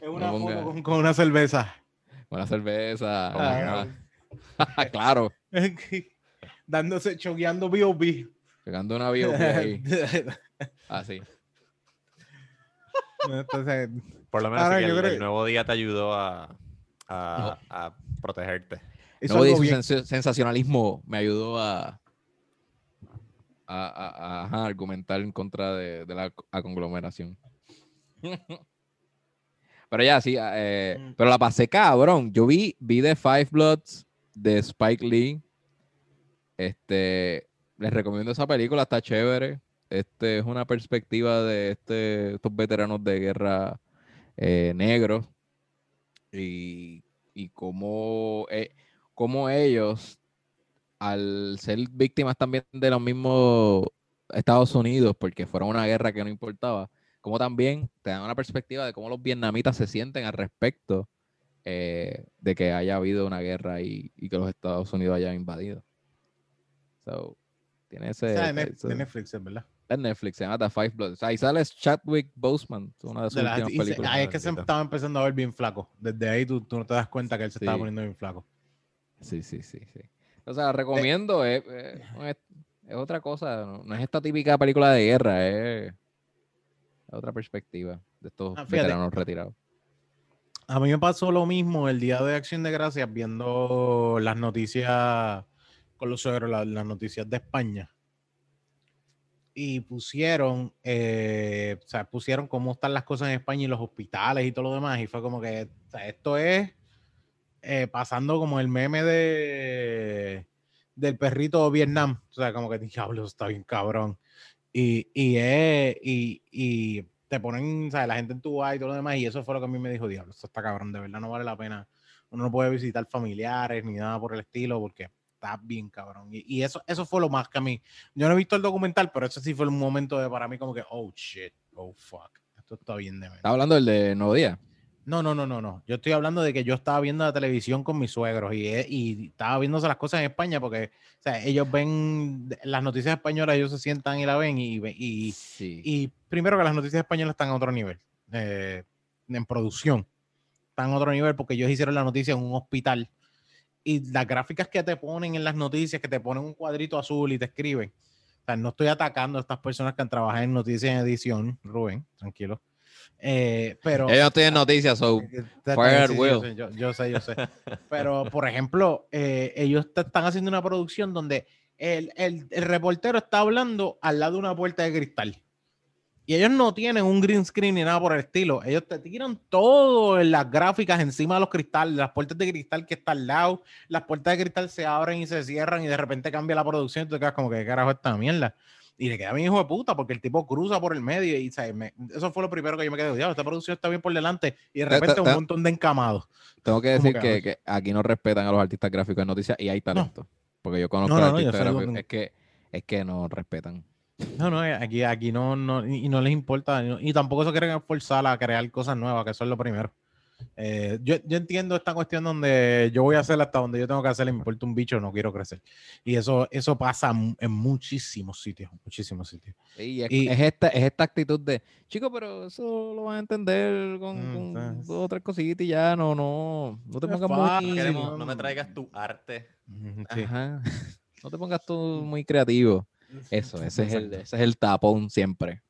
una No foto ponga- con, con una cerveza. Una cerveza. Ajá. claro. Dándose, chogueando B.O.B. Pegando una bio ahí. Así. Entonces, Por lo menos Ahora, sí que yo el, creo- el nuevo día te ayudó a, a, a protegerte. bien. sens- sensacionalismo me ayudó a, a, a- a- ajá, argumentar en contra de, de la conglomeración. Pero ya, sí, eh, Mm. pero la pasé cabrón. Yo vi, vi The Five Bloods de Spike Lee. Este, les recomiendo esa película, está chévere. este es una perspectiva de este, estos veteranos de guerra eh, negros y, y cómo, eh, cómo ellos, al ser víctimas también de los mismos Estados Unidos, porque fueron una guerra que no importaba, como también te dan una perspectiva de cómo los vietnamitas se sienten al respecto eh, de que haya habido una guerra y, y que los Estados Unidos hayan invadido. So, tiene ese. O sea, ese- Netflix, verdad. Es Netflix, se llama The Five Bloods. Ahí sale Chadwick Boseman, una de sus De la- últimas y se- películas. ahí es que se estaba empezando a ver bien flaco. Desde ahí tú, tú no te das cuenta que él se estaba poniendo bien flaco. Sí, sí, sí, sí. O sea, recomiendo, es, es- es- es otra cosa, no, no es esta típica película de guerra, es, es otra perspectiva de estos Ah, veteranos retirados. A mí me pasó lo mismo el día de Acción de Gracias viendo las noticias con los suegros, la- las noticias de España. Y pusieron, eh, o sea, pusieron cómo están las cosas en España y los hospitales y todo lo demás. Y fue como que, o sea, esto es eh, pasando como el meme de del perrito Vietnam. O sea, como que diablo, está bien cabrón. Y, y, es- y, y te ponen, o la gente en tu y todo lo demás. Y eso fue lo que a mí me dijo, diablo, esto está cabrón, de verdad no vale la pena. Uno no puede visitar familiares ni nada por el estilo porque está bien cabrón. Y, y eso, eso fue lo más que a mí. Yo no he visto el documental, pero eso sí fue un momento de para mí como que, oh shit, oh fuck. Esto está bien de Estaba hablando del de Nuevo Día. no, no, no, no, no. Yo estoy hablando de que yo estaba viendo la televisión con mis suegros y, eh, y estaba viéndose las cosas en España porque, o sea, ellos ven las noticias españolas, ellos se sientan y la ven y, y, Sí. y primero que las noticias españolas están a otro nivel, eh, en producción. Están a otro nivel porque ellos hicieron la noticia en un hospital y las gráficas que te ponen en las noticias, que te ponen un cuadrito azul y te escriben. O sea, no estoy atacando a estas personas que han trabajado en noticias en edición, Rubén, tranquilo. Eh, pero Ellos tienen noticias, so Está- Fire está- at sí, will. Yo sé, yo, yo sé, yo sé. Pero, por ejemplo, eh, ellos están haciendo una producción donde el, el- el reportero está hablando al lado de una puerta de cristal. Y ellos no tienen un green screen ni nada por el estilo. Ellos te tiran todo en las gráficas encima de los cristales, las puertas de cristal que están al lado. Las puertas de cristal se abren y se cierran y de repente cambia la producción y tú te quedas como que ¿qué carajo es esta mierda. Y le queda bien hijo de puta porque el tipo cruza por el medio y ¿sabes? Me- eso fue lo primero que yo me quedé. "Diablo, esta producción está bien por delante y de repente un montón de encamados. tengo que ¿Cómo decir que aquí no respetan a los artistas gráficos de noticias y hay talento. Porque yo conozco No, no, a no, yo artistas gráficos, es que, es que no respetan. No, no, eh, aquí, aquí no, no, y no les importa, y tampoco se quieren esforzar a crear cosas nuevas, que eso es lo primero. Eh, yo, yo entiendo esta cuestión donde yo voy a hacer hasta donde yo tengo que hacer y me importa un bicho, no quiero crecer. Y eso, eso pasa en muchísimos sitios, muchísimos sitios. Y es, Y- es esta, es esta actitud de, chico, pero eso lo van a entender con, Mm, con dos o tres cositas y ya, no, no, no te pongas fácil, muy... Queremos- no, me traigas tu arte. Sí. Ajá. No te pongas tú muy creativo. Eso, ese es, el, ese es el tapón siempre.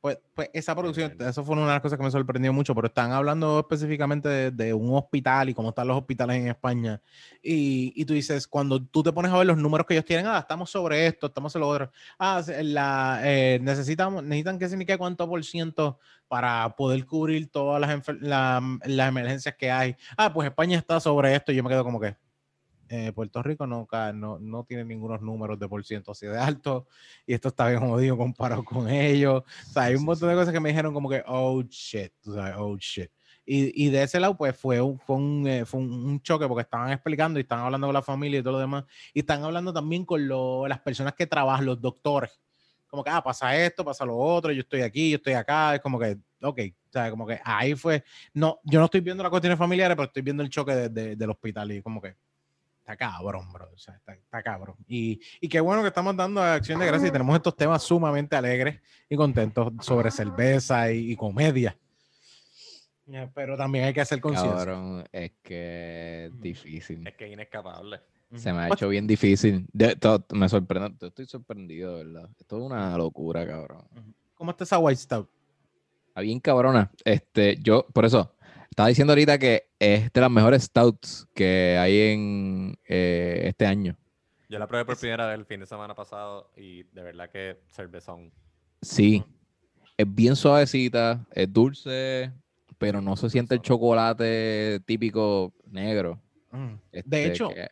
Pues, pues esa producción, eso fue una de las cosas que me sorprendió mucho, pero están hablando específicamente de, de un hospital y cómo están los hospitales en España. Y, y tú dices, cuando tú te pones a ver los números que ellos tienen, ah, estamos sobre esto, estamos en lo otro. Ah, la, eh, necesitamos, necesitan que signifique cuánto por ciento para poder cubrir todas las, la- las emergencias que hay. Ah, pues España está sobre esto y yo me quedo como que, eh, Puerto Rico no, ca- no, no tiene ningunos números de por ciento así de alto y esto está bien jodido comparado con ellos. O sea, hay un Sí, montón de sí. cosas que me dijeron como que, oh shit, tú sabes, oh shit. Y, y de ese lado, pues fue un, fue, un, eh, fue un, un choque porque estaban explicando y estaban hablando con la familia y todo lo demás. Y están hablando también con lo- las personas que trabajan, los doctores. Como que, ah, pasa esto, pasa lo otro, yo estoy aquí, yo estoy acá. Es como que, ok, o sea, como que ahí fue. No, yo no estoy viendo las cuestiones familiares, pero estoy viendo el choque de- de- del hospital y como que, está cabrón, bro. O sea, está, está cabrón. Y, y qué bueno que estamos dando acción de gracias y tenemos estos temas sumamente alegres y contentos sobre cerveza y, y comedia. Pero también hay que hacer conciencia. Cabrón, es que es difícil. Es que es inescapable. Se me ha Pues, hecho bien difícil. De- to- me sorprende, yo estoy sorprendido, de ¿verdad? Esto es una locura, cabrón. ¿Cómo está esa White Stout? Está bien cabrona. Este, yo, por eso, estaba diciendo ahorita que es de las mejores stouts que hay en eh, este año. Yo la probé por primera vez el fin de semana pasado y de verdad que cervezón. Sí. Es bien suavecita, es dulce, pero no se siente el chocolate típico negro. Mm. este, De hecho, que-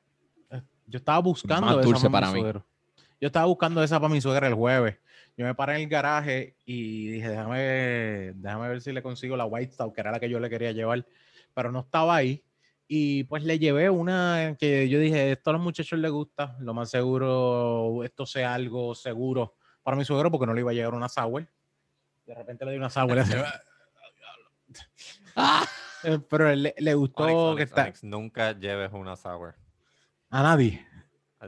yo estaba buscando más esa dulce para mí. suero. Yo estaba buscando esa para mi suegra el jueves. Yo me paré en el garaje y dije, déjame, déjame ver si le consigo la White Stout, que era la que yo le quería llevar, pero no estaba ahí. Y pues le llevé una que yo dije, esto a los muchachos les gusta, lo más seguro, esto sea algo seguro para mi suegro, porque no le iba a llegar una sour. De repente le di una sour. hace, pero le, le gustó que está... Nunca lleves una sour. A nadie.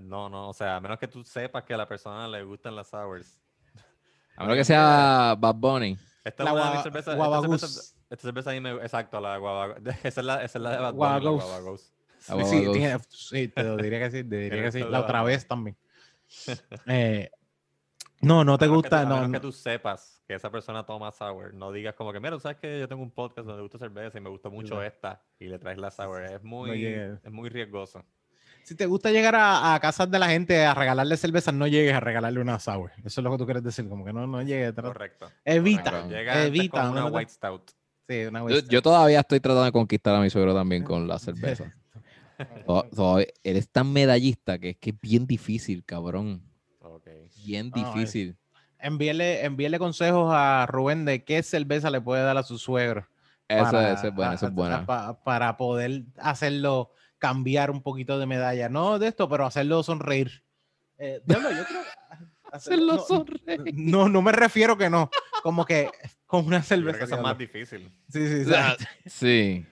No, no, o sea, a menos que tú sepas que a la persona le gustan las sours. A menos que sea Bad Bunny. Esta La es una de mis guava- cervezas. Esta cerveza, esta cerveza ahí me Exacto, la guava. Esa es la, esa es la de Bad Bunny. La Sí, Guava tiene- sí, te lo diría que sí, te diría que que sí. la otra Guava. vez también. Eh, no, no te que gusta. a no, menos que no. tú sepas que esa persona toma sour. No digas como que, mira, sabes que yo tengo un podcast donde me gusta cerveza y me gustó mucho esta y le traes la sour. Es muy, llegues. es muy riesgoso. Si te gusta llegar a, a casas de la gente a regalarle cervezas, no llegues a regalarle una sour. Eso es lo que tú quieres decir, como que no, no llegues. tra- Correcto. Evita, Correcto. Llega antes evita. con una no te- white stout. Sí, una Yo, White yo todavía estoy tratando de conquistar a mi suegro también con la cerveza. To- todavía- él es tan medallista que es que es bien difícil, cabrón. Bien No, difícil. envíele, envíele consejos a Rubén de qué cerveza le puede dar a su suegro. Eso, para- eso es bueno, eso es bueno. a- pa- para poder hacerlo cambiar un poquito de medalla. No de esto, pero hacerlo sonreír. Eh, diablo, yo creo Hacerlo no, sonreír. No, no me refiero que no. Como que con una Yo creo cerveza. que eso es más difícil. Sí, sí, sí. Ah, Sí.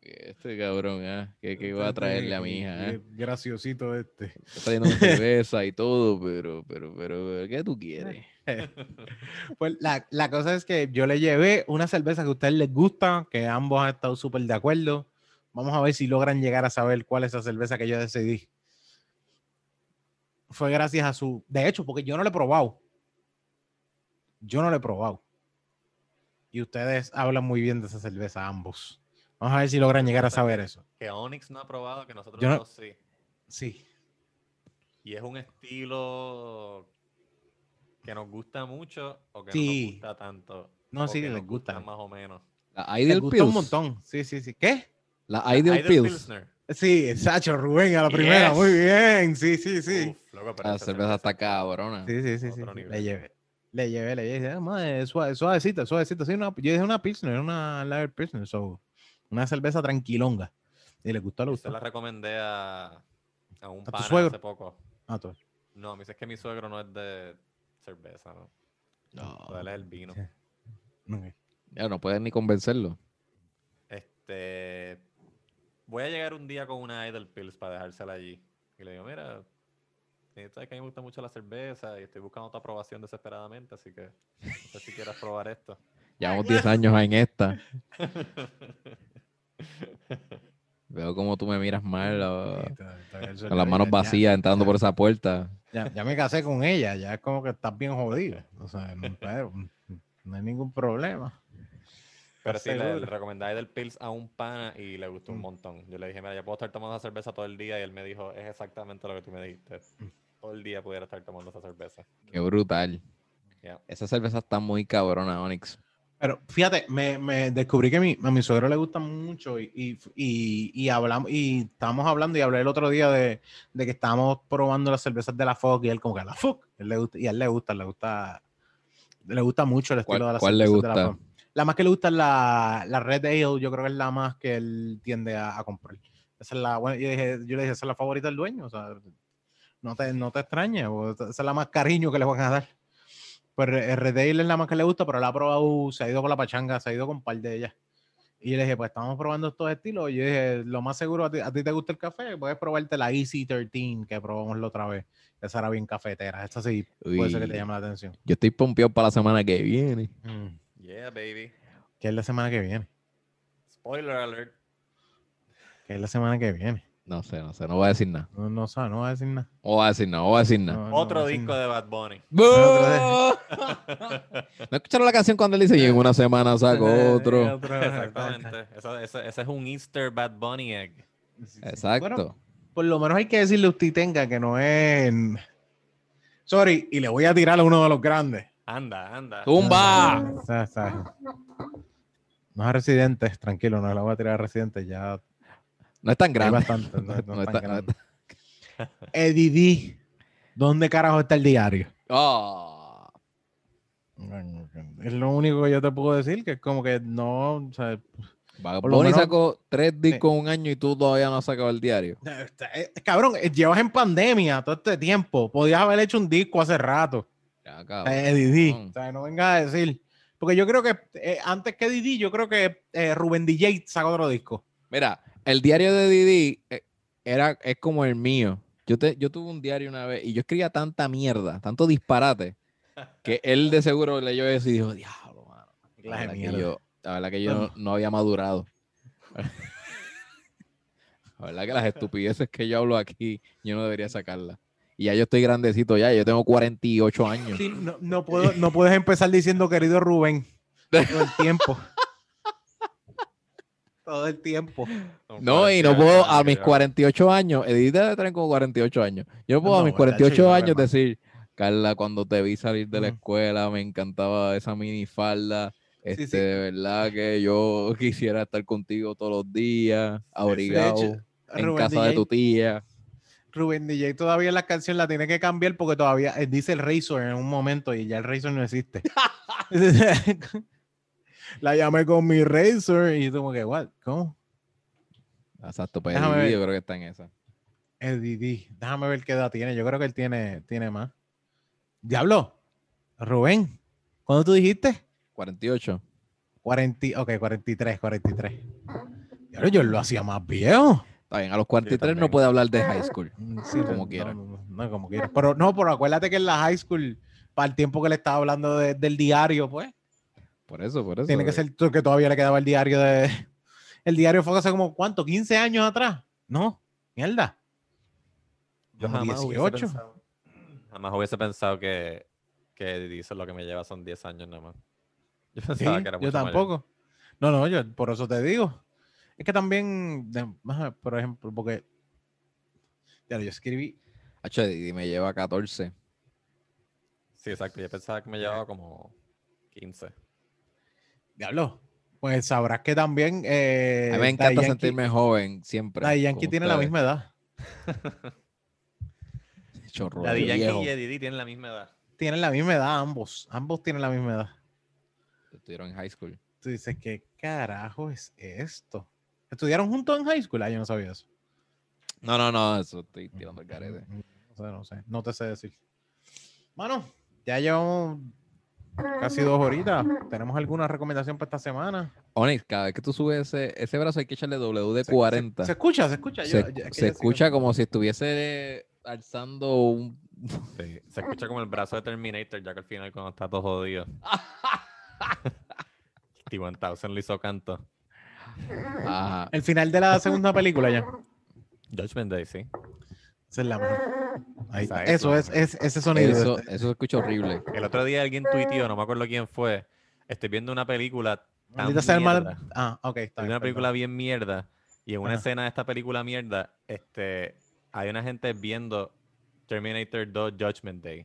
Este cabrón, ¿ah? ¿Qué, qué iba a traerle a mi hija? ¿eh? Graciosito este. Está trayendo cerveza y todo, pero, pero, pero, ¿qué tú quieres? Pues la, la cosa es que yo le llevé una cerveza que a ustedes les gusta, que ambos han estado súper de acuerdo. Vamos a ver si logran llegar a saber cuál es esa cerveza que yo decidí. Fue gracias a su. De hecho, porque yo no la he probado. Yo no la he probado. Y ustedes hablan muy bien de esa cerveza, ambos. Vamos a ver si logran llegar a saber eso. Que Onyx no ha probado, que nosotros Yo no- dos sí. Sí. Y es un estilo que nos gusta mucho o que no nos gusta tanto. No, sí, les gusta. más o menos. La Les Ideal gusta un montón. Sí, sí, sí. ¿Qué? La Ideal Pills. Pilsner. Sí, Sacho, Rubén, a la primera. Yes. Muy bien. Sí, sí, sí. Uf, loco, pero La cerveza está cabrona. Sí, sí, sí, sí. Le llevé. Le llevé, le llevé. Ah, madre, suave, suavecita, suavecita. Sí, una, yo dije una Pilsner, una Lager Pilsner. So, una cerveza tranquilonga. Y le gustó, le Yo gustó. se la recomendé a, a un pana suegro? hace poco. Ah, tú. No, me dice que mi suegro no es de cerveza, ¿no? No, Él es el vino. Ya no puedes ni convencerlo. Este. Voy a llegar un día con una Idle Pills para dejársela allí. Y le digo, mira, sabes que a mí me gusta mucho la cerveza y estoy buscando tu aprobación desesperadamente, así que no sé si quieras probar esto. Llevamos 10 años en esta. Veo como tú me miras mal, Está- está con las manos ya- vacías entrando por esa puerta. Ya, ya me casé con ella, ya es como que estás bien jodido. O sea, no hay ningún problema. Pero sí, le, le recomendé Idle Pills a un pana y le gustó un Mm. montón. Yo le dije, mira, yo puedo estar tomando esa cerveza todo el día y él me dijo, es exactamente lo que tú me dijiste. Mm. Todo el día pudiera estar tomando esa cerveza. Qué brutal. Ya. Esa cerveza está muy cabrona, Onyx. Pero fíjate, me, me descubrí que mi, a mi suegro le gusta mucho y, y, y, y hablamos y estábamos hablando y hablé el otro día de, de que estábamos probando las cervezas de la FOC y él como que la FOC, él le gusta, y a él le gusta, le gusta, le gusta mucho el estilo ¿Cuál- de la cuál le cervezas de la gusta? La más que le gusta es la, la Red Ale, yo creo que es la más que él tiende a, a comprar. Esa es la, bueno, yo, dije, yo le dije, esa es la favorita del dueño, o sea, no te, no te extraña, o esa es la más cariño que le van a dar. Pues el Red Ale es la más que le gusta, pero la ha probado, se ha ido con la pachanga, se ha ido con un par de ellas. Y le dije, pues estamos probando estos estilos. Y yo dije, lo más seguro, a ti, a ti te gusta el café, puedes probarte la Easy 13 que probamos la otra vez. Esa era bien cafetera. Esta sí puede ser que te Uy. llame la atención. Yo estoy pompeado para la semana que viene. Yeah, baby. Que es la semana que viene. Spoiler alert. Que es la semana que viene. No sé, no sé, no voy a decir nada. No, no, sabe, no va a decir nada. No voy a decir nada, no voy a decir nada. No, no Otro disco nada. de Bad Bunny. ¿No escucharon la canción cuando él dice y en una semana saco otro? Exactamente. Eso- ese, ese es un Easter Bad Bunny egg. Exacto. Bueno, por lo menos hay que decirle a usted tenga que no es. Sorry, y le voy a tirar a uno de los grandes. Anda, anda. ¡Tumba! No es a residentes, tranquilo, no le voy a tirar a residentes, ya No es tan grande. bastante. No, no No es tan está- no grande. Eddie D. ¿Dónde carajo está el diario? Ah, Es lo único que yo te puedo decir, que es como que no, o sea, sacó tres discos en un año y tú todavía no has sacado el diario. eh, cabrón, eh, llevas en pandemia todo este tiempo. Podías haber hecho un disco hace rato. Ya, Eh. Didi. O sea, no venga a decir. Porque yo creo que eh, antes que Didi, yo creo que eh, Rubén DJ sacó otro disco. Mira, el diario de Didi eh, era, es como el mío. Yo, te, yo tuve un diario una vez y yo escribía tanta mierda, tanto disparate, que él de seguro leyó eso y dijo, diablo, mano. La verdad, que yo, la verdad que yo no, no había madurado. La verdad que las estupideces que yo hablo aquí, yo no debería sacarlas. Y ya yo estoy grandecito ya, yo tengo 48 años. Sí, no, no puedo, no puedes empezar diciendo querido Rubén todo el tiempo. todo el tiempo. No, y no 48 puedo a mis lleva. 48 años, Edith debe tener como 48 años. Yo no puedo a mis ¿verdad, 48 chico? años decir, Carla, cuando te vi salir de la escuela, me encantaba esa minifalda. Este, sí. de verdad que yo quisiera estar contigo todos los días, abrigado, hecho, en Rubén casa de tu tía. Rubén DJ todavía la canción la tiene que cambiar porque todavía eh, dice el Razor en un momento y ya el Razor no existe. la llamé con mi Razor y como que, what? ¿Cómo? Exacto, pues Déjame Edith ver. yo creo que está en esa. El Didi. Déjame ver qué edad tiene. Yo creo que él tiene, tiene más. Diablo. Rubén. ¿Cuándo tú dijiste? 48. 40, ok, 43, 43. Diablo, yo lo hacía más viejo. Está bien, a los 43 no puede hablar de high school. Mm, Sí, Como no, quiera. No, como quiera. Pero no, pero acuérdate que en la high school, para el tiempo que le estaba hablando de- del diario, pues, Por eso, por eso. tiene que ser tú que todavía le quedaba el diario de. El diario fue hace como, ¿cuánto? ¿15 años atrás? No, mierda. Yo Como jamás hubiese 18. pensado- Jamás hubiese pensado que, que dice lo que me lleva son 10 años nada más. Yo Sí, pensaba que era yo mucho mayor. tampoco. No, no, yo por eso te digo. Es que también, de- por ejemplo, porque. Ya, yo escribí. Hacho, Edith me lleva 14. Sí, exacto. Yo pensaba que me llevaba como 15. Diablo. Pues sabrás que también. Eh, A mí me encanta Yankee- sentirme joven siempre. Daddy Yankee tiene la misma edad. Chorro de Yankee viejo. y Eddie tienen la misma edad. Tienen la misma edad ambos. Ambos tienen la misma edad. Estuvieron en high school. Tú dices, ¿qué carajo es esto? ¿Estudiaron juntos en high school? Ah, yo no sabía eso. No, no, no, eso estoy tirando el carete. No sé, no sé. No te sé decir. Mano, ya llevamos casi dos horitas. ¿Tenemos alguna recomendación para esta semana? Onyx, cada vez que tú subes ese, ese brazo hay que echarle Se- WD-40. Se, se escucha, se escucha. Se, Yo- se yo- es que yo escucha sigo- como si estuviese alzando un... Sí. Se escucha como el brazo de Terminator, ya que al final cuando está todo jodido. T-1000 le hizo canto. Ajá. El final de la segunda película ya. Judgment Day, sí. Esa es la mejor. Ahí, Esa es eso es, ese sonido. Eso, eso se escucha horrible. El otro día alguien tuiteó, no me acuerdo quién fue. Estoy viendo una película tan el mal- mierda. Ah, ok, está Hay bien, una película perdón. bien mierda y en una Ajá. escena de esta película mierda, este, hay una gente viendo Terminator 2 Judgment Day.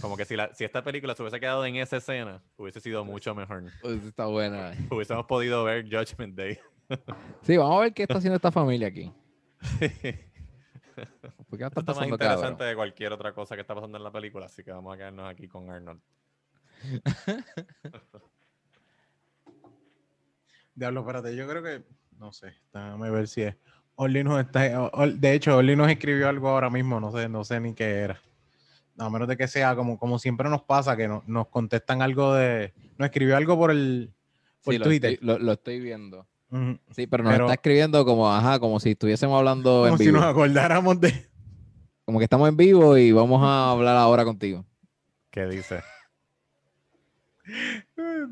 Como que si, la, si esta película se hubiese quedado en esa escena, hubiese sido mucho mejor. Pues está buena. Hubiésemos podido ver Judgment Day. Sí, vamos a ver qué está haciendo esta familia aquí. Esto ¿Por qué está está más interesante cabrón? de cualquier otra cosa que está pasando en la película, así que vamos a quedarnos aquí con Arnold. Diablo, espérate, yo creo que. No sé, déjame ver si es. Orly nos está. de hecho, Orly nos escribió algo ahora mismo, no sé, no sé ni qué era. A menos de que sea como, como siempre nos pasa, que no- nos contestan algo de. Nos escribió algo por el. Por Sí, lo Twitter. estoy, lo, lo estoy viendo. Sí, pero nos Pero- está escribiendo como, ajá, como si estuviésemos hablando Como en si nos acordáramos de. Como que estamos en vivo y vamos a hablar ahora contigo. ¿Qué dice?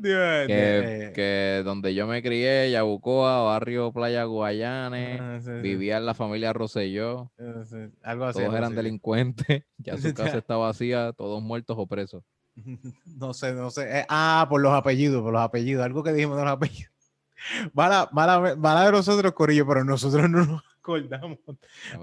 Dios, Que, eh, que donde yo me crié, Yabucoa, barrio Playa Guayane, ah, sí, sí, vivía en la familia Rosselló, sí, sí, Algo así. todos algo eran así. delincuentes, ya su casa está vacía, todos muertos o presos. No sé, no sé. Eh, ah, por los apellidos, por los apellidos. Algo que dijimos de los apellidos. Mala, mala, mala de nosotros, Corillo, pero nosotros no nos acordamos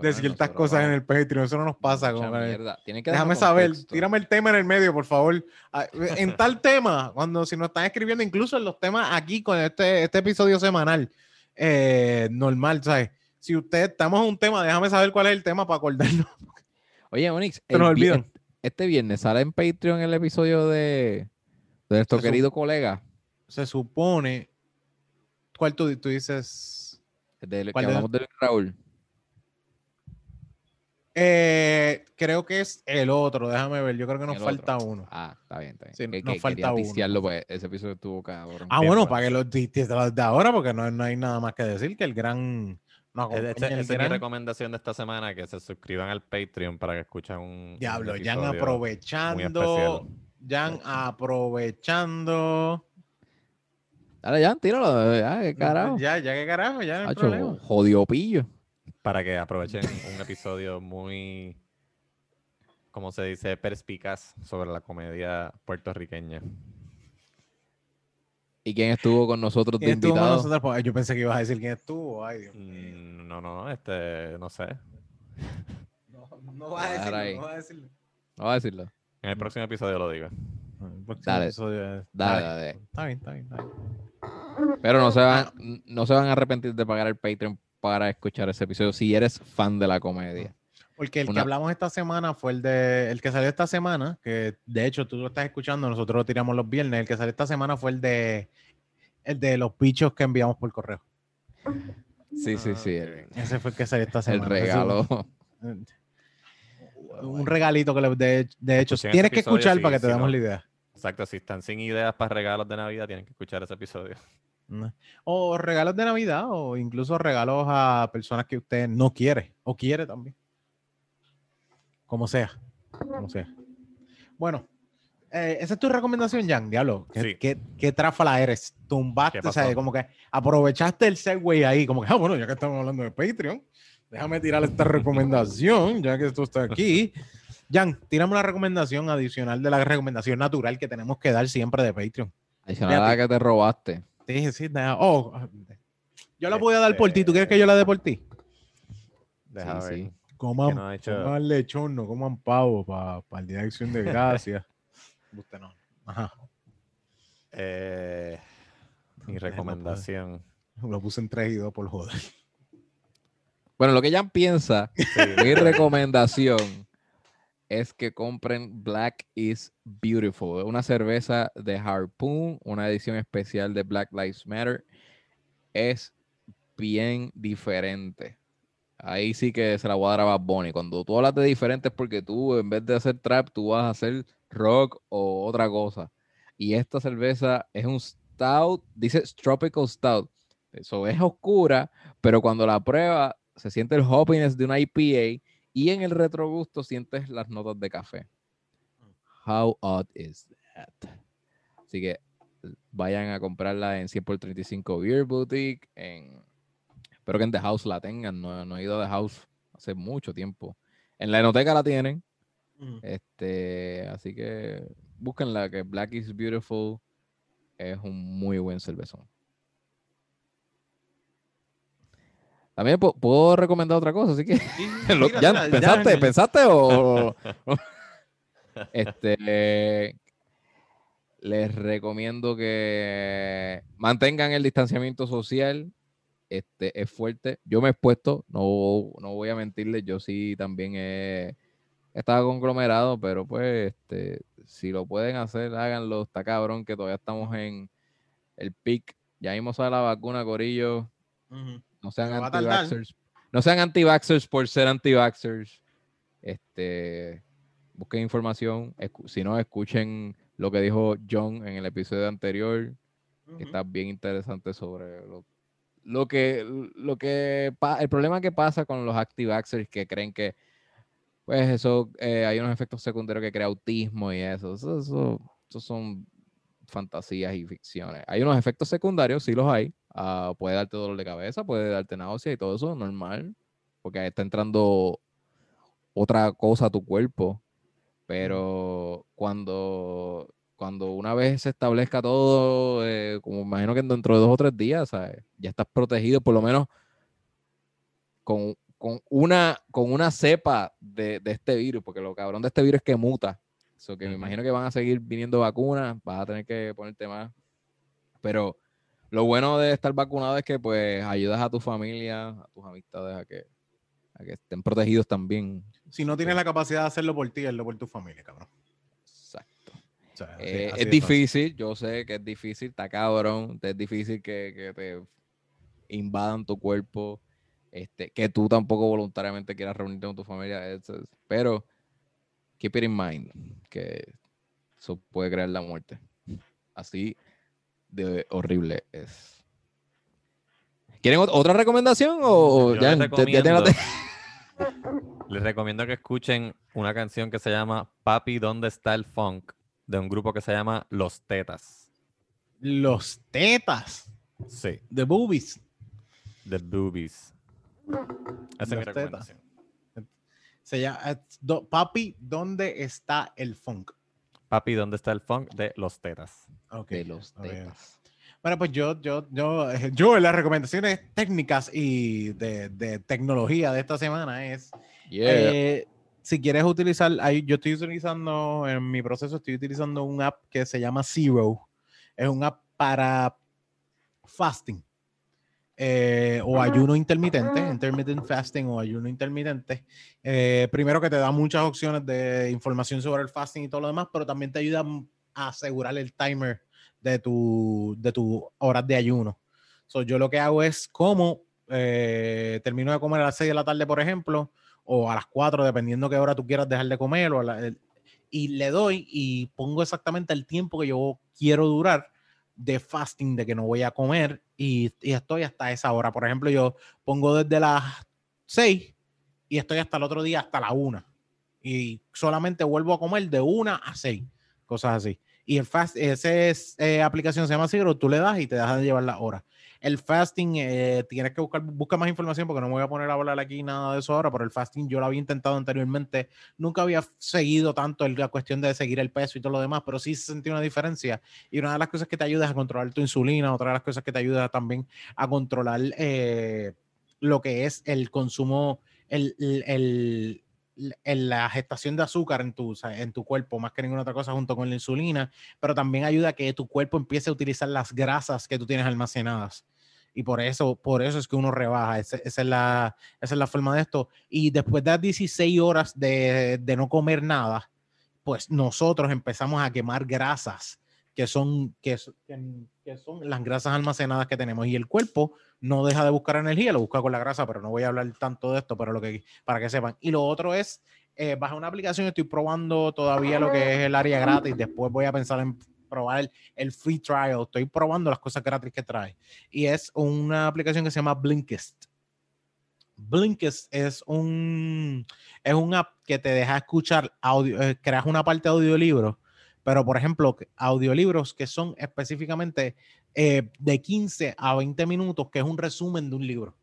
de ciertas cosas en el Patreon. Eso no nos pasa. que Déjame saber, tírame el tema en el medio, por favor. Ah, En tal tema, cuando si nos están escribiendo, incluso en los temas aquí con este, este episodio semanal, eh, normal, ¿sabes? Si usted estamos en un tema, déjame saber cuál es el tema para acordarnos. Oye, Onyx, nos olvidan. este viernes sale en Patreon el episodio de, de nuestro querido colega, Se supone. ¿Cuál tú, tú dices? Que ¿Cuál de hablamos de Raúl. Eh, creo que es el otro. Déjame ver. Yo creo que nos El falta otro. uno. Ah, está bien, está bien. Sí, Que- nos que falta uno. pues ese episodio estuvo cabrón. Ah, bueno, bueno. para que los de ahora, porque no, no hay nada más que decir que el gran. No, Esa es mi recomendación de esta semana, que se suscriban al Patreon para que escuchen un, un diablo, Jan episodio muy aprovechando. Jan aprovechando. Dale, ya, tíralo. Ya, qué carajo. Ya, ya que carajo, ya no hay Hacho, problema. jodido pillo. Para que aprovechen un episodio muy, como se dice, perspicaz sobre la comedia puertorriqueña. ¿Y quién estuvo con nosotros de ¿Quién estuvo con invitado? nosotros? Pues, Yo pensé que ibas a decir quién estuvo. Ay, Dios mío. Mm, No, no, no, este, no sé. No, no vas a decirlo, no vas a decirlo. No voy a decirlo. En el próximo episodio lo digo. El próximo Dale. episodio es- Dale, Dale. dale. Está bien, está bien, está bien. Pero no se, van, Ah. no se van a arrepentir de pagar el Patreon para escuchar ese episodio si eres fan de la comedia. Porque el que hablamos esta semana fue el de el que salió esta semana, que de hecho tú lo estás escuchando, nosotros lo tiramos los viernes. El que salió esta semana fue el de el de los bichos que enviamos por correo. Sí, sí, Ah, sí. El, Ese fue el que salió esta el semana. Es regalo. Un, un regalito que le, de, de hecho Escuchen tienes ese que escuchar para que te si demos no- la idea. Exacto, si están sin ideas para regalos de Navidad, tienen que escuchar ese episodio. O regalos de Navidad o incluso regalos a personas que usted no quiere o quiere también. Como sea. Como sea. Bueno, eh, esa es tu recomendación, Jan. Diablo, ¿qué, Sí. qué, qué tráfala eres? Tumbaste, ¿Qué o sea, como que aprovechaste el segue ahí, como que, ah, bueno, ya que estamos hablando de Patreon, déjame tirar esta recomendación, ya que esto está aquí. Jan, tírame una recomendación adicional de la recomendación natural que tenemos que dar siempre de Patreon. Adicional a la que te robaste. Sí, sí, deja- oh, yo la voy a dar por ti. ¿Tú quieres que yo la dé por ti? Deja Sí, ver. sí. Coman, no hecho- coman lechón, no coman pavo para el Día de Acción de Gracias. Usted no. Ajá. Eh, mi recomendación. Lo puse en 3 y 2 por joder. Bueno, lo que Jan piensa, Sí, mi recomendación es que compren Black is Beautiful, una cerveza de Harpoon, una edición especial de Black Lives Matter. Es bien diferente. Ahí sí que se la voy a dar a Bad Bunny. Cuando tú hablas de diferente es porque tú, en vez de hacer trap, tú vas a hacer rock o otra cosa. Y esta cerveza es un stout, dice Tropical Stout. Eso es oscura, pero cuando la prueba se siente el hoppiness de una IPA y en el retrogusto sientes las notas de café. How odd is that? Así que vayan a comprarla en 100 por 35 Beer Boutique. En, espero que en The House la tengan. No, no he ido a The House hace mucho tiempo. En la enoteca la tienen. Este, así que búsquenla, que Black is Beautiful es un muy buen cervezón. También pu- puedo recomendar otra cosa, así que lo- Mira, ya, ¿pensaste, ya- pensaste o este les recomiendo que mantengan el distanciamiento social. Este es fuerte. Yo me he expuesto, no, no voy a mentirles, yo sí también he estado conglomerado, pero pues este, si lo pueden hacer, háganlo. Está cabrón que todavía estamos en el pic. Ya mismo sale la vacuna, Corillo. Ujú. No sean anti-vaxxers. No sean anti-vaxxers por ser anti-vaxxers. Este, busquen información. si no, escuchen lo que dijo John en el episodio anterior, que está bien interesante sobre lo, lo que, lo que el problema que pasa con los anti-vaxxers que creen que pues eso eh, hay unos efectos secundarios que crea autismo y eso. Eso, eso- eso son fantasías y ficciones. Hay unos efectos secundarios, sí los hay. Ah, puede darte dolor de cabeza, puede darte náusea y todo eso, normal. Porque está entrando otra cosa a tu cuerpo. Pero cuando, cuando una vez se establezca todo, eh, como imagino que dentro de dos o tres días, ¿sabes? ya estás protegido, por lo menos con, con una, con una cepa de, de este virus, porque lo cabrón de este virus es que muta. So que me Ujú. imagino que van a seguir viniendo vacunas, vas a tener que ponerte más. Pero lo bueno de estar vacunado es que pues ayudas a tu familia, a tus amistades a que, a a que estén protegidos también. Si no tienes la capacidad de hacerlo por ti, hazlo por tu familia, cabrón. Exacto. O sea, así- Eh, así es difícil, yo sé que es difícil, está cabrón, es difícil que, que te invadan tu cuerpo, este, que tú tampoco voluntariamente quieras reunirte con tu familia, pero keep it in mind, que eso puede crear la muerte. Así de horrible es. ¿Quieren ot- otra recomendación o ya, les ya recomiendo- Les recomiendo que escuchen una canción que se llama Papi, ¿dónde está el funk? De un grupo que se llama Los Tetas. Los tetas Sí, de boobies. The Boobies. Esa es mi recomendación. Se llama, do- papi, ¿dónde está el funk? Papi, ¿dónde está el funk? De Los Tetas. Ok, de los tetas. Bueno, pues yo, yo, yo, eh, yo en las recomendaciones técnicas y de, de tecnología de esta semana es Yeah. Eh, si quieres utilizar, ahí yo estoy utilizando, en mi proceso estoy utilizando un app que se llama Zero. Es un app para fasting eh, o ayuno intermitente, intermittent fasting o ayuno intermitente. Eh, primero que te da muchas opciones de información sobre el fasting y todo lo demás, pero también te ayuda a asegurar el timer de tu, de tu horas de ayuno. So, yo lo que hago es como eh, termino de comer a las 6 de la tarde, por ejemplo, o a las 4, dependiendo qué hora tú quieras dejar de comer, o a la- el- y le doy y pongo exactamente el tiempo que yo quiero durar de fasting, de que no voy a comer, y, y estoy hasta esa hora. Por ejemplo, yo pongo desde las 6 y estoy hasta el otro día, hasta la 1. Y solamente vuelvo a comer de 1 a 6, cosas así. Y el fast, esa es, eh, aplicación se llama Zero, tú le das y te dejas de llevar la hora. El fasting, eh, tienes que buscar, busca más información porque no me voy a poner a hablar aquí nada de eso ahora, pero el fasting yo lo había intentado anteriormente, nunca había seguido tanto la cuestión de seguir el peso y todo lo demás, pero sí sentí una diferencia. Y una de las cosas que te ayuda es a controlar tu insulina, otra de las cosas que te ayuda también a controlar eh, lo que es el consumo, el- el- el- la gestación de azúcar en tu, en tu cuerpo, más que ninguna otra cosa, junto con la insulina, pero también ayuda a que tu cuerpo empiece a utilizar las grasas que tú tienes almacenadas. Y por eso, por eso es que uno rebaja. Esa, es la, esa es la forma de esto. Y después de las 16 horas de, de no comer nada, pues nosotros empezamos a quemar grasas, que son, que, que son las grasas almacenadas que tenemos. Y el cuerpo no deja de buscar energía, lo busca con la grasa, pero no voy a hablar tanto de esto, pero lo que, para que sepan. Y lo otro es, eh, una aplicación, estoy probando todavía lo que es el área gratis, después voy a pensar en probar el, el free trial, estoy probando las cosas gratis que trae. Y es una aplicación que se llama Blinkist. Blinkist es un, es un app que te deja escuchar audio, eh, creas una parte de audiolibro, pero por ejemplo, audiolibros que son específicamente eh, de 15 a 20 minutos, que es un resumen de un libro.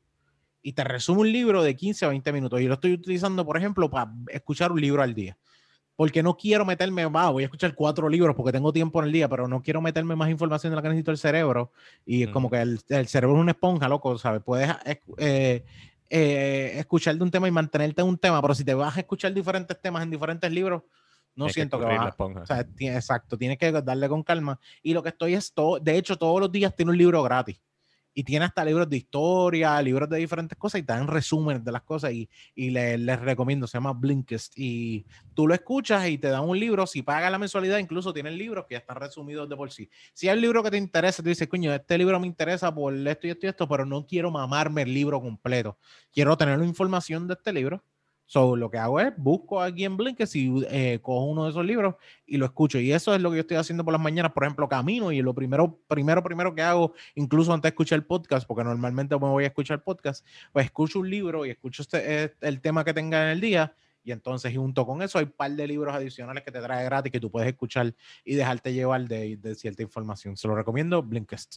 Y te resume un libro de 15 a 20 minutos. Y lo estoy utilizando, por ejemplo, para escuchar un libro al día. Porque no quiero meterme, va, voy a escuchar cuatro libros porque tengo tiempo en el día, pero no quiero meterme más información de la que necesito el cerebro. Y Ujú. como que el, el cerebro es una esponja, loco, ¿sabes? Puedes eh, eh, escuchar de un tema y mantenerte en un tema, pero si te vas a escuchar diferentes temas en diferentes libros, no siento que, escurrir vas la a- esponja. o sea, exacto, tienes que darle con calma. Y lo que estoy es todo, de hecho, todos los días tiene un libro gratis. Y tiene hasta libros de historia, libros de diferentes cosas y te dan resúmenes de las cosas y, y le- les recomiendo, se llama Blinkist. Y tú lo escuchas y te dan un libro, si pagas la mensualidad, incluso tienen libros que ya están resumidos de por sí. Si hay un libro que te interesa, tú dices, coño, este libro me interesa por esto y esto y esto, pero no quiero mamarme el libro completo. Quiero tener la información de este libro. So, lo que hago es busco aquí en Blinkist y eh, cojo uno de esos libros y lo escucho. Y eso es lo que yo estoy haciendo por las mañanas. Por ejemplo, camino y lo primero, primero, primero que hago, incluso antes de escuchar el podcast, porque normalmente me voy a escuchar podcast, pues escucho un libro y escucho este, eh, el tema que tenga en el día. Y entonces, junto con eso, hay un par de libros adicionales que te trae gratis que tú puedes escuchar y dejarte llevar de, de cierta información. Se lo recomiendo, Blinkist.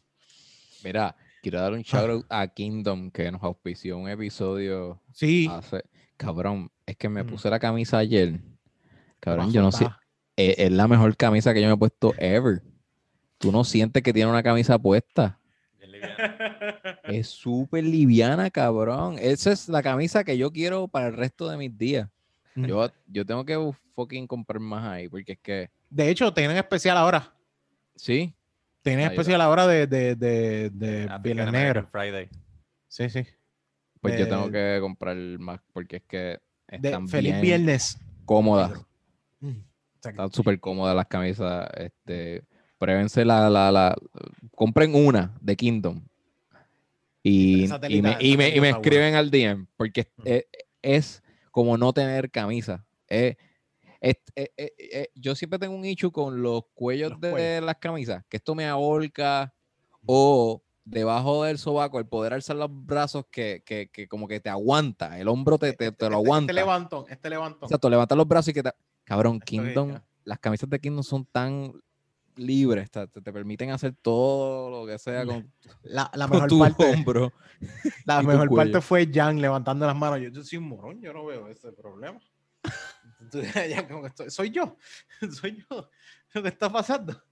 Mira, quiero dar un shout out a Kingdom que nos auspició un episodio Sí. hace. Cabrón, es que me Mm. puse la camisa ayer. Cabrón, Bajo yo no sé. está. Es, es la mejor camisa que yo me he puesto ever. Tú no sientes que tiene una camisa puesta. Es súper liviana, cabrón. Esa es la camisa que yo quiero para el resto de mis días. Mm. Yo, yo tengo que fucking comprar más ahí, porque es que, De hecho, tienen especial ahora. sí, Tienen especial ahora de, de, de, de Negro. Friday. Sí, sí. Pues yo tengo que comprar más porque es que de están Feliz bien Viernes. cómodas. Mm. Están súper cómodas las camisas. Este, pruébense la, la, la, compren una de Kingdom. Y, y me, y me, y me escriben al DM porque es, es como no tener camisa. Es- es- es- yo siempre tengo un issue con los cuellos Los de cuellos. las camisas, que esto me ahorca o debajo del sobaco, el poder alzar los brazos que, que, que como que te aguanta, el hombro te, te, te lo Este- aguanta. Este levantón, este levantón. Exacto, levantar los brazos y que te... Cabrón, Esto es Kingdom, ya. las camisas de Kingdom son tan libres, te, te permiten hacer todo lo que sea con, La, la con mejor tu parte, hombro. la mejor parte fue Jan levantando las manos. Yo, yo soy un morón, yo no veo ese problema. Entonces, Jan como que estoy- soy yo, soy yo. Lo que está pasando.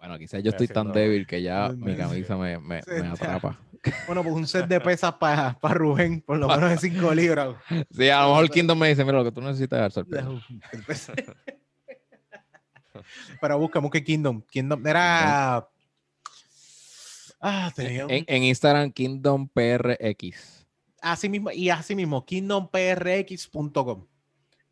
Bueno, quizás yo Estoy tan débil que ya mi camisa me, me, Sí, me ya. atrapa. Bueno, pues un set de pesas para Rubén, por lo menos de 5 libras. Sí, a lo mejor Kingdom me dice, mira, lo que tú necesitas es dar sorpresa. Pero busca, busca Kingdom. Kingdom era. Ah, tenía un- En, en Instagram, Kingdom PRX. así mismo, y así mismo, kingdomprx.com.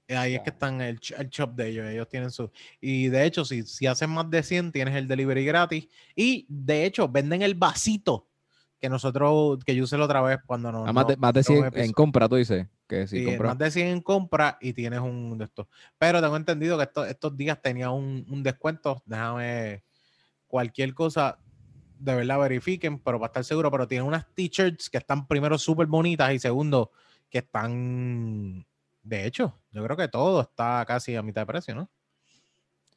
Eh, Ahí es que están el, el shop de ellos. Ellos tienen su. Y de hecho, si, si hacen más de 100, tienes el delivery gratis. Y de hecho, venden el vasito que nosotros, que yo usé la otra vez cuando nos. Ah, más, de, más de no, 100 un en compra, tú dices. Que si Sí, compras. más de 100 en compra y tienes un de estos. Pero tengo entendido que estos, estos días tenía un, un descuento. Déjame cualquier cosa, de verdad verifiquen, pero para estar seguro. Pero tienen unas t-shirts que están primero súper bonitas y segundo que están. De hecho, yo creo que todo está casi a mitad de precio, ¿no?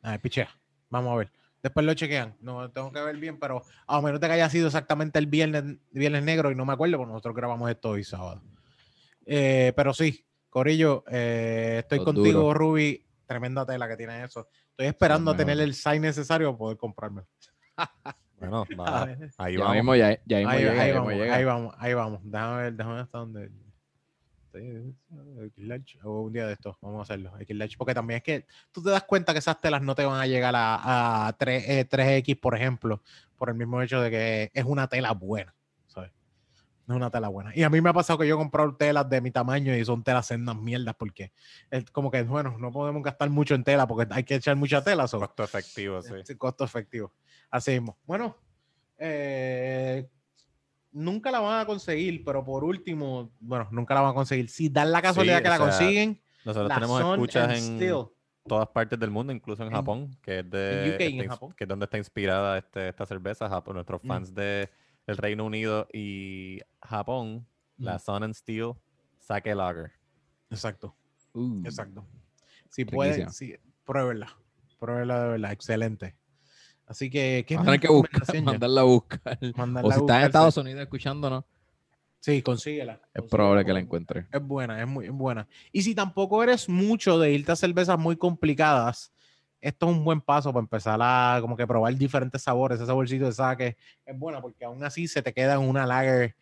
A ver, pichea. Vamos a ver. Después lo chequean. No tengo que ver bien, pero a menos de que haya sido exactamente el viernes, viernes negro y no me acuerdo, porque nosotros grabamos esto hoy sábado. Eh, pero sí, Corillo, eh, estoy Los contigo, duros. Ruby. Tremenda tela que tiene eso. Estoy esperando a tener el size necesario para poder comprármelo. Bueno, A va, ver. ahí Ya vamos. mismo, ya, ya mismo Ahí, llega, vamos, llega. ahí vamos, ahí vamos. Déjame ver, déjame ver hasta dónde. Xlarge, O un día de estos, vamos a hacerlo. Xlarge, Porque también es que tú te das cuenta que esas telas no te van a llegar a, a 3, eh, 3X, por ejemplo, por el mismo hecho de que es una tela buena, ¿sabes? Es una tela buena. Y a mí me ha pasado que yo he comprado telas de mi tamaño y son telas en unas mierdas porque es como que, bueno, no podemos gastar mucho en tela porque hay que echar mucha tela. Costo efectivo, sí. Sí, costo efectivo. Así mismo. Bueno, eh, nunca la van a conseguir, pero por último, bueno, nunca la van a conseguir. Si dan la casualidad Sí, que la sea, consiguen, Nosotros la tenemos Sun escuchas en Steel. todas partes del mundo, incluso en, En- Japón, que es de UK en Japón. que es donde está inspirada este, esta cerveza. Japón, nuestros Mm. fans de el Reino Unido y Japón, la Mm. Sun and Steel Sake Lager. Exacto, Uh, exacto. Si pueden, sí, pruébenla. Pruébenla de verdad, excelente. Así que, ¿qué tener que buscar, mandarla a buscar. Mandarla O si estás en. Estados Unidos escuchándonos, Sí, consíguela. es consíguela, probable que la encuentre. Es buena, es muy buena. Y si tampoco eres mucho de irte a cervezas muy complicadas, esto es un buen paso para empezar a como que probar diferentes sabores. Ese saborcito de saque es buena porque aún así se te queda en una lager,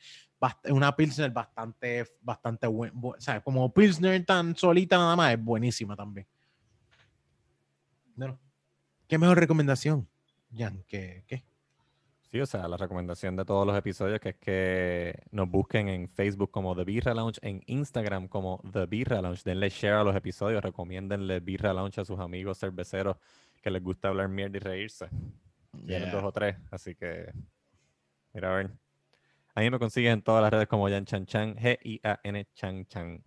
una pilsner bastante, bastante buena. O sea, como pilsner tan solita nada más, es buenísima también. Bueno, ¿qué mejor recomendación, Jan? ¿Qué? qué? Sí, o sea, la recomendación de todos los episodios que es que nos busquen en Facebook como The Birra Lounge, en Instagram como The Birra Lounge. Denle share a los episodios, recomiéndenle Birra Lounge a sus amigos cerveceros que les gusta hablar mierda y reírse. Tienen dos o tres, así que mira a ver. A mí me consigues en todas las redes como Jan Chan Chan, G-I-A-N Chan Chan.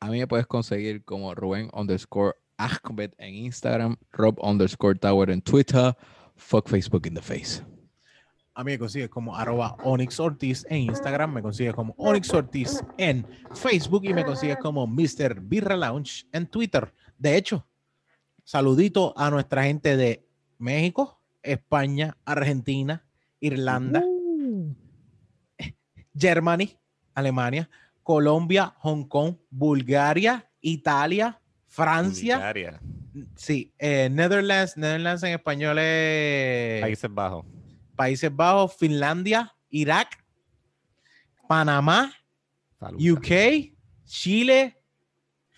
A mí me puedes conseguir como Rubén underscore Ahmed en Instagram, Rob underscore Tower en Twitter, fuck Facebook in the face. A mí me consigues como arroba Onyx Ortiz en Instagram, me consigues como Onyx Ortiz en Facebook y me consigues como Mr. Birra Lounge en Twitter. De hecho, saludito a nuestra gente de México, España, Argentina, Irlanda, Germany, Alemania, Colombia, Hong Kong, Bulgaria, Italia, Francia, Bulgaria, sí, eh, Netherlands, Netherlands en español es Países Bajos. Países Bajos, Finlandia, Irak, Panamá. UK, Chile,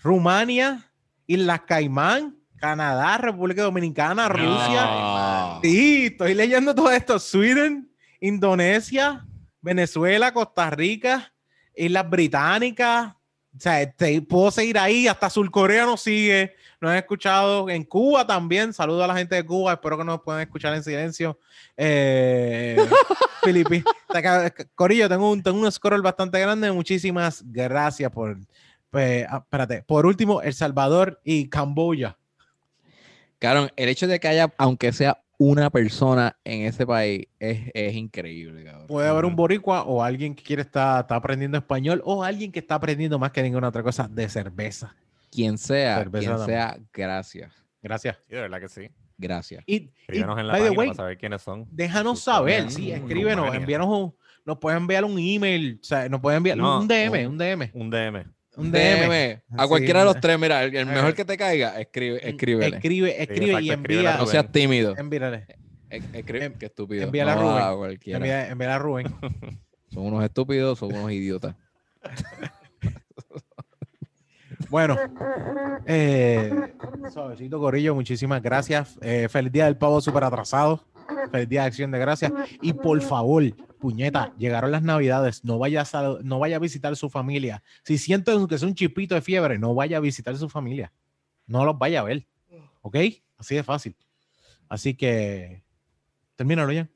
Rumania, Islas Caimán, Canadá, República Dominicana, Rusia. No. Sí, estoy leyendo todo esto. Sweden, Indonesia, Venezuela, Costa Rica, Islas Británicas. O sea, te, puedo seguir ahí, hasta Surcorea nos sigue, nos han escuchado en Cuba también. Saludo a la gente de Cuba, espero que nos puedan escuchar en silencio. Eh, Filipi- Corillo, tengo un, tengo un scroll bastante grande. Muchísimas gracias por. pues, ah, espérate, por último, El Salvador y Camboya. Claro, el hecho de que haya, aunque sea una persona en ese país, es, es increíble, cabrón. Puede haber un boricua o alguien que quiere estar, estar aprendiendo español o alguien que está aprendiendo más que ninguna otra cosa de cerveza. Quien sea, Cerveza quien también. sea, gracias. Gracias. Sí, de verdad que sí. Gracias. Y, y, Escríbenos en la página way, para saber quiénes son. déjanos saber, sí, Mm, escríbenos, envíanos un, nos pueden enviar un email, o sea, nos pueden enviar No, un DM, un- un DM, Un DM. un DM. DM. A Sí, cualquiera de los tres, mira, el, el Eh. mejor que te caiga, escribe, escríbele. Escribe, escribe y exacto, envía, no Rubén. seas tímido. envíale, Es- escribe- Em- qué estúpido. envíale a No Rubén. a cualquiera. envía, envíale a Rubén. Son unos estúpidos, son unos idiotas. Bueno, eh, suavecito Corillo, muchísimas gracias. Eh, feliz día del pavo súper atrasado. Feliz día de acción de gracias. Y por favor, puñeta, llegaron las navidades. No vaya a, no vaya a visitar su familia. Si sienten que es un chipito de fiebre, no vaya a visitar su familia. No los vaya a ver. ¿Ok? Así de fácil. Así que, termínalo ya.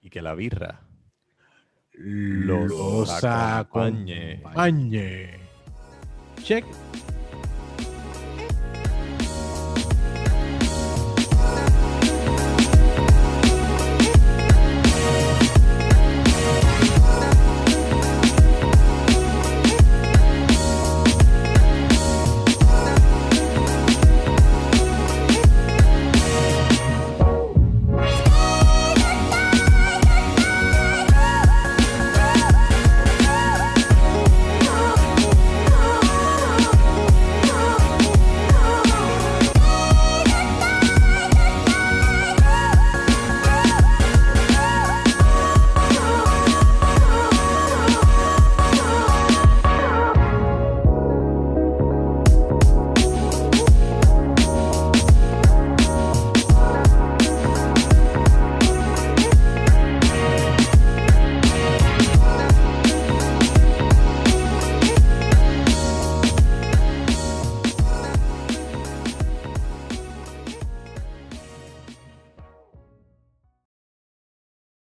Y que la birra Los acompañe. acompañe. Check.